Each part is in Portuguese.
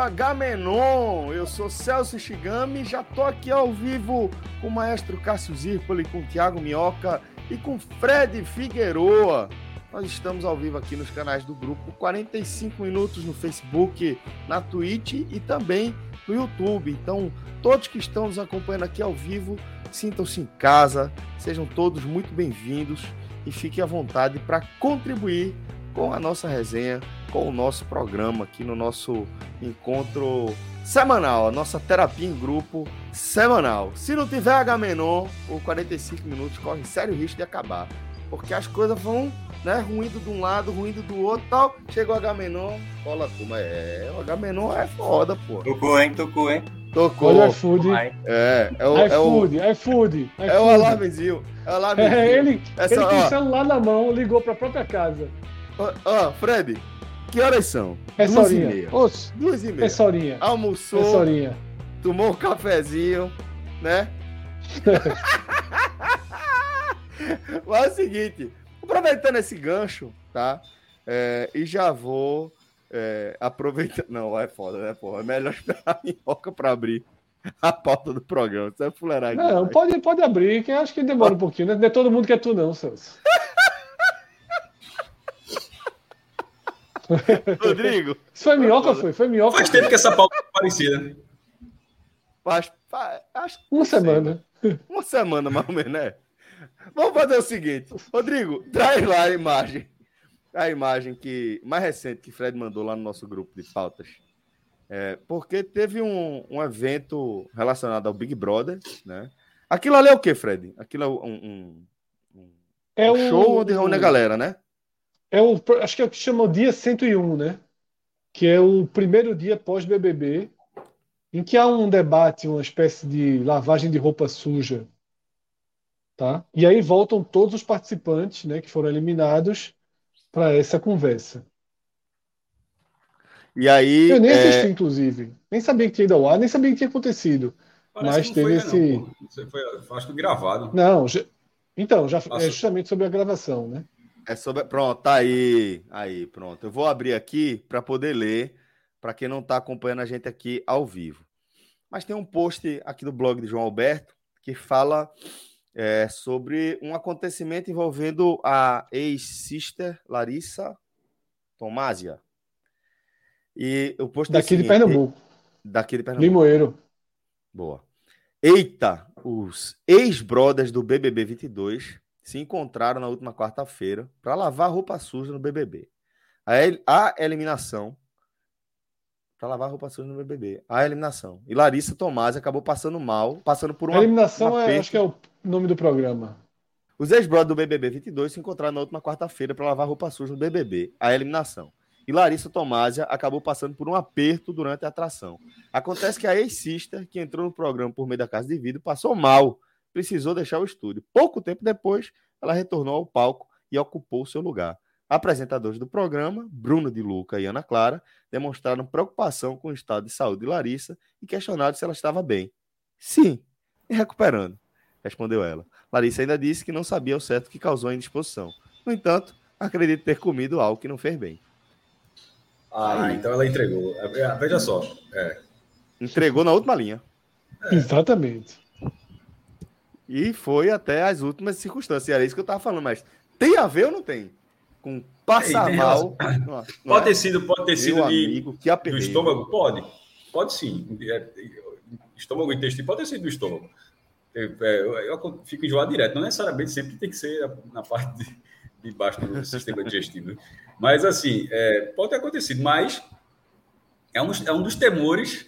Mais H-Menon. Eu sou Celso Shigami, já tô aqui ao vivo com o maestro Cássio Zirpoli, com o Thiago Minhoca e com Fred Figueroa. Nós estamos ao vivo aqui nos canais do grupo 45 minutos no Facebook, na Twitch e também no YouTube. Então, todos que estão nos acompanhando aqui ao vivo, sintam-se em casa, sejam todos muito bem-vindos e fiquem à vontade para contribuir com a nossa resenha, com o nosso programa aqui no nosso encontro semanal, a nossa terapia em grupo semanal. Se não tiver H-Menon, o 45 minutos corre sério risco de acabar, porque as coisas vão né, ruindo de um lado, ruindo do outro tal. Chegou o H-Menon, cola turma. É, o H-Menon é foda, pô. Tocou, hein? Tocou, hein? Tocou. Olha o iFood. É, é o. É iFood, iFood. É o alarmezinho. É o alarmezinho. É, ele, Essa, ele tem o celular na mão, ligou pra própria casa. Ó, ó, Fred, que horas são? Essa Duas horinha. e meia. Oxe, Duas e meia. essa horinha. Almoçou, Essa horinha. tomou um cafezinho, né? Mas é o seguinte, aproveitando esse gancho, tá? É, e já vou é, aproveitar. Não, é foda, né, porra? É melhor esperar a minhoca pra abrir a pauta do programa. Isso é fuleiragem. Não, pode, pode abrir, que acho que demora um pouquinho. né? Não é todo mundo que é tu, não, Celso. Rodrigo, Isso foi minhoca, foi? Foi minhoca. Faz tempo que essa pauta é parecida. faz, faz, acho que Uma não sei, semana. Uma semana, mais ou menos, né? Vamos fazer o seguinte. Rodrigo, traz lá a imagem. A imagem que mais recente que Fred mandou lá no nosso grupo de pautas. É, porque teve um, um evento relacionado ao Big Brother, né? Aquilo ali é o que, Fred? Aquilo é um, um- um É show onde reúne a galera, né? É o, acho que é o que chama o dia 101, né? Que é o primeiro dia pós-BBB, em que há um debate, uma espécie de lavagem de roupa suja, tá? E aí voltam todos os participantes, né, que foram eliminados para essa conversa. E aí. Eu nem é, assisti, inclusive. Nem sabia que tinha ido ao ar, nem sabia que tinha acontecido. Parece Mas que não teve foi, esse- não, foi, acho que gravado. Não, já- então, já Nossa. é justamente sobre a gravação, né? É sobre... Pronto, tá aí. Aí, pronto. Eu vou abrir aqui para poder ler, para quem não está acompanhando a gente aqui ao vivo. Mas tem um post aqui do blog de João Alberto que fala é, sobre um acontecimento envolvendo a ex-sister Larissa Tomásia. E o post o Daqui de seguinte- Pernambuco, Daqui de Pernambuco. Limoeiro. Boa. Eita, os ex-brothers do BBB 22 se encontraram na última quarta-feira para lavar roupa suja no BBB. A, el- a eliminação. Para lavar roupa suja no BBB. A eliminação. E Larissa Tomás acabou passando mal, passando por A uma. eliminação um é, acho que é o nome do programa. Os ex-brothers do BBB 22 se encontraram na última quarta-feira para lavar roupa suja no BBB. A eliminação. E Larissa Tomásia acabou passando por um aperto durante a atração. Acontece que a ex-sister, que entrou no programa por meio da casa de vidro, passou mal, precisou deixar o estúdio. Pouco tempo depois, ela retornou ao palco e ocupou o seu lugar. Apresentadores do programa, Bruno de Luca e Ana Clara, demonstraram preocupação com o estado de saúde de Larissa e questionaram se ela estava bem. Sim, e recuperando, respondeu ela. Larissa ainda disse que não sabia ao certo o que causou a indisposição. No entanto, acredita ter comido algo que não fez bem. Ah, então ela entregou. É, Veja só. É. Entregou na última linha. Exatamente. E foi até as últimas circunstâncias. Era isso que eu tava falando, mas tem a ver ou não tem? Com passar mal. Não, não Pode é? ter sido, pode ter sido de, amigo, que do estômago? Pode. Pode sim. É, estômago e intestino pode ter sido do estômago. Eu, é, eu, eu, fico enjoado direto. Não necessariamente sempre tem que ser na parte de, de baixo do sistema digestivo. Mas, assim, é, pode ter acontecido. Mas é um, é um dos temores,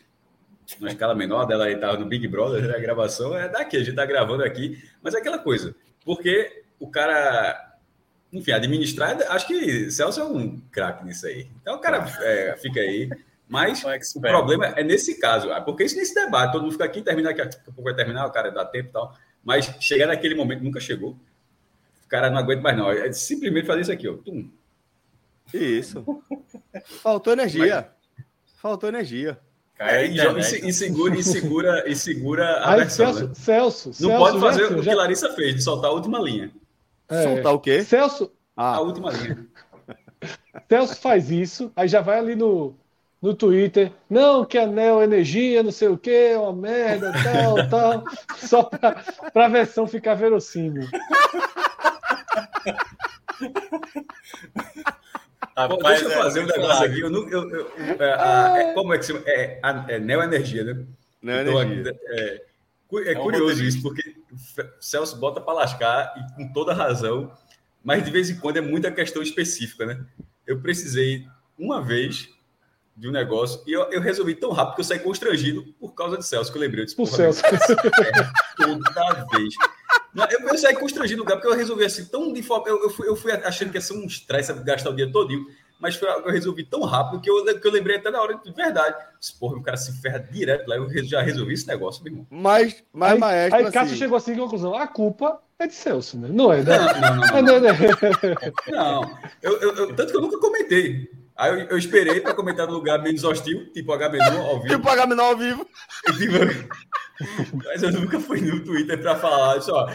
na escala menor dela estava no Big Brother, né, a gravação é daqui, a gente está gravando aqui. Mas é aquela coisa. Porque o cara enfim, administrar, acho que Celso é um craque nisso aí. Então o cara é, fica aí. Mas o problema é nesse caso, ah, porque isso nesse debate, todo mundo fica aqui, termina aqui, daqui a pouco vai terminar, o cara dá tempo e tal. Mas chegar naquele momento nunca chegou. O cara não aguenta mais, não. É simplesmente fazer isso aqui, ó. Tum. Isso. Faltou energia. Mas... Faltou energia. É, e, e, segura, e segura, e segura a Aí, versão, Celso, né? Celso, Não Celso, pode fazer o que já... Larissa fez, de soltar a última linha. É. Soltar o quê? Celso. Ah. A última linha. Celso faz isso, aí já vai ali no, no Twitter. Não, que a Neo Energia, não sei o quê, é uma merda, tal, tal. Só para a versão ficar verossímil. Rapaz, deixa eu é fazer é, um negócio aqui. Eu, não, eu, eu, é, a, é, como é que se chama? É, a, é Neo Energia, né? Neo então, Energia. É, é, curioso isso, porque Celso bota para lascar e com toda razão, mas de vez em quando é muita questão específica, né? Eu precisei uma vez de um negócio e eu, eu resolvi tão rápido que eu saí constrangido por causa de Celso, que eu lembrei. Eu disse, por Celso. É, toda vez. Não, eu, eu saí constrangido no lugar, porque eu resolvi assim, tão de forma. Eu, eu, fui, eu fui achando que ia ser um estresse gastar o dia todinho mas foi algo que eu resolvi tão rápido que eu, que eu lembrei até na hora de verdade. Porra, o cara se ferra direto lá, eu já resolvi esse negócio, meu irmão. Mas, mas aí, maestro. Aí Cássio assim... chegou assim à conclusão: a culpa é de Celso, né? Não é, né? Não, não, não. Não, não, não. Eu, eu, eu, tanto que eu nunca comentei. Aí eu, eu esperei para comentar no lugar menos hostil, tipo H ao vivo. Tipo H ao vivo. Mas eu nunca fui no Twitter para falar só.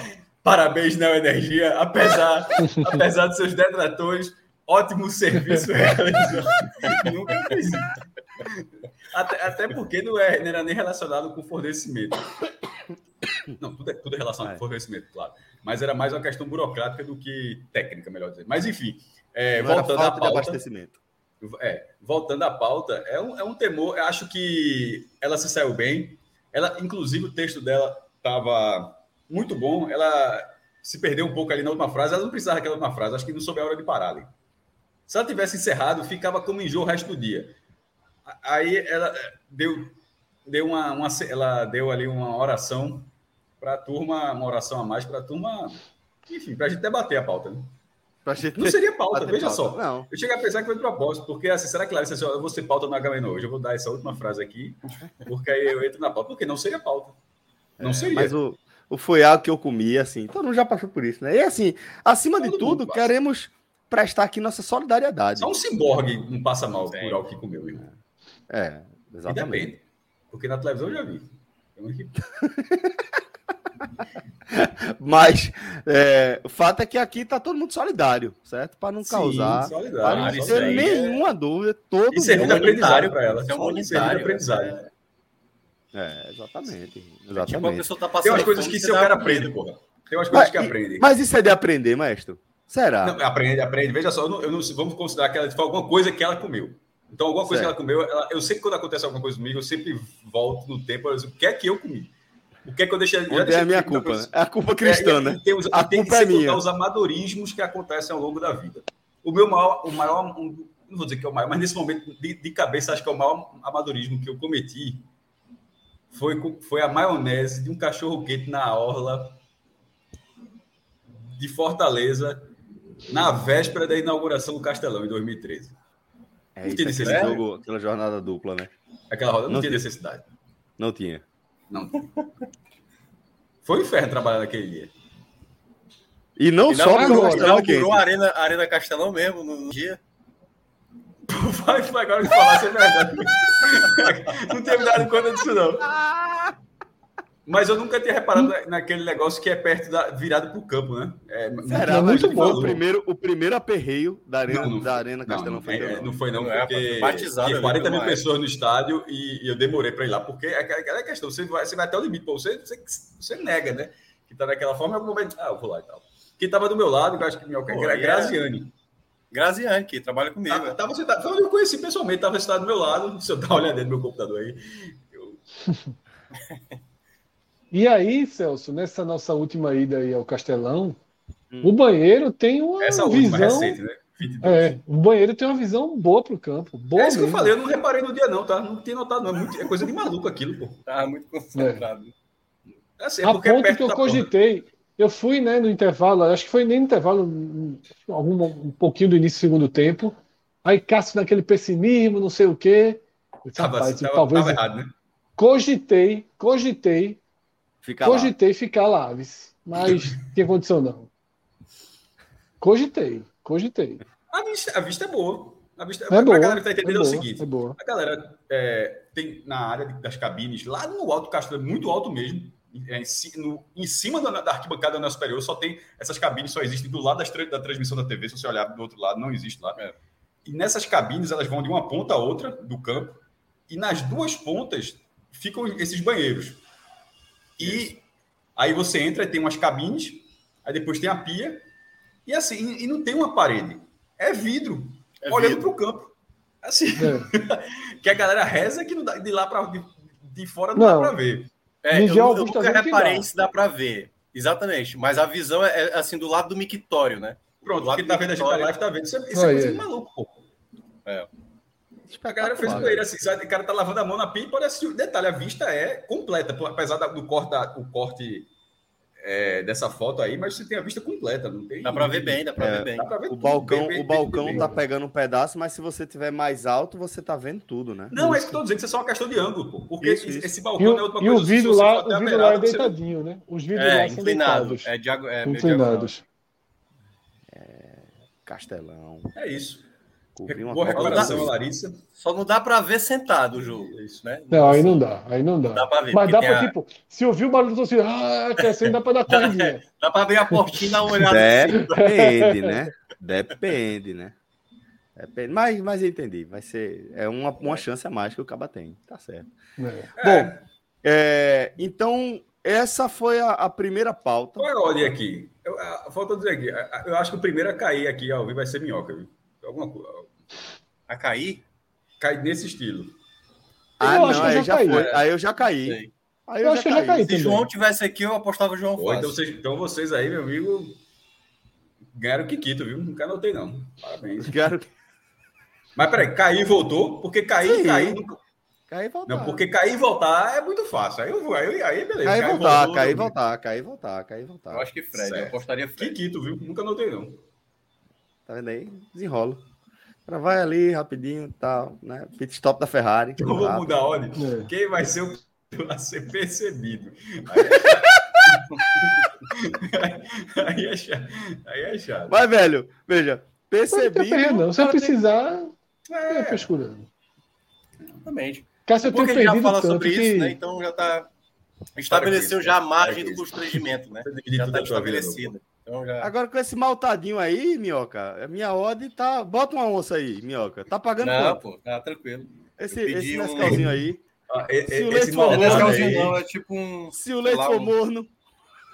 Parabéns, Neo Energia, apesar, apesar dos seus detratores ótimo serviço realizado. Nunca fiz isso. Até, até porque não, é, não era nem relacionado com fornecimento. Não, tudo é, tudo é relacionado é. com fornecimento, claro. Mas era mais uma questão burocrática do que técnica, melhor dizer. Mas, enfim, é, voltando à pauta. abastecimento. É, voltando à pauta, é um, é um temor. Eu acho que ela se saiu bem. Ela, inclusive, o texto dela estava muito bom. Ela se perdeu um pouco ali na última frase. Ela não precisava daquela última frase. Acho que não soube a hora de parar ali. Se ela tivesse encerrado, ficava como enjoo o resto do dia. Aí ela deu, deu uma, uma ela deu ali uma oração para a turma, uma oração a mais para a turma, enfim, para a gente debater a pauta. Né? Gente... Não seria pauta, veja pauta. só. Não. Eu cheguei a pensar que foi de propósito, porque assim, será que Larissa, assim, eu vou ser pauta no Agamenon hoje? Eu vou dar essa última frase aqui, porque aí eu entro na pauta, porque não seria pauta. Não é, seria. Mas o, o algo que eu comi, assim, todo mundo já passou por isso, né? E assim, acima todo de tudo, queremos prestar aqui nossa solidariedade. Só um ciborgue não passa mal por algo que comeu, irmão. É, exatamente. E depende. Porque na televisão eu já vi. Mas é, o fato é que aqui tá todo mundo solidário, certo? Para não causar, para não ter é nenhuma é... dúvida, todo e servir de aprendizado para ela. É um de aprendizado. É, exatamente. exatamente. Tipo, a pessoa tá passando Tem umas coisas que seu cara aprende, porra. Tem umas coisas mas, que aprende. Mas isso é de aprender, maestro? Será? Não, aprende, aprende. Veja só, eu não, eu não, vamos considerar que ela foi alguma coisa que ela comeu. Então, alguma coisa certo. que ela comeu, ela, eu sempre, quando acontece alguma coisa comigo, eu sempre volto no tempo, eu digo, o que é que eu comi? O que é que eu deixei? Onde é a minha culpa? Né? É a culpa cristã, é, né? Tem, a tem culpa que é minha. os amadorismos que acontecem ao longo da vida. O meu maior, o maior um, não vou dizer que é o maior, mas nesse momento de, de, cabeça, acho que é o maior amadorismo que eu cometi foi, foi a maionese de um cachorro quente na orla de Fortaleza na véspera da inauguração do Castelão, em 2013. É, não tinha necessidade. Jogo, aquela jornada dupla, né? Aquela roda não, não tinha necessidade. Não tinha. Não. Foi um inferno trabalhar naquele dia. E não, e só no Castelão inaugurou a Arena, a Arena Castelão mesmo no dia. Vai, vai agora que falar, é verdade. não me dado conta disso, não. Mas eu nunca tinha reparado hum. naquele negócio que é perto da virado para o campo, né? É, Era muito bom. O primeiro, o primeiro aperreio da Arena, não, não, da arena Castelão não, foi. É, não foi, não, não porque é, batizado, tinha 40 mil pessoas no estádio e, e eu demorei para ir lá, porque é aquela questão, você vai, você vai até o limite, pô, você, você, você nega, né? Que tá naquela forma, em algum momento, ah, eu vou lá e tal. Quem tava do meu lado, eu acho que minha era é Graziane. Graziane, que trabalha comigo. Tava, tava sentado, foi onde eu conheci pessoalmente, tava sentado do meu lado, se eu dar uma olhada no meu computador aí. Eu... E aí, Celso, nessa nossa última ida aí ao Castelão, Hum. o banheiro tem uma Essa última visão. recente, né? 22. É, o banheiro tem uma visão boa pro campo. Boa É isso que eu mesmo. falei, eu não reparei no dia, não, tá? Não tinha notado, não. É, muito- é coisa de maluco aquilo, pô. Tava muito concentrado. É assim, é A é ponto perto que eu da porta. cogitei, eu fui, né, no intervalo, acho que foi nem no intervalo, um, algum, um pouquinho do início do segundo tempo. Aí Cássio naquele pessimismo, não sei o quê. Disse, Tava, rapaz, tava, talvez tava errado, né? cogitei, cogitei, Fica lá. cogitei ficar lá, mas tinha condição não. Cogitei, cogitei. A vista, a vista é boa. A vista, É pra boa, galera que tá é entendendo é, boa, o seguinte: é boa. a galera é, tem na área das cabines, lá no alto Castro, é muito alto mesmo. é, em, no- em cima da, da arquibancada na superior, só tem essas cabines, só existem do lado das da transmissão da TV. Se você olhar do outro lado, não existe lá. É. E nessas cabines, elas vão de uma ponta a outra do campo, e nas duas pontas ficam esses banheiros. E aí você entra e tem umas cabines, aí depois tem a pia, e assim, e, não tem uma parede. É vidro, É olhando para o campo. Assim, É. que a galera reza que não dá, de lá para de, de fora não, Não. dá para ver. É, eu, Miguel eu nunca reparei dá. se dá pra ver. Exatamente. Mas a visão é, é, assim do lado do mictório, né? Pronto, quem tá vendo a gente na live tá vendo. Isso é, isso é coisa de maluco, pô. É. A galera fez com ele assim, sabe? O cara tá lavando a mão na pia e pode assistir. Detalhe, a vista é completa, apesar do corte, da- o corte é, dessa foto aí, mas você tem a vista completa, não tem. Dá pra ver bem, dá pra É, ver bem. Dá pra ver O tudo, balcão, bem, bem, o balcão bem, tá bem. pegando um pedaço, mas se você tiver mais alto, você tá vendo tudo, né? Não, é isso que eu tô dizendo, isso é só uma questão de ângulo, pô. Porque Isso, esse, isso. esse E balcão não é outra e o coisa. vidro lá, o beirada, lá é deitadinho, né? Os vidros É, lá são inclinado. deitados. É, diago, é inclinados. Castelão. É isso. Cobrir uma Boa recuperação. Larissa. Só não dá pra ver sentado o jogo. Isso, né? Não, aí não dá, aí não dá. Dá pra ver. Mas dá pra, a- tipo, se ouvir o barulho do torcida, ah, que assim dá pra dar corridinha. Dá pra abrir a portinha e dar uma olhada. assim. Depende, né? Depende, né? Depende. Mas, mas eu entendi. Vai ser é uma, uma chance a mais que o Caba tem. Tá certo. É. Bom, é, então essa foi a, a primeira pauta. Qual é a ordem aqui? Eu, a, falta dizer aqui. Eu acho que o primeiro a cair aqui ao vivo vai ser minhoca, viu? Alguma coisa. A cair? Cai nesse estilo. Ah, Eu não, acho que eu aí já já caí. foi. Aí eu já caí. Sei. Aí Eu acho que eu já caí Se também. João tivesse aqui, eu apostava João Pô, então, vocês, então vocês aí, meu amigo, ganharam o Kikito, viu? Nunca anotei, não. Parabéns. Quero Mas peraí, cair e voltou? Porque cair e Sim. cair. nunca- cair e voltar. Não, porque cair e voltar é muito fácil. Aí eu vou, aí, aí beleza. Cair e Cai voltar, cair e eu- voltar, cair e voltar, cair e voltar. Eu acho que Fred. Certo. Eu apostaria Fred. Kikito, viu? Nunca anotei, não. Tá vendo aí? Desenrola. Ela vai ali rapidinho, tal, né? Pit stop da Ferrari. Eu vou rápido. mudar a ordem. É. Quem vai ser o a ser percebido? Aí, é chato. Aí é chato. Mas, velho, veja, Não percebi. tem perrengue, não. Se eu precisar, é É, frescura. Exatamente. Cássio, eu Porque tenho a gente já perdido fala tanto sobre que... isso, né? Então já tá. Estabeleceu já a margem do Isso. constrangimento, né? Já tudo tá estabelecida. Então já. Agora com esse maltadinho aí, Minhoca, a minha odd tá. Bota uma onça aí, Minhoca. Tá pagando Não, quanto? pô, tá tranquilo. Esse, esse um- Nescauzinho aí. Ah, e- Se e- o esse leite for É Nescauzinho aí não, é tipo um. Se o leite lá, for morno.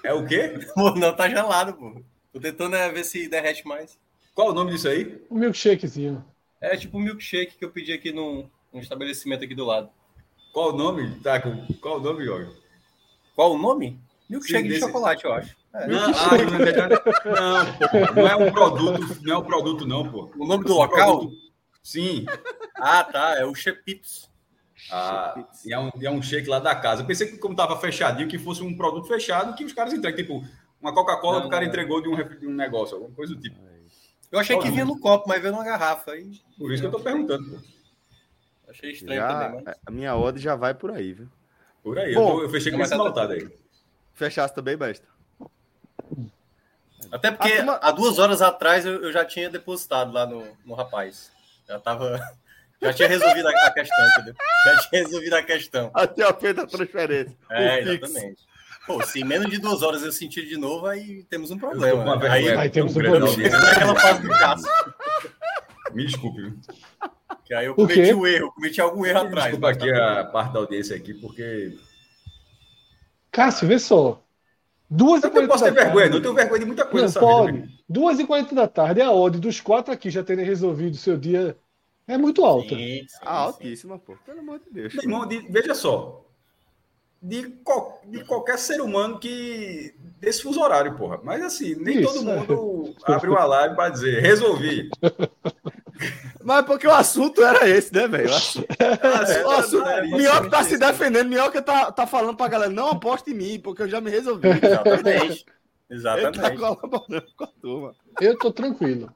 É o quê? Não, tá gelado, pô. Tô tentando é, ver se derrete mais. Qual o nome disso aí? Um milkshakezinho. É tipo um milkshake que eu pedi aqui num, num estabelecimento aqui do lado. Qual o nome? Tá, com- qual o nome, Jorge? Qual o nome? Milkshake Sim, de desse- chocolate, eu acho. É. Não, ah, não, é verdade. não, pô, não é um produto, não é um produto, não, pô. O nome do local? produto- Sim. Ah, tá. É o Chepitos. Ah, e é, um, é um shake lá da casa. Eu pensei que, como tava fechadinho, que fosse um produto fechado que os caras entregam. Tipo, uma Coca-Cola que o cara não. entregou de um, de um negócio, alguma coisa do tipo. Eu achei que vinha no copo, mas veio numa garrafa. Aí Por isso que eu tô perguntando, pô. achei estranho Já, também, mas. a minha odd já vai por aí, viu? Por aí. Bom, eu, tô- eu fechei com tá- maltado aí. Fechasse também, besta. Até porque A turma- há duas horas atrás eu, eu já tinha depositado lá no, no rapaz. Já tava. Já tinha resolvido a, a questão, entendeu? Já tinha resolvido a questão. Até a feita transferência. É, exatamente. Pô, se em menos de duas horas eu sentir de novo, aí temos um problema. uma né? Aí, Aí temos um problema. audiência. naquela fase do caso. Me desculpe? Que aí eu cometi um erro, cometi algum erro atrás. Desculpa mas aqui tá a parte da audiência aqui, porque. Cássio, vê só. Duas e Eu não posso ter da vergonha, não. tarde. Eu tenho vergonha de muita coisa Não, vida. pode. meu. Duas e quarenta da tarde, a odd dos quatro aqui já terem resolvido o seu dia é muito alta. Sim, sim, Ah, sim. altíssima, pô. Pelo amor de Deus. Meu irmão, de- veja só. de, qual- de qualquer ser humano que desse fuso horário, porra. Mas assim, nem Isso, todo é. mundo abre uma live para dizer, resolvi. Mas porque o assunto era esse, né, velho? O assunto- assunto- é, Minhoca tá se isso. defendendo, Minhoca tá, tá falando pra galera, não aposte em mim, porque eu já me resolvi. Exatamente. Ele tá Exatamente. colaborando com a turma. Eu tô tranquilo.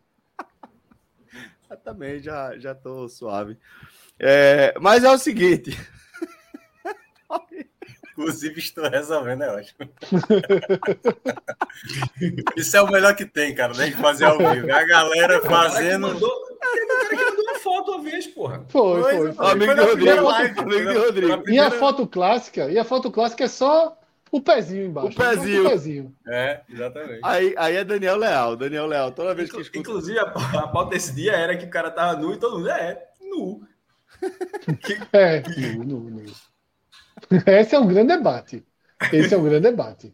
Eu também já, já tô suave. É, mas é o seguinte. Inclusive, estou resolvendo, é ótimo. Isso é o melhor que tem, cara, né? De fazer ao vivo. A galera fazendo. Teve um cara que mandou uma foto uma vez, porra. Foi, Foi, foi. Foi. amigo Foi primeira Rodrigo. live, Amigo na- Rodrigo. E a foto clássica, e a foto clássica é só o pezinho embaixo. O pezinho. O pezinho. É, exatamente. Aí, aí é Daniel Leal. Daniel Leal, toda vez que escuta. Inclusive, a, a pauta desse dia era que o cara tava nu e todo mundo é nu. É, nu, nu, nu. Esse é um grande debate. Esse é um grande debate.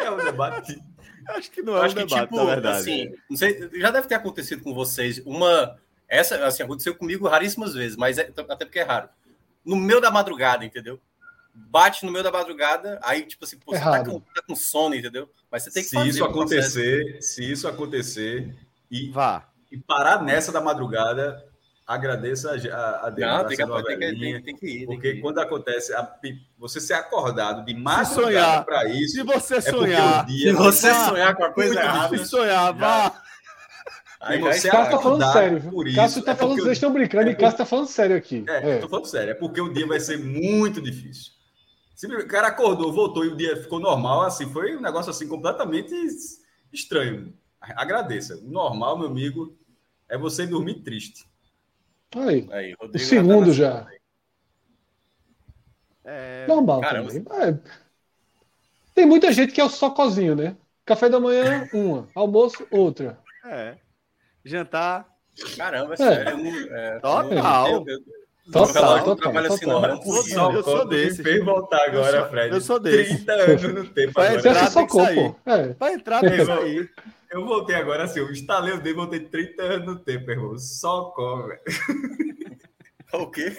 É um debate. Acho que não é um Acho que, debate, tipo, na verdade. assim, não sei, já deve ter acontecido com vocês. Uma. Essa, assim, aconteceu comigo raríssimas vezes, mas é- até porque é raro. No meio da madrugada, entendeu? Bate no meio da madrugada, aí, tipo assim, pô, você tá com, tá com sono, entendeu? Mas você tem que Se fazer isso acontecer, se isso acontecer e, Vá. e parar nessa da madrugada, agradeça a, a, a Deus. Não, tem que, tem, que, tem, que- tem que ir. Porque que ir. quando acontece, a você ser acordado de sonhar. madrugada para isso, Se você é porque sonhar, o dia Se você sonhar com a coisa errada, se sonhar, vá. aí Você Cássio tá falando sério, viu? por isso, Cássio tá é falando, vocês estão brincando é e Cássio tá falando sério aqui. É, É. eu tô falando sério, é porque o dia vai ser muito difícil. Se o cara acordou, voltou e o dia ficou normal, assim, foi um negócio assim completamente estranho. Agradeça. O normal, meu amigo, é você dormir triste. Aí, Aí, o segundo já. É, Normal Caramba. também. É. Tem muita gente que é o socozinho, né? Café da manhã, uma. Almoço, outra. é. Jantar. Caramba, é É. sério. eu é, Total. eu- eu- eu- Total, eu trabalho- eu total, assim, total. não, Eu não sou-. Só eu desse. fez voltar Eu agora, sou- Fred. eu sou desse. 30 anos no tempo Vai entrar, se tem que sair. pô. É. Pra entrar, tem que sair. Eu voltei agora assim, eu instalei o dedo, voltei 30 anos no tempo, irmão. Só copo, velho. O quê?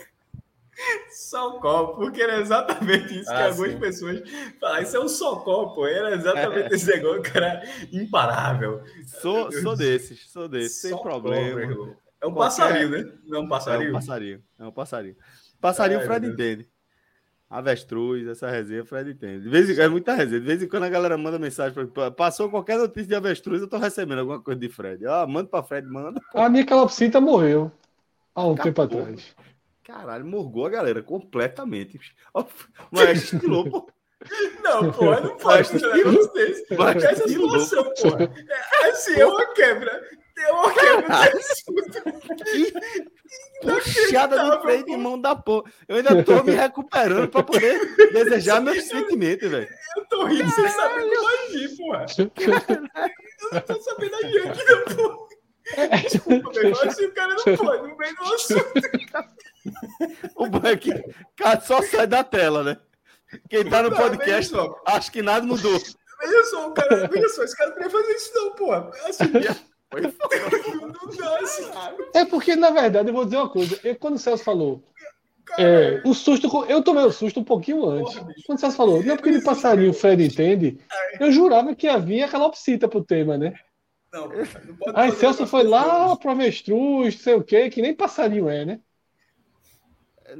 Só copo, porque era exatamente isso que Ah, algumas sim. pessoas falaram. Isso é um só copo, era exatamente esse negócio que era imparável. Sou, sou desses, sou desses, sem problema. irmão. é um Qualquer- passarinho, né? Não é um É um passarinho? passarinho. É um passarinho. Passarinho, o Fred entende. Avestruz, essa resenha, o Fred entende. De vez em, é muita resenha. De vez em quando a galera manda mensagem pra mim. Passou qualquer notícia de avestruz, eu tô recebendo alguma coisa de Fred. Ah, manda pra Fred, manda. A minha calopsita morreu há um Acabou. tempo atrás. Caralho, morgou a galera completamente. Mas estilou, pô. Não, pô, não pode um negócio desse. mas Essa situação, pô. É, assim, é uma quebra. É uma quebra. Puxada no Inacreditável, freio de mão da porra. Eu ainda tô me recuperando pra poder desejar meus sentimentos, velho. Eu tô rindo sem saber como agir, porra. Eu não tô sabendo agir aqui, não, pô. Desculpa, meu irmão, assim o cara não pode, no meio do assunto. O é cara, só sai da tela, né? Quem tá no Não, podcast, acho que nada mudou. veja só, o cara, veja só, esse cara não podia fazer isso, não, porra. Assim, Foi. É porque, na verdade, eu vou dizer uma coisa. Eu, quando o Celso falou, é, o susto, eu tomei o susto um pouquinho antes. Quando o Celso falou, não porque de passarinho o Fred entende, eu jurava que havia calopsita pro tema, né? não, não pode Aí Celso foi lá pro avestruz, sei o quê, que nem passarinho é, né?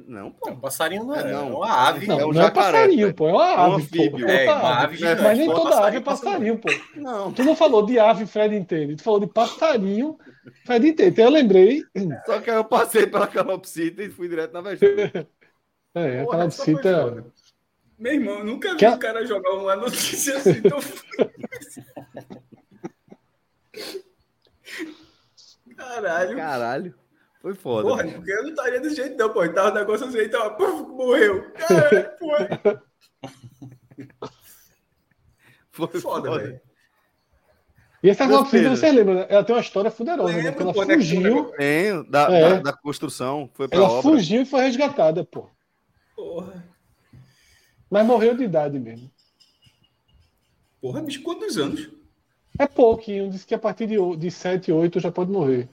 Não, pô. Não, passarinho não é, É, é não. uma ave. Não, É um não é jacaré, passarinho, velho. pô, é uma É um ave, pô. anfíbio. É É, uma ave. ave. Mas nem toda ave é passarinho, passarinho, pô. Não. Tu não falou de ave, Fred entende. Tu falou de passarinho, Fred entende. Então eu lembrei. Só que aí eu passei pela calopsita e fui direto na vestura. É, a Porra, foi calopsita. Meu irmão, eu nunca vi Que a- um cara jogar uma notícia assim tão. Caralho. Caralho. Foi foda. Porra, velho. porque eu não estaria desse jeito, não, pô. Tava um negócio assim, tava, puf, morreu. Caralho, porra. Foi Foda, foda. velho. E essa calopsita, filhos. você lembra? né? Ela tem uma história fuderosa, né? Porque ela pô, né, fugiu, Tenho, da, É. da, da construção, foi pra ela obra. fugiu e foi resgatada, pô. Porra. Mas morreu de idade mesmo. Porra, bicho, quantos anos? É pouquinho, disse que a partir de, de 7, 8 já pode morrer.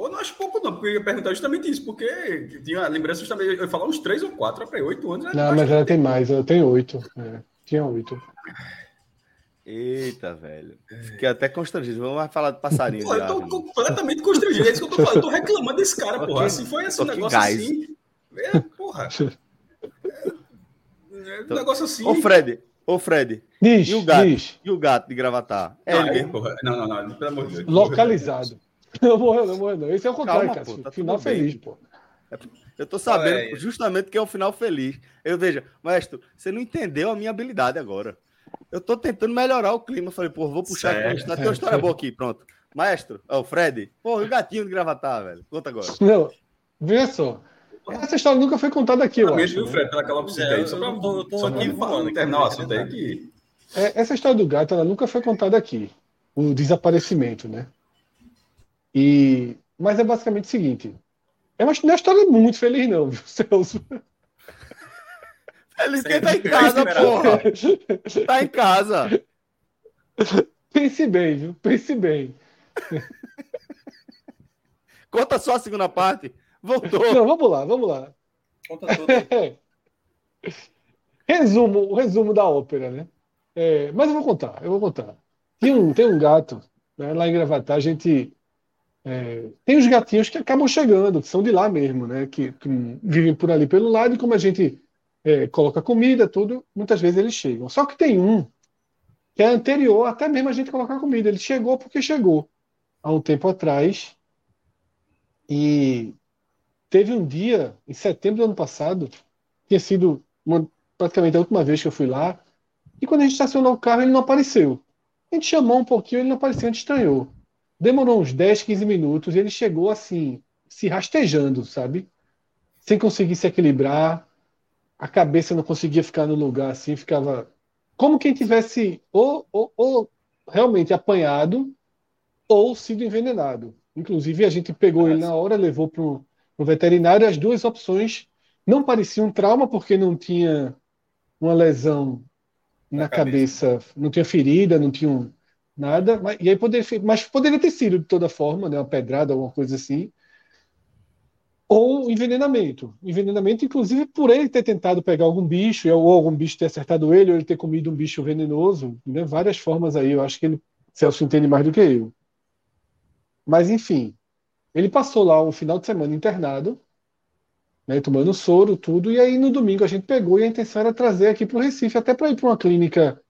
Pô, não acho pouco, não, porque eu ia perguntar justamente isso, porque tinha lembranças também, eu ia falar uns três ou quatro, para oito anos. Não, mas ela tem mais, ela tem oito. É, tinha oito. Eita, velho. Fiquei até constrangido. Vamos falar de passarinho. Pô, eu tô completamente constrangido. É isso que eu tô falando. Eu tô reclamando desse cara, porra. Se foi esse negócio assim. É, porra. É, um negócio assim. Ô, Fred. Ô, Fred. Diz, e o gato? diz. E o gato de gravatar? É, não, é, porra. Não, não, não. Pelo amor de Deus. Localizado. Não morreu, não morreu, não. Esse é o contrário, Calma, cara. pô, tá Final bem. feliz, pô. Eu tô sabendo Ah, é. justamente que é um final feliz. Eu veja, Maestro, você não entendeu a minha habilidade agora. Eu tô tentando melhorar o clima. Falei, pô, vou puxar aqui Certo, história. Tem uma história boa aqui, pronto. Maestro, ó, o Fred. Pô, e o gatinho de gravatar, velho. Conta agora. Não, veja só. Essa história nunca foi contada aqui, eu Parabéns, acho. viu, né? Fred, pela calopsita É, aí. eu Só pra, tô- eu tô só aqui aqui, terminar o assunto aí que. É, essa história do gato, ela nunca foi contada aqui. O desaparecimento, né? E... Mas é basicamente o seguinte. É uma, não é uma história muito feliz, não, viu, Celso? Ele Sempre tá em casa, esperava. porra. Tá em casa. Pense bem, viu? Pense bem. Conta só a segunda parte. Voltou. Não, vamos lá, vamos lá. Conta tudo. resumo, o resumo da ópera, né? É, mas eu vou contar, eu vou contar. Tem um, tem um gato, né, lá em Gravatá, a gente é, tem os gatinhos que acabam chegando, que são de lá mesmo, né? Que, que vivem por ali pelo lado, e como a gente é, coloca comida, tudo, muitas vezes eles chegam. Só que tem um que é anterior, até mesmo a gente colocar comida. Ele chegou porque chegou há um tempo atrás. E teve um dia, em setembro do ano passado, tinha sido uma- praticamente a última vez que eu fui lá. E quando a gente estacionou o carro, ele não apareceu. A gente chamou um pouquinho, ele não apareceu, a gente estranhou. Demorou uns 10, 15 minutos e ele chegou assim, se rastejando, sabe? Sem conseguir se equilibrar. A cabeça não conseguia ficar no lugar assim, ficava como quem tivesse ou, ou, ou realmente apanhado ou sido envenenado. Inclusive, a gente pegou ele na hora, levou para o veterinário. As duas opções não pareciam um trauma, porque não tinha uma lesão na, Na cabeça. não tinha ferida, não tinha um- nada. Mas, e aí poderia, mas poderia ter sido de toda forma, né, uma pedrada, alguma coisa assim. Ou envenenamento. Envenenamento, inclusive, por ele ter tentado pegar algum bicho, ou algum bicho ter acertado ele, ou ele ter comido um bicho venenoso, né? Várias formas aí. Eu acho que ele, Celso entende mais do que eu. Mas, enfim, ele passou lá um final de semana internado, né, tomando soro, tudo, e aí no domingo a gente pegou e a intenção era trazer aqui para o Recife, até para ir para uma clínica,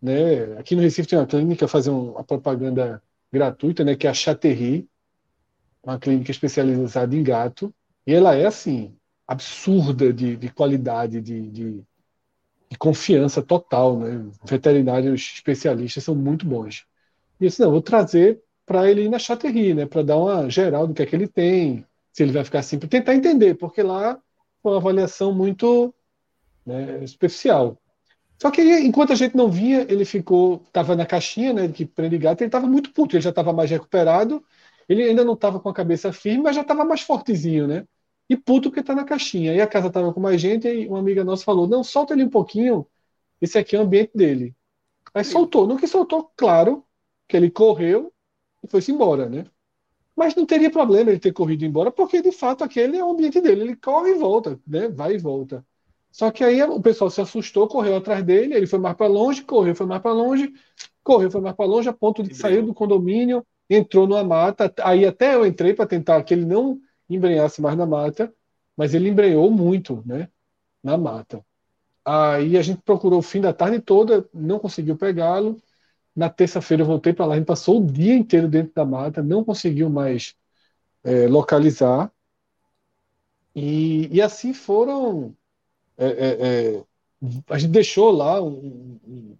né? Aqui no Recife tem uma clínica, fazer um- uma propaganda gratuita, né, que é a Chaterri, uma clínica especializada em gato, e ela é assim, absurda de, de qualidade, de, de, de confiança total, né? Veterinários especialistas são muito bons. E eu não, vou trazer para ele ir na Chaterri, né? Para dar uma geral do que é que ele tem, se ele vai ficar assim, para tentar entender, porque lá foi uma avaliação muito né. Só que aí, enquanto a gente não via, ele ficou, estava na caixinha, né, que prende gato, ele estava muito puto, ele já estava mais recuperado, ele ainda não estava com a cabeça firme, mas já estava mais fortezinho, né? E puto porque está na caixinha. Aí a casa estava com mais gente, e uma amiga nossa falou: não, solta ele um pouquinho, esse aqui é o ambiente dele. Aí soltou. No que soltou, claro, que ele correu e foi-se embora, né? Mas não teria problema ele ter corrido embora, porque de fato aquele é o ambiente dele. Ele corre e volta, né? Vai e volta. Só que aí o pessoal se assustou, correu atrás dele, ele foi mais para longe, correu, foi mais para longe, correu, foi mais para longe, a ponto de sair do condomínio, entrou numa mata. Aí até eu entrei para tentar que ele não embrenhasse mais na mata, mas ele embrenhou muito, né? Na mata. Aí a gente procurou o fim da tarde toda, não conseguiu pegá-lo. Na terça-feira eu voltei para lá, a gente passou o dia inteiro dentro da mata, não conseguiu mais é, localizar. E, e assim foram. É, é, é, a gente deixou lá um, um-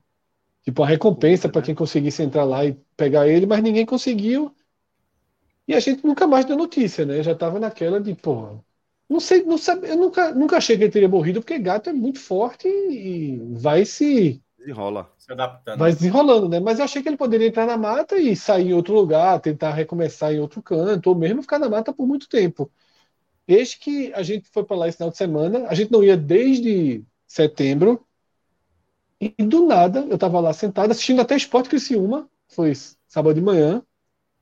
tipo uma recompensa para quem conseguisse entrar lá e pegar ele, mas ninguém conseguiu. E a gente nunca mais deu notícia, né? Já estava naquela de, pô, não sei, não sabe, eu nunca, nunca achei que ele teria morrido, porque gato é muito forte e, e vai se Desenrola. Se adaptando. vai desenrolando, né? Mas eu achei que ele poderia entrar na mata e sair em outro lugar, tentar recomeçar em outro canto, ou mesmo ficar na mata por muito tempo. Eis que a gente foi para lá esse final de semana, a gente não ia desde setembro, e do nada eu estava lá sentado assistindo até Esporte Criciúma, foi sábado de manhã,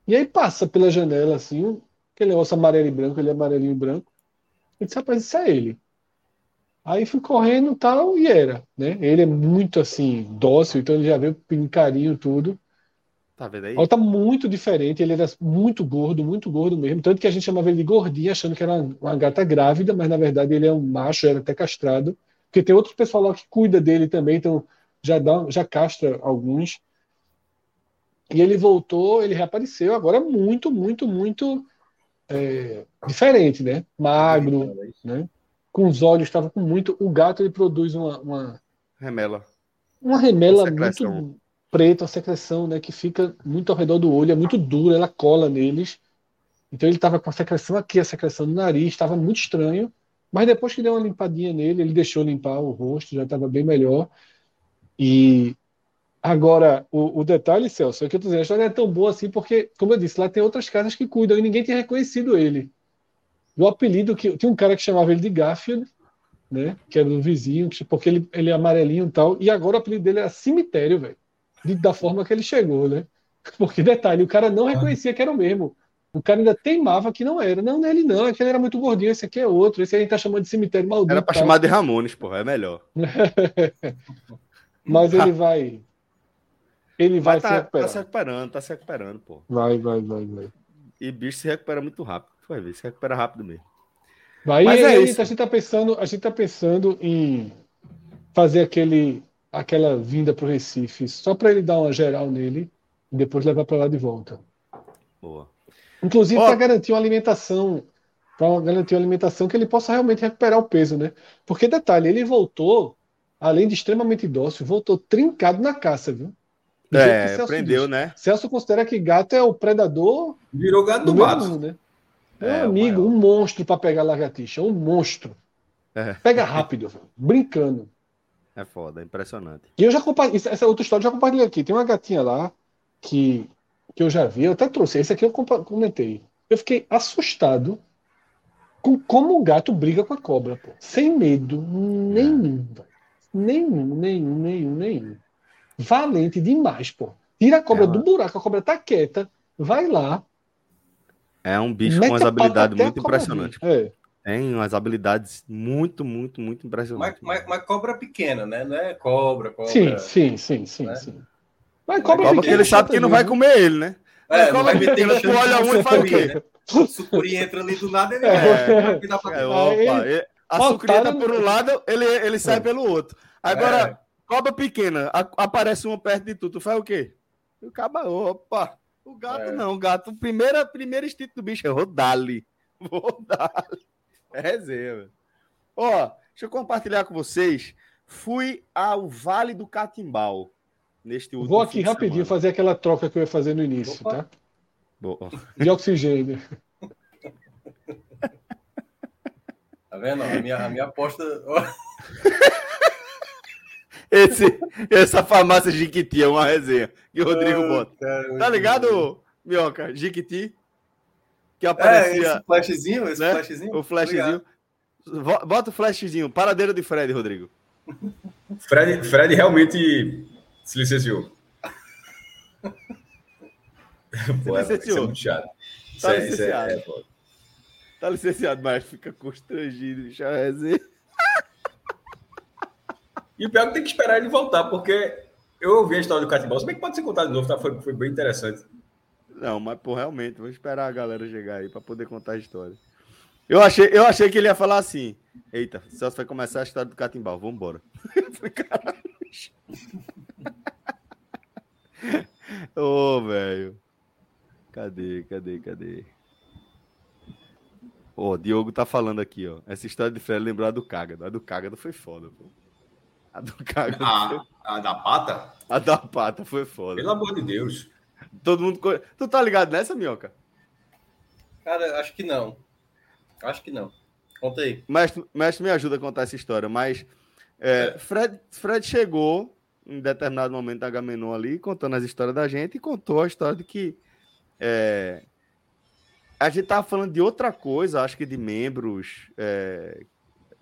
e aí passa pela janela assim, aquele negócio amarelo e branco, ele é amarelinho e branco. Eu disse, rapaz, isso é ele. Aí fui correndo tal, e era, né? Ele é muito assim, dócil, então ele já veio pedindo carinho, tudo. Tá vendo aí? Ela tá muito diferente, ele era muito gordo, muito gordo mesmo. Tanto que a gente chamava ele de gordinho, achando que era uma, gata grávida, mas na verdade ele é um macho, era até castrado. Porque tem outro pessoal lá que cuida dele também, então já, dá, já castra alguns. E ele voltou, ele reapareceu, agora muito, muito, muito é, diferente, né? Magro, né? Com os olhos, estava com muito. O gato ele produz uma, uma, Remela. uma remela secreção. muito preta, uma secreção, né? Que fica muito ao redor do olho, é muito dura, ela cola neles. Então ele estava com a secreção aqui, a secreção no nariz, estava muito estranho. Mas depois que deu uma limpadinha nele, ele deixou limpar o rosto, já estava bem melhor. E agora, o, o detalhe, Celso, é que eu tô dizendo, a história é tão boa assim, porque, como eu disse, lá tem outras casas que cuidam e ninguém tinha reconhecido ele. E o apelido que tinha um cara que chamava ele de Garfield, né? Que era do vizinho, que- porque ele, ele é amarelinho e tal. E agora o apelido dele era cemitério, velho. De- Da forma que ele chegou, né? Porque, detalhe, o cara não reconhecia que era o mesmo. O cara ainda teimava que não era. Não, não é ele não, aquele era muito gordinho, esse aqui é outro. Esse aí a gente tá chamando de cemitério maldito. Era pra tal. chamar de Ramones, porra, é melhor. Mas ele vai. Ele vai Mas se tá, recuperar. tá se recuperando, tá se recuperando, pô. Vai, vai, vai, vai. E bicho se recupera muito rápido. Vai ver, se recupera rápido mesmo. Vai, Mas é isso. A gente tá pensando, a gente tá pensando em fazer aquele, aquela vinda pro Recife, só para ele dar uma geral nele e depois levar para lá de volta. Boa. Inclusive para garantir uma alimentação, para garantir uma alimentação que ele possa realmente recuperar o peso, né? Porque detalhe, ele voltou, além de extremamente dócil, voltou trincado na caça, viu? Do É, Celso aprendeu, diz. né? Celso considera que gato é o predador Virou gato do mato. um, né? Meu É, o amigo, maior. um monstro para pegar lagartixa, um monstro. É. Pega rápido, brincando. É foda, é impressionante. E eu já compartilhei, essa outra história eu já compartilhei aqui. Tem uma gatinha lá que, que eu já vi, eu até trouxe. Esse aqui eu comentei. Eu fiquei assustado com como o gato briga com a cobra, pô. Sem medo nenhum, velho. Nenhum, nenhum, nenhum, nenhum. Valente demais, pô. Tira a cobra Ela- do buraco, a cobra tá quieta, vai lá. É um bicho com umas habilidades muito impressionantes. É. Tem umas habilidades muito, muito, muito Mas, impressionantes. mas, mas cobra pequena, né? Não é cobra, cobra. Sim, sim, sim, sim, né? sim. Mas cobra Cobra que pequena ele sabe que não vai né? comer ele, né? É, Cobra vai pequena, tu olha um e faz o quê? né? O sucuri entra ali do nada, ele É. É, cá. opa, ele- a no- por um lado, ele, ele sai É. pelo outro. Agora, É. cobra pequena, a- aparece uma perto de tu, tu faz o quê? O caba, opa. O gato É. não, o gato, o primeiro, primeiro instinto do bicho é rodar-lhe. Vou dar-lhe. É resenha, velho. Ó, deixa eu compartilhar com vocês. Fui ao Vale do Catimbau neste último Vou aqui rapidinho semana. fazer aquela troca que eu ia fazer no início, Opa. tá? Boa. De oxigênio. Tá vendo? A minha, a minha aposta. Esse, essa farmácia Jiquiti é uma resenha que o Rodrigo Ah, bota. cara, Tá ligado, Minhoca? Jiquiti? Que É, aparecia esse flashzinho, esse né? flashzinho. o flashzinho. Vo- Bota o flashzinho. Paradeira de Fred, Rodrigo. Fred, Fred realmente se licenciou. Pô, é, licenciou. isso é muito chato. Tá é- isso é- licenciado. é foda. Tá licenciado, mas fica constrangido, bicho. a resenha. E o pior é que tem que esperar ele voltar, porque eu ouvi a história do Catimbau, se bem que pode ser contado de novo, tá? foi, foi bem interessante. Não, mas, pô, realmente, vou esperar a galera chegar aí pra poder contar a história. Eu achei, eu achei que ele ia falar assim: Eita, Celso vai começar a história do Catimbau, falei, caralho. Ô, velho. Cadê, cadê, cadê? Ó, o Diogo tá falando aqui, ó. Essa história de Fred lembrar do Cágado. A do Cágado foi foda, pô. A do Cágado. A, a da pata? A da pata foi foda. Pelo amor de Deus. Todo mundo. Tu tá ligado nessa, Minhoca? Cara, acho que não. Acho que não. Conta aí. Mestre, mestre me ajuda a contar essa história, mas é, Fred, Fred chegou em determinado momento da Gamenon ali, contando as histórias da gente, e contou a história de que é, a gente tava falando de outra coisa, acho que de membros é,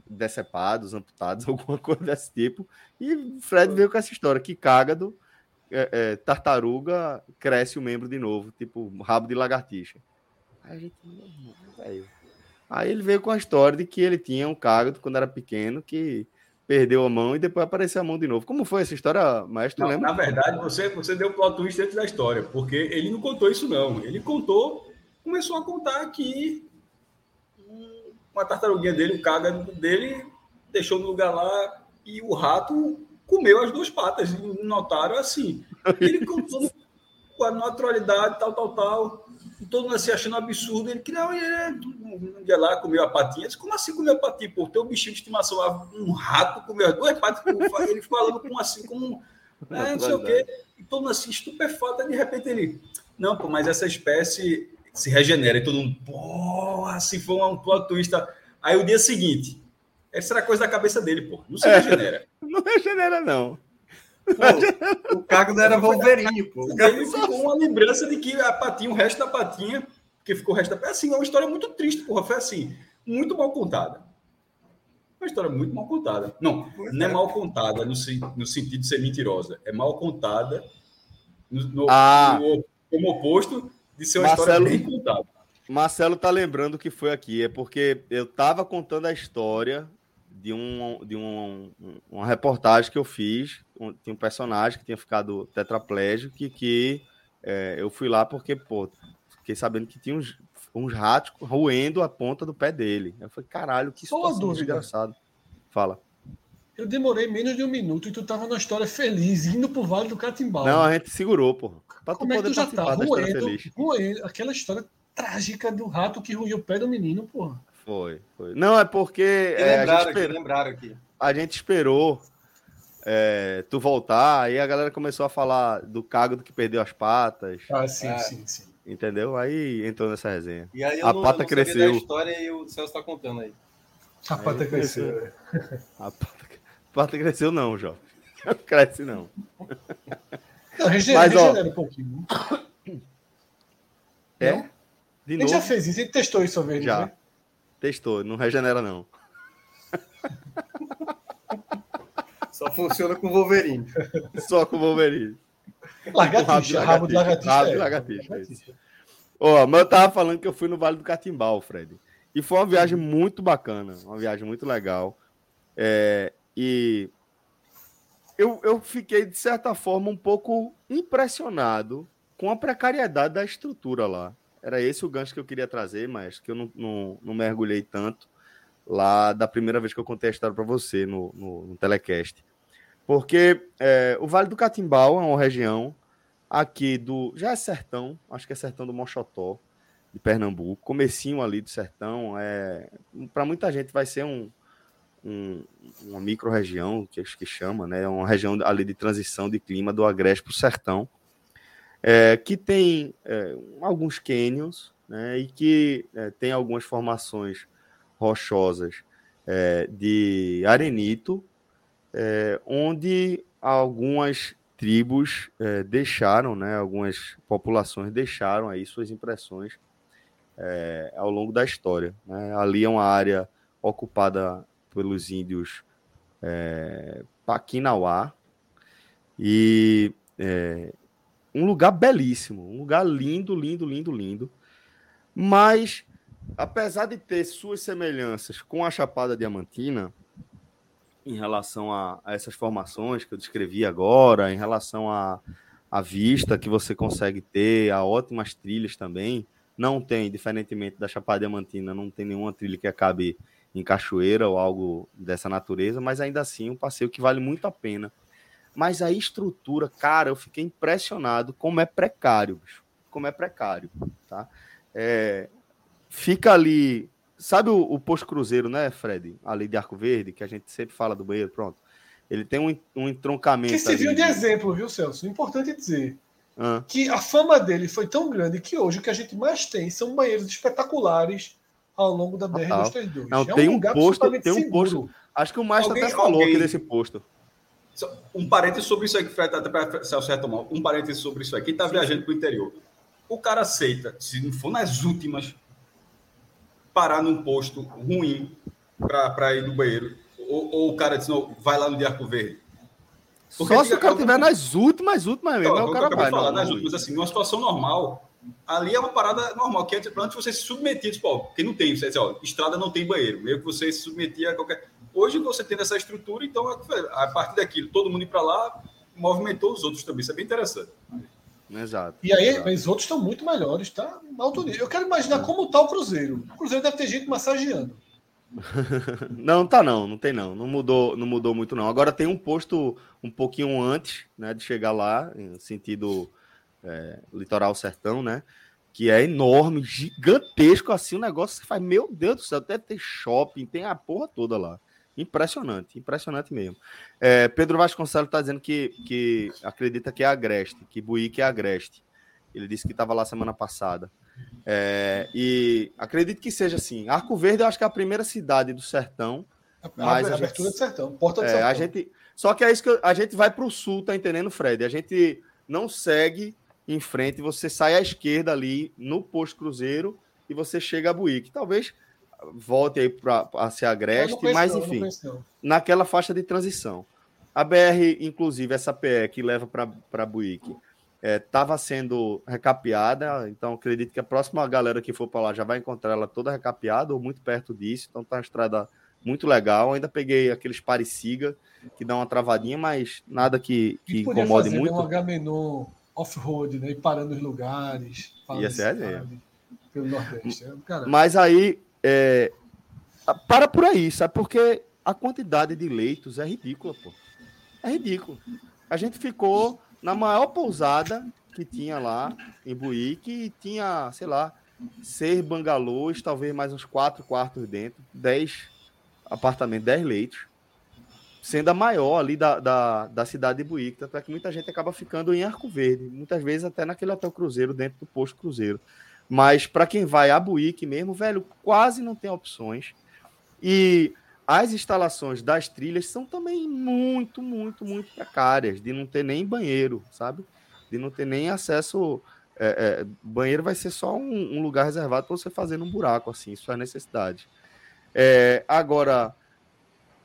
decepados, amputados, alguma coisa desse tipo, e Fred veio com essa história, que cágado, é, é, tartaruga, cresce o membro de novo, tipo rabo de lagartixa. Aí a gente, velho. Aí ele veio com a história de que ele tinha um cágado quando era pequeno que perdeu a mão e depois apareceu a mão de novo. Como foi essa história, maestro? Não, lembra? na verdade, você, você deu o plot twist dentro da história, porque ele não contou isso, não. Ele contou, começou a contar que uma tartaruguinha dele, o caga dele, deixou no lugar lá e o rato comeu as duas patas. Notaram assim. Ele contou com a naturalidade, tal, tal, tal. E todo mundo assim achando absurdo. Ele que não, ele um dia lá comeu a patinha. Disse, como assim comeu a patinha? Pô, teu bichinho de estimação lá, um rato comeu as duas patas. Ele falando com assim, como. É, não sei o quê. E todo mundo assim, estupefato. De repente ele. Não, pô, mas essa espécie se regenera. E todo mundo, porra, se for um plot twist. Aí o dia seguinte, essa era coisa da cabeça dele, pô. Não se regenera. É, não regenera, não. Pô, o não era Wolverine, pô. Ele ficou uma lembrança de que a patinha, o resto da patinha, que ficou o resto da Assim, é uma história muito triste, porra. Foi assim, muito mal contada. Uma história muito mal contada. Não, não é mal contada no, no sentido de ser mentirosa. É mal contada no, no, ah. no como oposto de ser uma Marcelo, história bem contada. Marcelo tá lembrando que foi aqui, é porque eu tava contando a história de, um, de um, uma reportagem que eu fiz. Tinha um personagem que tinha ficado tetraplégico que, que é, eu fui lá porque, pô, fiquei sabendo que tinha uns, uns ratos roendo a ponta do pé dele. Eu falei, caralho, que situação desgraçado. Fala. Eu demorei menos de um minuto e tu tava na história feliz, indo pro Vale do Catimbau. Não, a gente segurou, porra. Pra Como é que tu já tá? Roendo, roendo, aquela história trágica do rato que ruiu o pé do menino, porra. Foi, foi. Não, é porque. É, lembraram, a gente esperou, aqui, lembraram aqui. A gente esperou é, tu voltar, aí a galera começou a falar do cago do que perdeu as patas. Ah, sim, é. sim, sim. Entendeu? Aí entrou nessa resenha. E aí a não, pata cresceu. a história e o Celso tá contando aí. A pata aí cresceu. cresceu. a, pata, a pata cresceu, não, Jó. Não cresce, não. Não, regenera, Mas, ó, um pouquinho. É? Não? De a gente já fez isso, a gente testou isso uma vez, já. Né? Testou, não regenera, não. Só funciona com Wolverine. Só com Wolverine. Lagartixa, rabo de lagartixa. Rabo de lagartixa. É. lagartixa. Ó, mas eu tava falando que eu fui no Vale do Catimbau, Fred. E foi uma viagem muito bacana, uma viagem muito legal. É, e eu, eu fiquei, de certa forma, um pouco impressionado com a precariedade da estrutura lá. Era esse o gancho que eu queria trazer, mas que eu não, não, não mergulhei tanto lá da primeira vez que eu contei a história para você no, no, no, telecast. Porque é, o Vale do Catimbau é uma região aqui do. Já é sertão, acho que é sertão do Mochotó, de Pernambuco, comecinho ali do sertão. É, para muita gente vai ser um, um, uma micro-região, que, que chama, né? Uma região ali de transição de clima do Agreste para o sertão é, que tem é, alguns cânions né, e que é, tem algumas formações rochosas é, de arenito, é, onde algumas tribos é, deixaram, né, algumas populações deixaram aí suas impressões ao longo da história. Né? Ali é uma área ocupada pelos índios é, Paquinauá e é, um lugar belíssimo, um lugar lindo, lindo, lindo, lindo. Mas, apesar de ter suas semelhanças com a Chapada Diamantina, em relação a, a essas formações que eu descrevi agora, em relação à a, a vista que você consegue ter, a ótimas trilhas também, não tem, diferentemente da Chapada Diamantina, não tem nenhuma trilha que acabe em cachoeira ou algo dessa natureza, mas ainda assim um passeio que vale muito a pena mas a estrutura, cara, eu fiquei impressionado como é precário, bicho. Como é precário, tá? É, fica ali. Sabe o, o posto cruzeiro, né, Fred? Ali de Arco Verde, que a gente sempre fala do banheiro, pronto. Ele tem um, um entroncamento. Que serviu de exemplo, viu, Celso? Importante dizer. Ah. Que a fama dele foi tão grande que hoje o que a gente mais tem são banheiros espetaculares ao longo da BR-232. Não, é tem um, um posto, tem um posto. Acho que o Maestro até falou alguém, aqui desse posto. Um parênteses sobre isso aí, que Fred até para retomar. Um parênteses sobre isso aqui. Quem está viajando para o interior. O cara aceita, se não for nas últimas, parar num posto ruim para ir no banheiro. Ou, ou, o cara diz, não, vai lá no de Arco Verde. Porque Só se o cara tiver nas últimas, últimas mesmo, então, é o cara vai. Falar, nas últimas, assim, numa situação normal, ali é uma parada normal, que antes, antes você se submetia, tipo, ó, porque não tem, você diz, ó, estrada não tem banheiro, meio que você se submetia a qualquer... Hoje você tem essa estrutura, então a partir daquilo, todo mundo ir para lá, movimentou os outros também, isso é bem interessante. Exato. E aí, exato. os outros estão muito melhores, tá? Alto nível. Eu quero imaginar como está o Cruzeiro. O Cruzeiro deve ter gente massageando. não, tá não, não tem não. Não mudou, não mudou muito não. Agora tem um posto um pouquinho antes, né, de chegar lá, em sentido é, litoral sertão, né? Que é enorme, gigantesco assim, o um negócio que faz, meu Deus do céu, deve ter shopping, tem a porra toda lá. Impressionante, impressionante mesmo. É, Pedro Vasconcelos está dizendo que, que acredita que é Agreste, que Buíque é Agreste. Ele disse que estava lá semana passada. É, e acredito que seja assim. Arco Verde, eu acho que é a primeira cidade do sertão. A, mas a, a abertura gente, do sertão, porta do é, sertão. A gente, só que é isso que a gente vai para o sul, tá entendendo, Fred? A gente não segue em frente, você sai à esquerda ali no posto Cruzeiro e você chega a Buíque. Talvez volte aí para ser agreste, mas não, enfim, naquela faixa de transição. A BR, inclusive, essa PE que leva para Buíque, estava é, sendo recapeada, então acredito que a próxima galera que for para lá já vai encontrar ela toda recapeada ou muito perto disso, então tá uma estrada muito legal. Ainda peguei aqueles pareciga que dá uma travadinha, mas nada que, que incomode muito. Um H-Menon off-road, né? E parando os lugares. Ia ser a ideia. Pelo Nordeste. É, mas aí, é, para por aí, sabe? Porque a quantidade de leitos é ridícula, pô. É ridículo. A gente ficou na maior pousada que tinha lá em Buíque e tinha, sei lá, seis bangalôs, talvez mais uns quatro quartos dentro, dez apartamentos, dez leitos, sendo a maior ali da, da, da cidade de Buíque. Tanto é que muita gente acaba ficando em Arco Verde, muitas vezes até naquele hotel Cruzeiro, dentro do posto Cruzeiro. Mas para quem vai a Buíque mesmo, velho, quase não tem opções. E as instalações das trilhas são também muito, muito, muito precárias, de não ter nem banheiro, sabe? De não ter nem acesso. É, é, banheiro vai ser só um, um lugar reservado para você fazer num buraco, assim, isso é necessidade. É, agora,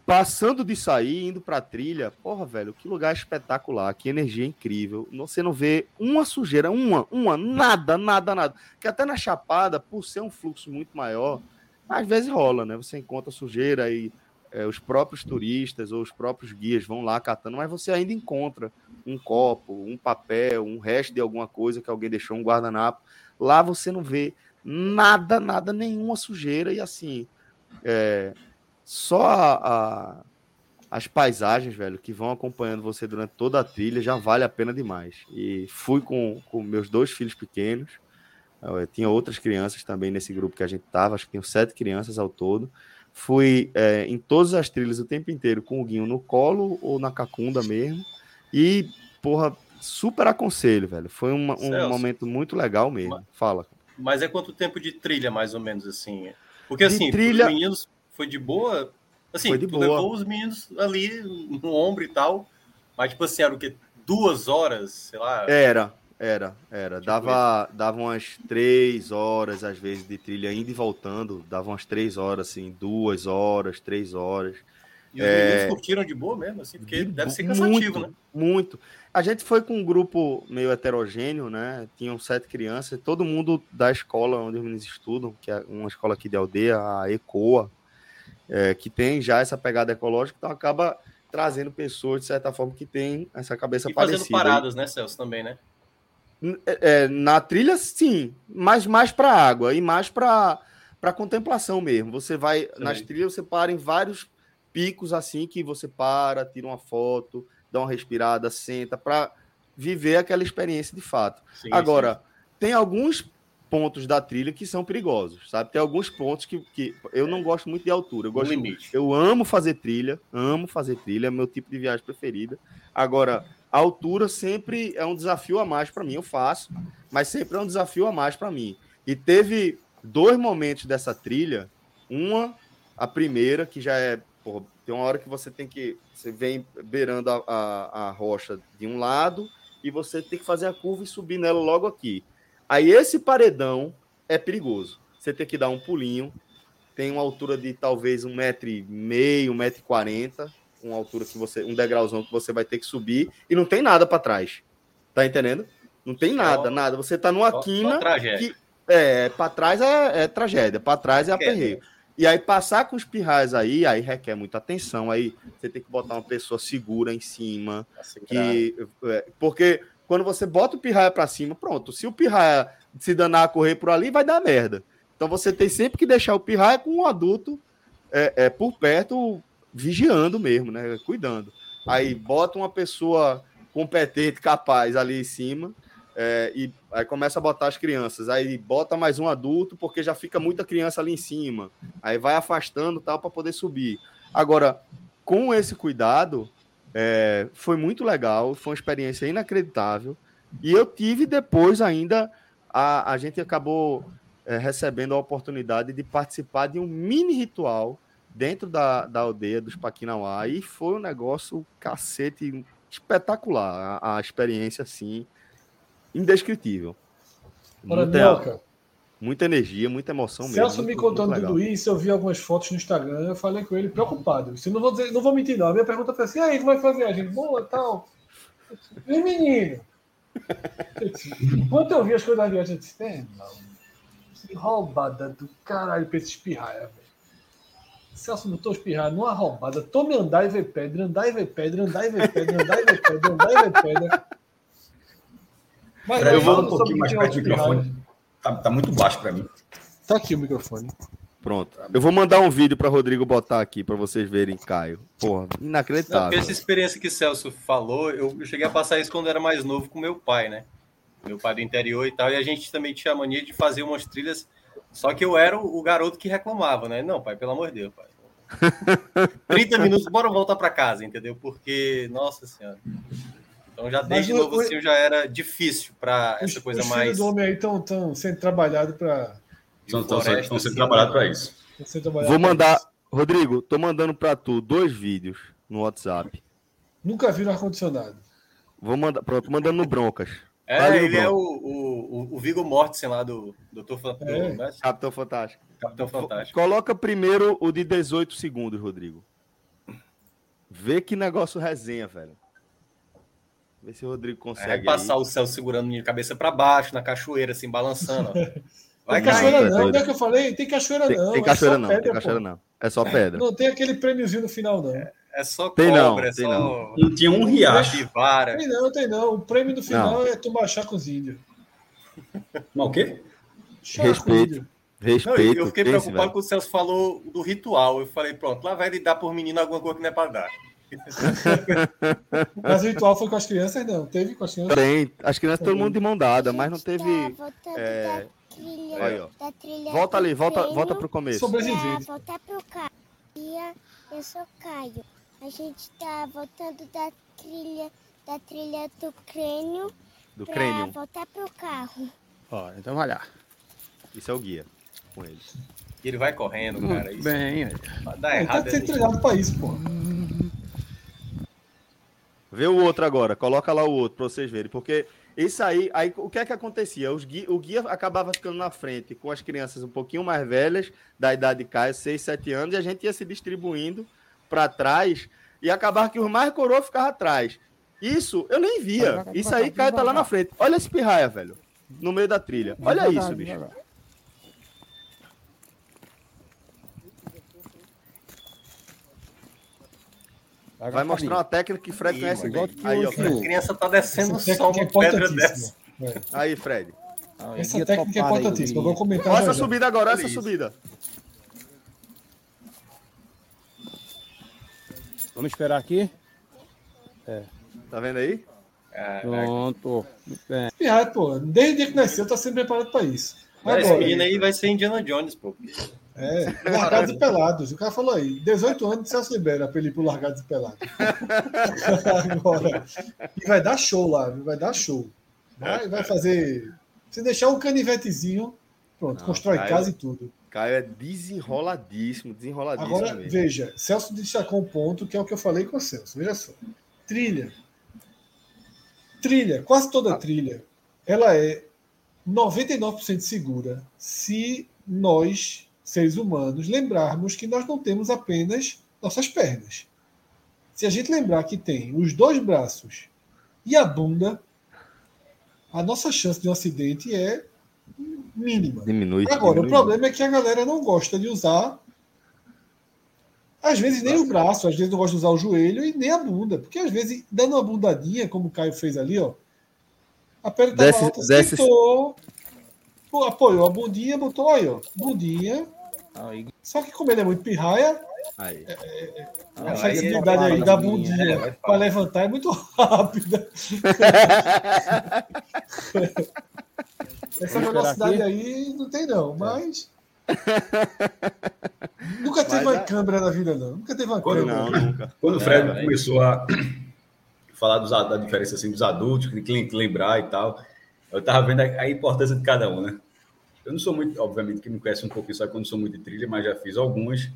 passando de sair, indo para a trilha, porra, velho, que lugar espetacular, que energia incrível. Você não vê uma sujeira, uma, uma, nada, nada, nada. Que até na Chapada, por ser um fluxo muito maior, às vezes rola, né? Você encontra sujeira e é, os próprios turistas ou os próprios guias vão lá catando, mas você ainda encontra um copo, um papel, um resto de alguma coisa que alguém deixou, um guardanapo. Lá você não vê nada, nada, nenhuma sujeira e assim. É, só a, a, as paisagens, velho, que vão acompanhando você durante toda a trilha já vale a pena demais. E fui com, com meus dois filhos pequenos, eu tinha outras crianças também nesse grupo que a gente tava, acho que tinham sete crianças ao todo. Fui é, em todas as trilhas o tempo inteiro com o Guinho no colo ou na cacunda mesmo. E, porra, super aconselho, velho. Foi uma, um momento muito legal mesmo. Fala. Mas é quanto tempo de trilha, mais ou menos, assim? Porque, de assim, trilha... os meninos foi de boa. Assim, foi de tu boa. levou os meninos ali no ombro e tal. Mas, tipo assim, era o quê? Duas horas, sei lá. Era, era, era. Tipo dava, dava umas três horas, às vezes, de trilha indo e voltando. Dava umas três horas, assim, duas horas, três horas. E os é... meninos curtiram de boa mesmo, assim, porque de... deve ser cansativo, muito, né? Muito. A gente foi com um grupo meio heterogêneo, né? Tinham sete crianças, todo mundo da escola onde os meninos estudam, que é uma escola aqui de aldeia, a ECOA, é, que tem já essa pegada ecológica, então acaba trazendo pessoas, de certa forma, que tem essa cabeça e parecida. fazendo paradas, né, Celso, também, né? É, é, na trilha, sim, mas mais para água e mais para contemplação mesmo. Você vai sim. nas trilhas, você para em vários picos assim que você para, tira uma foto, dá uma respirada, senta para viver aquela experiência de fato. Sim, Agora, sim. tem alguns pontos da trilha que são perigosos, sabe? Tem alguns pontos que, que eu não gosto muito de altura. Eu gosto, eu amo fazer trilha, amo fazer trilha, é meu tipo de viagem preferida. Agora, a altura sempre é um desafio a mais para mim, eu faço, mas sempre é um desafio a mais para mim. E teve dois momentos dessa trilha, uma, a primeira, que já é, porra, tem uma hora que você tem que, você vem beirando a, a, a rocha de um lado e você tem que fazer a curva e subir nela logo aqui. Aí esse paredão é perigoso. Você tem que dar um pulinho, tem uma altura de talvez um metro e meio, um metro e quarenta, uma altura que você, um degrauzão que você vai ter que subir e não tem nada para trás. Tá entendendo? Não tem nada, Só- nada. Você tá numa Só- só quina tragédia. que é, para trás é, é tragédia, para trás é aperreio. E aí passar com os pirrais aí, aí requer muita atenção, aí você tem que botar uma pessoa segura em cima, Assim, que é, porque quando você bota o pirraia para cima, pronto, se o pirraia se danar a correr por ali, vai dar merda. Então você tem sempre que deixar o pirraia com um adulto é, é, por perto, vigiando mesmo, né, cuidando. Aí bota uma pessoa competente, capaz ali em cima, é, e aí começa a botar as crianças. Aí bota mais um adulto, porque já fica muita criança ali em cima. Aí vai afastando tal para poder subir. Agora, com esse cuidado, é, foi muito legal, foi uma experiência inacreditável. E eu tive depois ainda, a, a gente acabou é, recebendo a oportunidade de participar de um mini ritual dentro da, da aldeia dos Paquinauá. E foi um negócio cacete espetacular. A, a experiência, assim, indescritível. Ora, Minhoca, muita energia, muita emoção mesmo. Celso me contando tudo isso, eu vi algumas fotos no Instagram, eu falei com ele preocupado. Se não vou dizer, não vou mentir, não. A minha pergunta foi assim: "E aí, tu vai fazer a gente boa tal? E menino? Eu Enquanto eu vi as coisas ali, eu disse, é, não. Que roubada do caralho pra esse espirraia, velho. Celso botou espirrar numa roubada. Tome andar e ver pedra, andar e ver pedra, andar e ver pedra, andar e ver pedra, andar e ver pedra. Mas aí, fala um pouquinho mais perto do microfone. Tá, tá muito baixo para mim. Tá aqui o microfone. Pronto. Eu vou mandar um vídeo para Rodrigo botar aqui para vocês verem, Caio. Porra, Não, inacreditável. porque essa experiência que o Celso falou, eu, cheguei a passar isso quando era mais novo com meu pai, né? Meu pai do interior e tal, e a gente também tinha a mania de fazer umas trilhas, só que eu era o, o garoto que reclamava, né? Não, pai, pelo amor de Deus, pai. 30 minutos, bora voltar para casa, entendeu? Porque, nossa senhora. Então já desde Mas novo o- assim já era difícil para Os, essa coisa os mais filhos do homem aí estão sendo trabalhados para Estão sendo assim, trabalhados né? para isso. ser trabalhado Vou mandar, isso. Rodrigo, tô mandando para tu dois vídeos no WhatsApp. Nunca vi no ar-condicionado. Vou mandar, pronto, tô mandando no Broncas. É, ele é o, o, o, o Viggo Mortensen lá do Doutor do, É. né? Capitão Fantástico. Capitão Fantástico. Coloca primeiro o de 18 segundos, Rodrigo. Vê que negócio resenha, velho. Vê se o Rodrigo Aí consegue. vai passar aí. o céu segurando minha cabeça para baixo, na cachoeira, assim, balançando. Vai tem Não, cachoeira é cair. não, não é que eu falei? Tem cachoeira Tem, não. tem é cachoeira só não, pedra, tem pô. cachoeira não. É só pedra. Não tem aquele prêmiozinho no final, não. É só Tem não, cobra, é tem só não. Não tinha um riacho. capivara. Tem não, tem não. O prêmio do final é tomar chá com os índios. Mas o quê? Chá com Respeito. índio. Não, eu- Respeito. eu fiquei preocupado quando o Celso falou do ritual. Eu falei, pronto, lá vai ele dar por menino alguma coisa que não é para dar. Mas o ritual foi com as crianças, não. Teve com as crianças. Tem. As crianças todo mundo de mão dada, mas não Tá teve. voltando é, da trilha, aí, ó. da trilha Volta ali, volta, treino volta pro começo. Sobrevivente. voltar pro carro. E a- eu sou Caio. A gente tá voltando da trilha, da trilha do crânio Do pra crânio. voltar pro carro. Ó, então vai lá. Isso é o guia com ele. E ele vai correndo, cara. Isso Bem, aí. vai dar Ele tá errado. sendo treinado pra isso, pô. Vê o outro agora, coloca lá o outro pra vocês verem, porque isso aí, aí o que é que acontecia? Os gui- o guia acabava ficando na frente com as crianças um pouquinho mais velhas, da idade de Caio, 6, 7 anos, e a gente ia se distribuindo para trás e acabava que os mais coroa ficavam atrás. Isso eu nem via. Isso aí Caio tá lá na frente. Olha esse pirraia, velho, no meio da trilha. Olha isso, bicho. Vai mostrar uma técnica que Fred conhece bem. Aí, ó, Fred. A criança tá descendo Essa só é uma pedra dessa. É. Aí, Fred. Essa técnica é importantíssima. Eu vou comentar Olha essa já. subida agora, Olha essa isso. subida. Vamos esperar aqui. Tá vendo aí? Pronto. Pirraia, pô, desde que nasceu, tá sendo preparado pra isso. Esse Agora, menino aí vai ser Indiana Jones, pô. É, largados e pelados. O cara falou aí, 18 anos, Celso libera pra ele ir pro largados e pelados. Agora, e vai dar show lá, vai dar show. Vai, vai fazer. Se deixar um canivetezinho, pronto, Não, constrói Caio- casa e tudo. Caio é desenroladíssimo, desenroladíssimo Agora, mesmo. veja, Celso destacou um ponto que é o que eu falei com o Celso. Veja só. Trilha. Trilha, quase toda trilha, ela é 99% segura se nós, seres humanos, lembrarmos que nós não temos apenas nossas pernas. Se a gente lembrar que tem os dois braços e a bunda, a nossa chance de um acidente é mínima. Diminui. Agora, diminui. o problema é que a galera não gosta de usar. Às vezes nem o braço, às vezes não gosta de usar o joelho e nem a bunda. Porque às vezes, dando uma bundadinha, como o Caio fez ali, ó. A perna Desce- alta, desce- sentou, apoiou a bundinha, botou aí, ó. Bundinha. Aí, Só que como ele é muito pirraia, Aí. a aí flexibilidade é aí da bundinha, é, para levantar é muito rápida. Essa velocidade esperar aí não tem, não, mas. Nunca teve Mas uma é- câmera na vida, não. Nunca teve uma Quando- câmera. Não, nunca. Quando o É, Fred velho. começou a falar dos, da diferença assim, dos adultos, que tem que lembrar e tal, eu tava vendo a, a importância de cada um, né? Eu não sou muito, obviamente, quem me conhece um pouquinho sabe que eu não sou muito de trilha, mas já fiz algumas.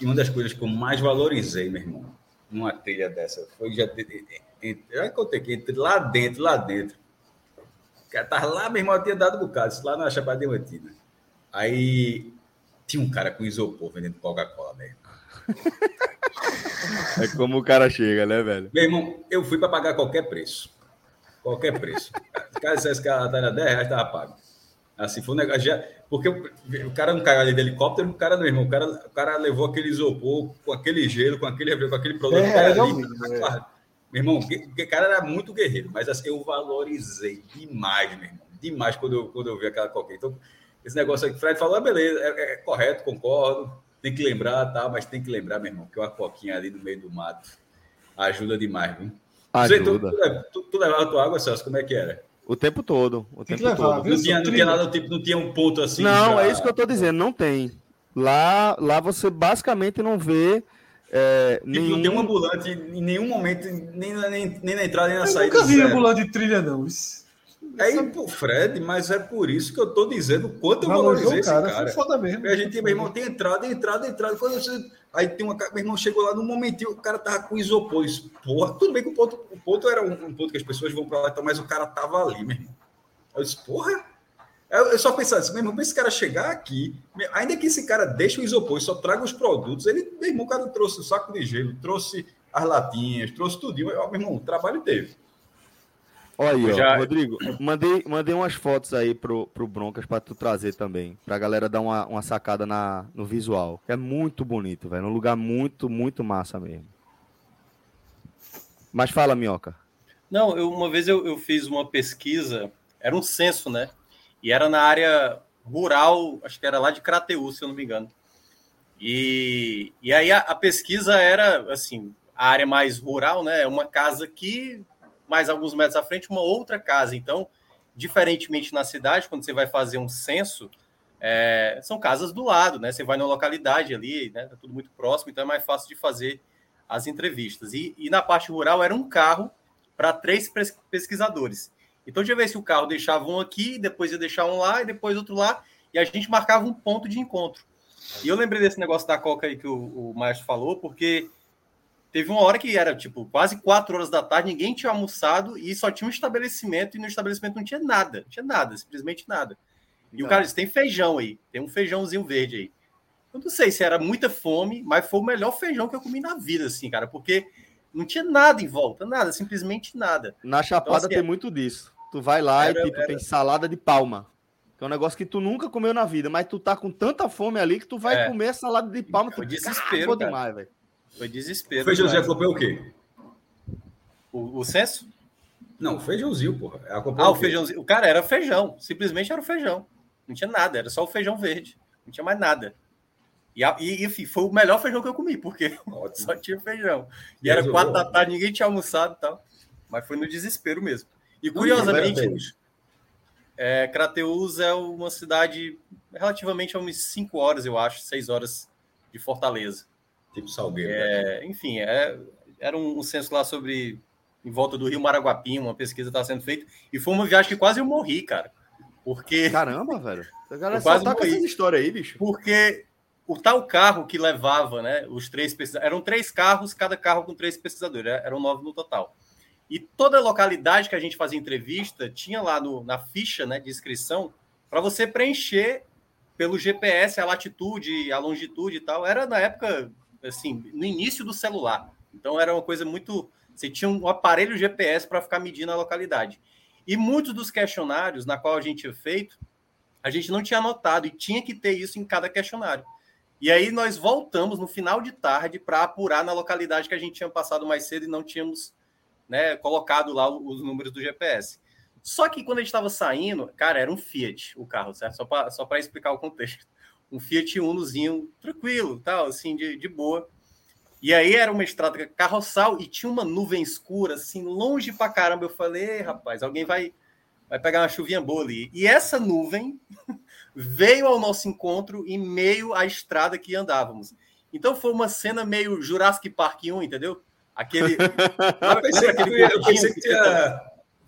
E uma das coisas que eu mais valorizei, meu irmão, numa trilha dessa, foi já ter. entre- Já contei que entre lá dentro, lá dentro. O cara tava lá, meu irmão, eu tinha dado um bocado, isso lá na Chapada Diamantina. Aí tinha um cara com isopor vendendo Coca-Cola, velho. É como o cara chega, né, velho? Meu irmão, eu fui para pagar qualquer preço. Qualquer preço. Se o cara dissesse que ela era 10 reais, estava pago. Assim, foi um negócio. Já, porque o, cara não caiu ali de helicóptero, o cara não, irmão. O cara, o cara levou aquele isopor, com aquele gelo, com aquele, com aquele produto. 10 o cara é ali, é. Meu irmão, o cara era muito guerreiro, mas assim, eu valorizei demais, meu irmão. Demais quando eu, quando eu vi aquela coquinha. Então, esse negócio aí que o Fred falou, ah, beleza, é, é correto, concordo. Tem que lembrar, tá? Mas tem que lembrar, meu irmão, que uma coquinha ali no meio do mato ajuda demais, viu? Sei, tu, Ajuda. tu, tu, tu levava tua água, Celso, como é que era? O tempo todo. O Tem que tempo levar, todo. viu? Não tinha, não tinha nada, tipo, não tinha um ponto assim. Não, pra- é isso que eu tô dizendo, não tem. Lá, lá você basicamente não vê é, Tipo, nenhum... Não tem um ambulante em nenhum momento, nem, na- nem, nem na entrada nem na Eu saída. nunca vi ambulante de trilha, não. Isso. Aí, pô, Fred, mas é por isso que eu tô dizendo o quanto eu valorizei esse cara, cara. foda mesmo. A gente, meu irmão, tem entrada, entrada, entrada. Aí tem uma. Meu irmão chegou lá num momentinho, o cara tava com isopor. Isso, porra, tudo bem que o ponto, o ponto era um, um ponto que as pessoas vão pra lá, então, mas o cara tava ali, meu irmão. Eu disse, porra. Eu, eu só pensava assim, meu irmão, pra esse cara chegar aqui, ainda que esse cara deixe o isopor e só traga os produtos, ele, meu irmão, o cara trouxe o saco de gelo, trouxe as latinhas, trouxe. Eu, meu irmão, o trabalho teve. Olha aí, ó, Já- Rodrigo, mandei, mandei umas fotos aí pro, pro Broncas pra tu trazer também, pra galera dar uma, uma sacada na, no visual. É muito bonito, velho, um lugar muito, muito massa mesmo. Mas fala, Minhoca. Não, eu, uma vez eu, eu fiz uma pesquisa, era um censo, né? E era na área rural, acho que era lá de Crateú, se eu não me engano. E, e aí a, a pesquisa era, assim, a área mais rural, né? É uma casa aqui, mais alguns metros à frente, uma outra casa. Então, diferentemente na cidade, quando você vai fazer um censo, é, são casas do lado, né? Você vai na localidade ali, né? Tá tudo muito próximo, então é mais fácil de fazer as entrevistas. E, e na parte rural era um carro para três pes- pesquisadores. Então, de vez se o carro deixava um aqui, depois ia deixar um lá e depois outro lá, e a gente marcava um ponto de encontro. E eu lembrei desse negócio da Coca aí que o, o Maestro falou, porque teve uma hora que era tipo quase quatro horas da tarde, ninguém tinha almoçado e só tinha um estabelecimento, e no estabelecimento não tinha nada, não tinha nada, simplesmente nada. E o cara disse: tem feijão aí, tem um feijãozinho verde aí. Eu não sei se era muita fome, mas foi o melhor feijão que eu comi na vida, assim, cara, porque não tinha nada em volta, nada, simplesmente nada. Na Chapada Então, assim, tem muito disso. Tu vai lá era- e tipo, tem salada de palma. Que é um negócio que tu nunca comeu na vida, mas tu tá com tanta fome ali que tu vai É. comer a salada de palma. É Tu o desespero, cara. demais, velho. Foi desespero. O feijãozinho acompanhou o quê? O, o censo? Não, o feijãozinho, porra. Acompanhou Ah, o quê? feijãozinho. O cara era feijão, simplesmente era o feijão. Não tinha nada, era só o feijão verde. Não tinha mais nada. E, e enfim, foi o melhor feijão que eu comi, porque Ótimo. só tinha feijão. E E era quatro da tarde, ninguém tinha almoçado e tal. Mas foi no desespero mesmo. E curiosamente, Deus. é, Crateús é uma cidade relativamente a umas 5 horas, eu acho, 6 horas de Fortaleza. Tipo Salgueiro. né? É, enfim, é, era um, um censo lá sobre em volta do Rio Maraguapim, uma pesquisa estava sendo feita, e foi uma viagem que quase eu morri, cara. Porque, Caramba, velho. A galera quase tá com morri. essas histórias aí, bicho. porque o tal carro que levava, né, os três pesquisadores, eram três carros, cada carro com três pesquisadores, eram nove no total. E toda localidade que a gente fazia entrevista tinha lá no- na ficha né, de inscrição para você preencher pelo GPS a latitude, a longitude e tal. Era na época, assim, no início do celular. Então era uma coisa muito. Você tinha um aparelho GPS para ficar medindo a localidade. E muitos dos questionários na qual a gente tinha feito, a gente não tinha anotado e tinha que ter isso em cada questionário. E aí nós voltamos no final de tarde para apurar na localidade que a gente tinha passado mais cedo e não tínhamos né, colocado lá os números do GPS. Só que quando a gente estava saindo, cara, era um Fiat o carro, certo? Só para explicar o contexto. Um Fiat Unozinho tranquilo, tal, assim, de, de boa. E aí era uma estrada carroçal e tinha uma nuvem escura, assim, longe pra caramba. Eu falei, rapaz, alguém vai, vai pegar uma chuvinha boa ali. E essa nuvem veio ao nosso encontro em meio à estrada que andávamos. Então foi uma cena meio Jurassic Park 1, entendeu? Aquele. eu pensei, aquele eu pensei que tinha.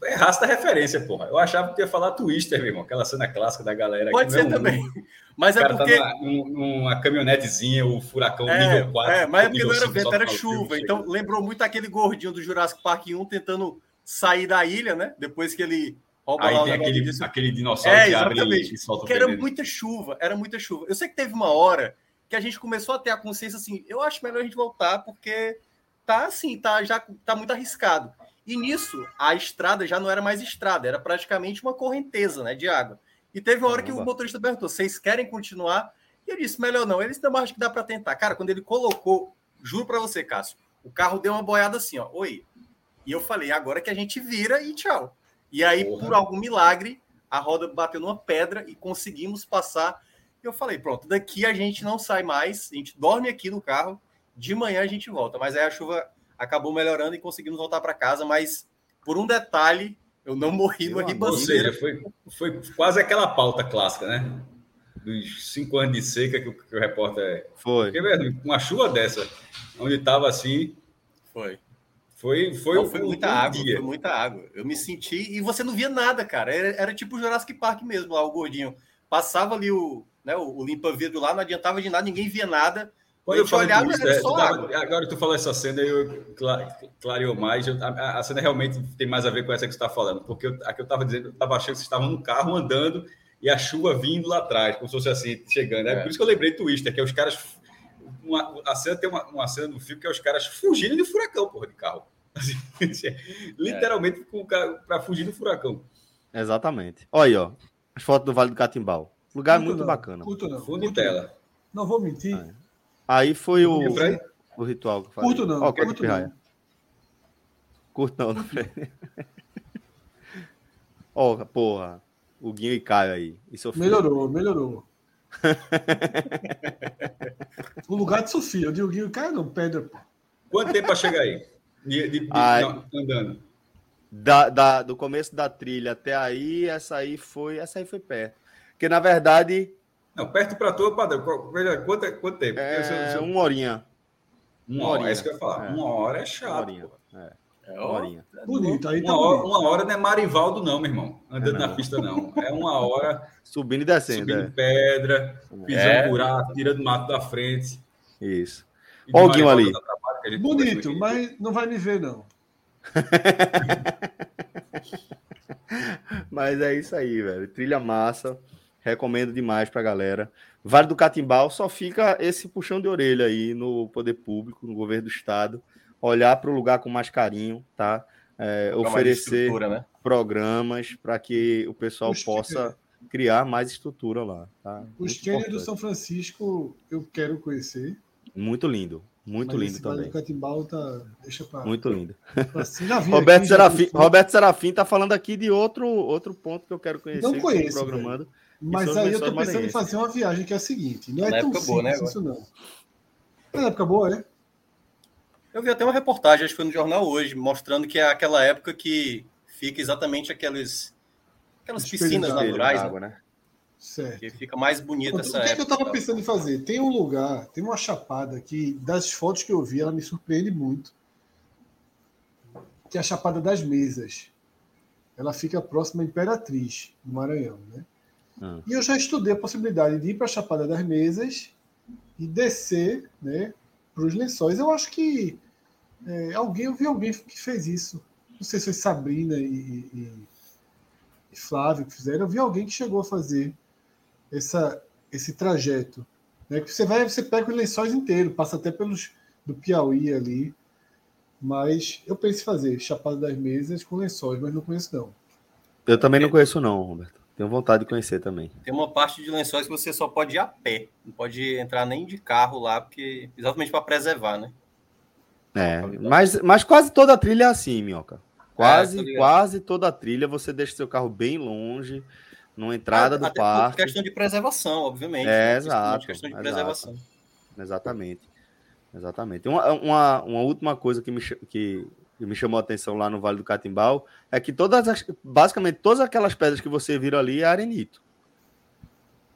Erraste a referência, porra. Eu achava que ia falar Twister, meu irmão. Aquela cena clássica da galera. Pode ser também. Mas é tá porque. Tá numa, numa, caminhonetezinha, o furacão é, nível 4. É, mas é porque não era vento, era chuva. Então lembrou muito aquele gordinho do Jurassic Park 1 tentando sair da ilha, né? Depois que ele rouba Aí lá tem aquele, disso. aquele dinossauro é, que abre e, e solta Porque o era muita chuva, era muita chuva. Eu sei que teve uma hora que a gente começou a ter a consciência assim, eu acho melhor a gente voltar porque tá assim, tá já tá muito arriscado. E nisso, a estrada já não era mais estrada, era praticamente uma correnteza né, de água. E teve uma hora que o motorista perguntou: vocês querem continuar? E eu disse: melhor não. Eles não acho que dá para tentar. Cara, quando ele colocou, juro para você, Cássio, o carro deu uma boiada assim, ó. Oi. E eu falei: agora que a gente vira e tchau. E aí, Porra. por algum milagre, a roda bateu numa pedra e conseguimos passar. E eu falei: pronto, daqui a gente não sai mais, a gente dorme aqui no carro, de manhã a gente volta. Mas aí a chuva acabou melhorando e conseguimos voltar para casa, mas por um detalhe, eu não morri no ribanceira. Ou seja, foi, foi quase aquela pauta clássica, né? Dos cinco anos de seca que o, que o repórter. Foi. Porque, mesmo, uma chuva dessa, onde estava assim. Foi. Foi, foi, não, foi muita um água, dia. foi muita água. Eu me senti e você não via nada, cara. Era, era tipo o Jurassic Park mesmo, lá o gordinho. Passava ali o, né, o, o limpa-vidro lá, não adiantava de nada, ninguém via nada. Quando eu falei olhava, isso, é, tava, agora tu falou essa cena, eu clareou mais. Eu, a, a, cena realmente tem mais a ver com essa que você está falando, porque eu, a que eu estava dizendo, eu estava achando que vocês estavam no carro andando e a chuva vindo lá atrás, como se fosse assim, chegando. É, é. por isso que eu lembrei Twister, que é os caras. Uma, a cena tem uma, uma cena no filme que é os caras fugindo de furacão, porra, de carro. Assim, literalmente é. para fugir do furacão. Exatamente. Olha aí, ó. As fotos do Vale do Catimbau. Lugar muito não, bacana. Curto não. Fundo de tela. Não vou mentir. É. Aí foi o, o ritual que eu falei. Curto não, oh, curto não. Curto não, não Ó, oh, porra. O Guinho e Caio aí. E Melhorou, melhorou. o lugar de Sofia. Eu digo Guinho e Caio não, Pedra. Quanto tempo para chegar aí? De, de, de não, andando. Da, da, do começo da trilha até aí, essa aí foi, essa aí foi perto. Porque na verdade não, perto para tu, padrão. Quanto, é, quanto tempo? É, uma horinha. Uma, hora, é isso que eu ia falar. É. Uma hora é chato. Uma horinha. É. É uma horinha. Bonito, aí tá uma, hora, uma hora não é Marivaldo, não, meu irmão. Andando é na pista, não. É uma hora. subindo e descendo. Subindo é. pedra, pisando é. buraco, tirando mato da frente. Isso. Olha o Guinho ali. Bonito, mas não vai me ver, não. mas é isso aí, velho. Trilha massa. Recomendo demais para a galera. Vale do Catimbau só fica esse puxão de orelha aí no poder público, no governo do estado, olhar para o lugar com mais carinho, tá? É, oferecer né? programas para que o pessoal Os possa que... criar mais estrutura lá. Tá? Os cânions do São Francisco eu quero conhecer. Muito lindo. Muito Mas lindo também. Vale do Catimbau tá. Deixa pra... Muito lindo. Roberto, Serafim, Roberto Serafim tá falando aqui de outro, outro ponto que eu quero conhecer. Não conheço. Programando. Velho. Mas aí eu tô pensando em fazer uma viagem que é a seguinte: não é Na tão simples boa, né, isso, não. É na época boa, né? Eu vi até uma reportagem, acho que foi no jornal hoje, mostrando que é aquela época que fica exatamente aqueles, aquelas piscinas naturais, né? água, né? Certo. Que fica mais bonita essa época. O que, é que eu tava pensando em fazer? Tem um lugar, tem uma chapada que, das fotos que eu vi, ela me surpreende muito. Que é a Chapada das Mesas. Ela fica próxima à Imperatriz, no Maranhão, né? Ah. E eu já estudei a possibilidade de ir para a Chapada das Mesas e descer né, para os lençóis. Eu acho que é, alguém, eu vi alguém que fez isso. Não sei se foi Sabrina e, e, e, Flávio que fizeram. Eu vi alguém que chegou a fazer essa, esse trajeto. Né, que você vai, você pega os lençóis inteiros, passa até pelos do Piauí ali. Mas eu penso em fazer Chapada das Mesas com lençóis, mas não conheço não. Eu também não conheço, não, Roberto. Tenho vontade de conhecer também. Tem uma parte de lençóis que você só pode ir a pé. Não pode entrar nem de carro lá, porque exatamente para preservar, né? É, mas, mas quase toda a trilha é assim, Minhoca. Quase, ligado. quase toda a trilha você deixa seu carro bem longe, numa entrada do Até por parque. questão de preservação, obviamente. É, né? exato, Questão de exato. preservação. Exatamente. Exatamente. Uma, uma, uma última coisa que me, que, que me chamou a atenção lá no Vale do Catimbau é que todas as, basicamente todas aquelas pedras que você vira ali é arenito.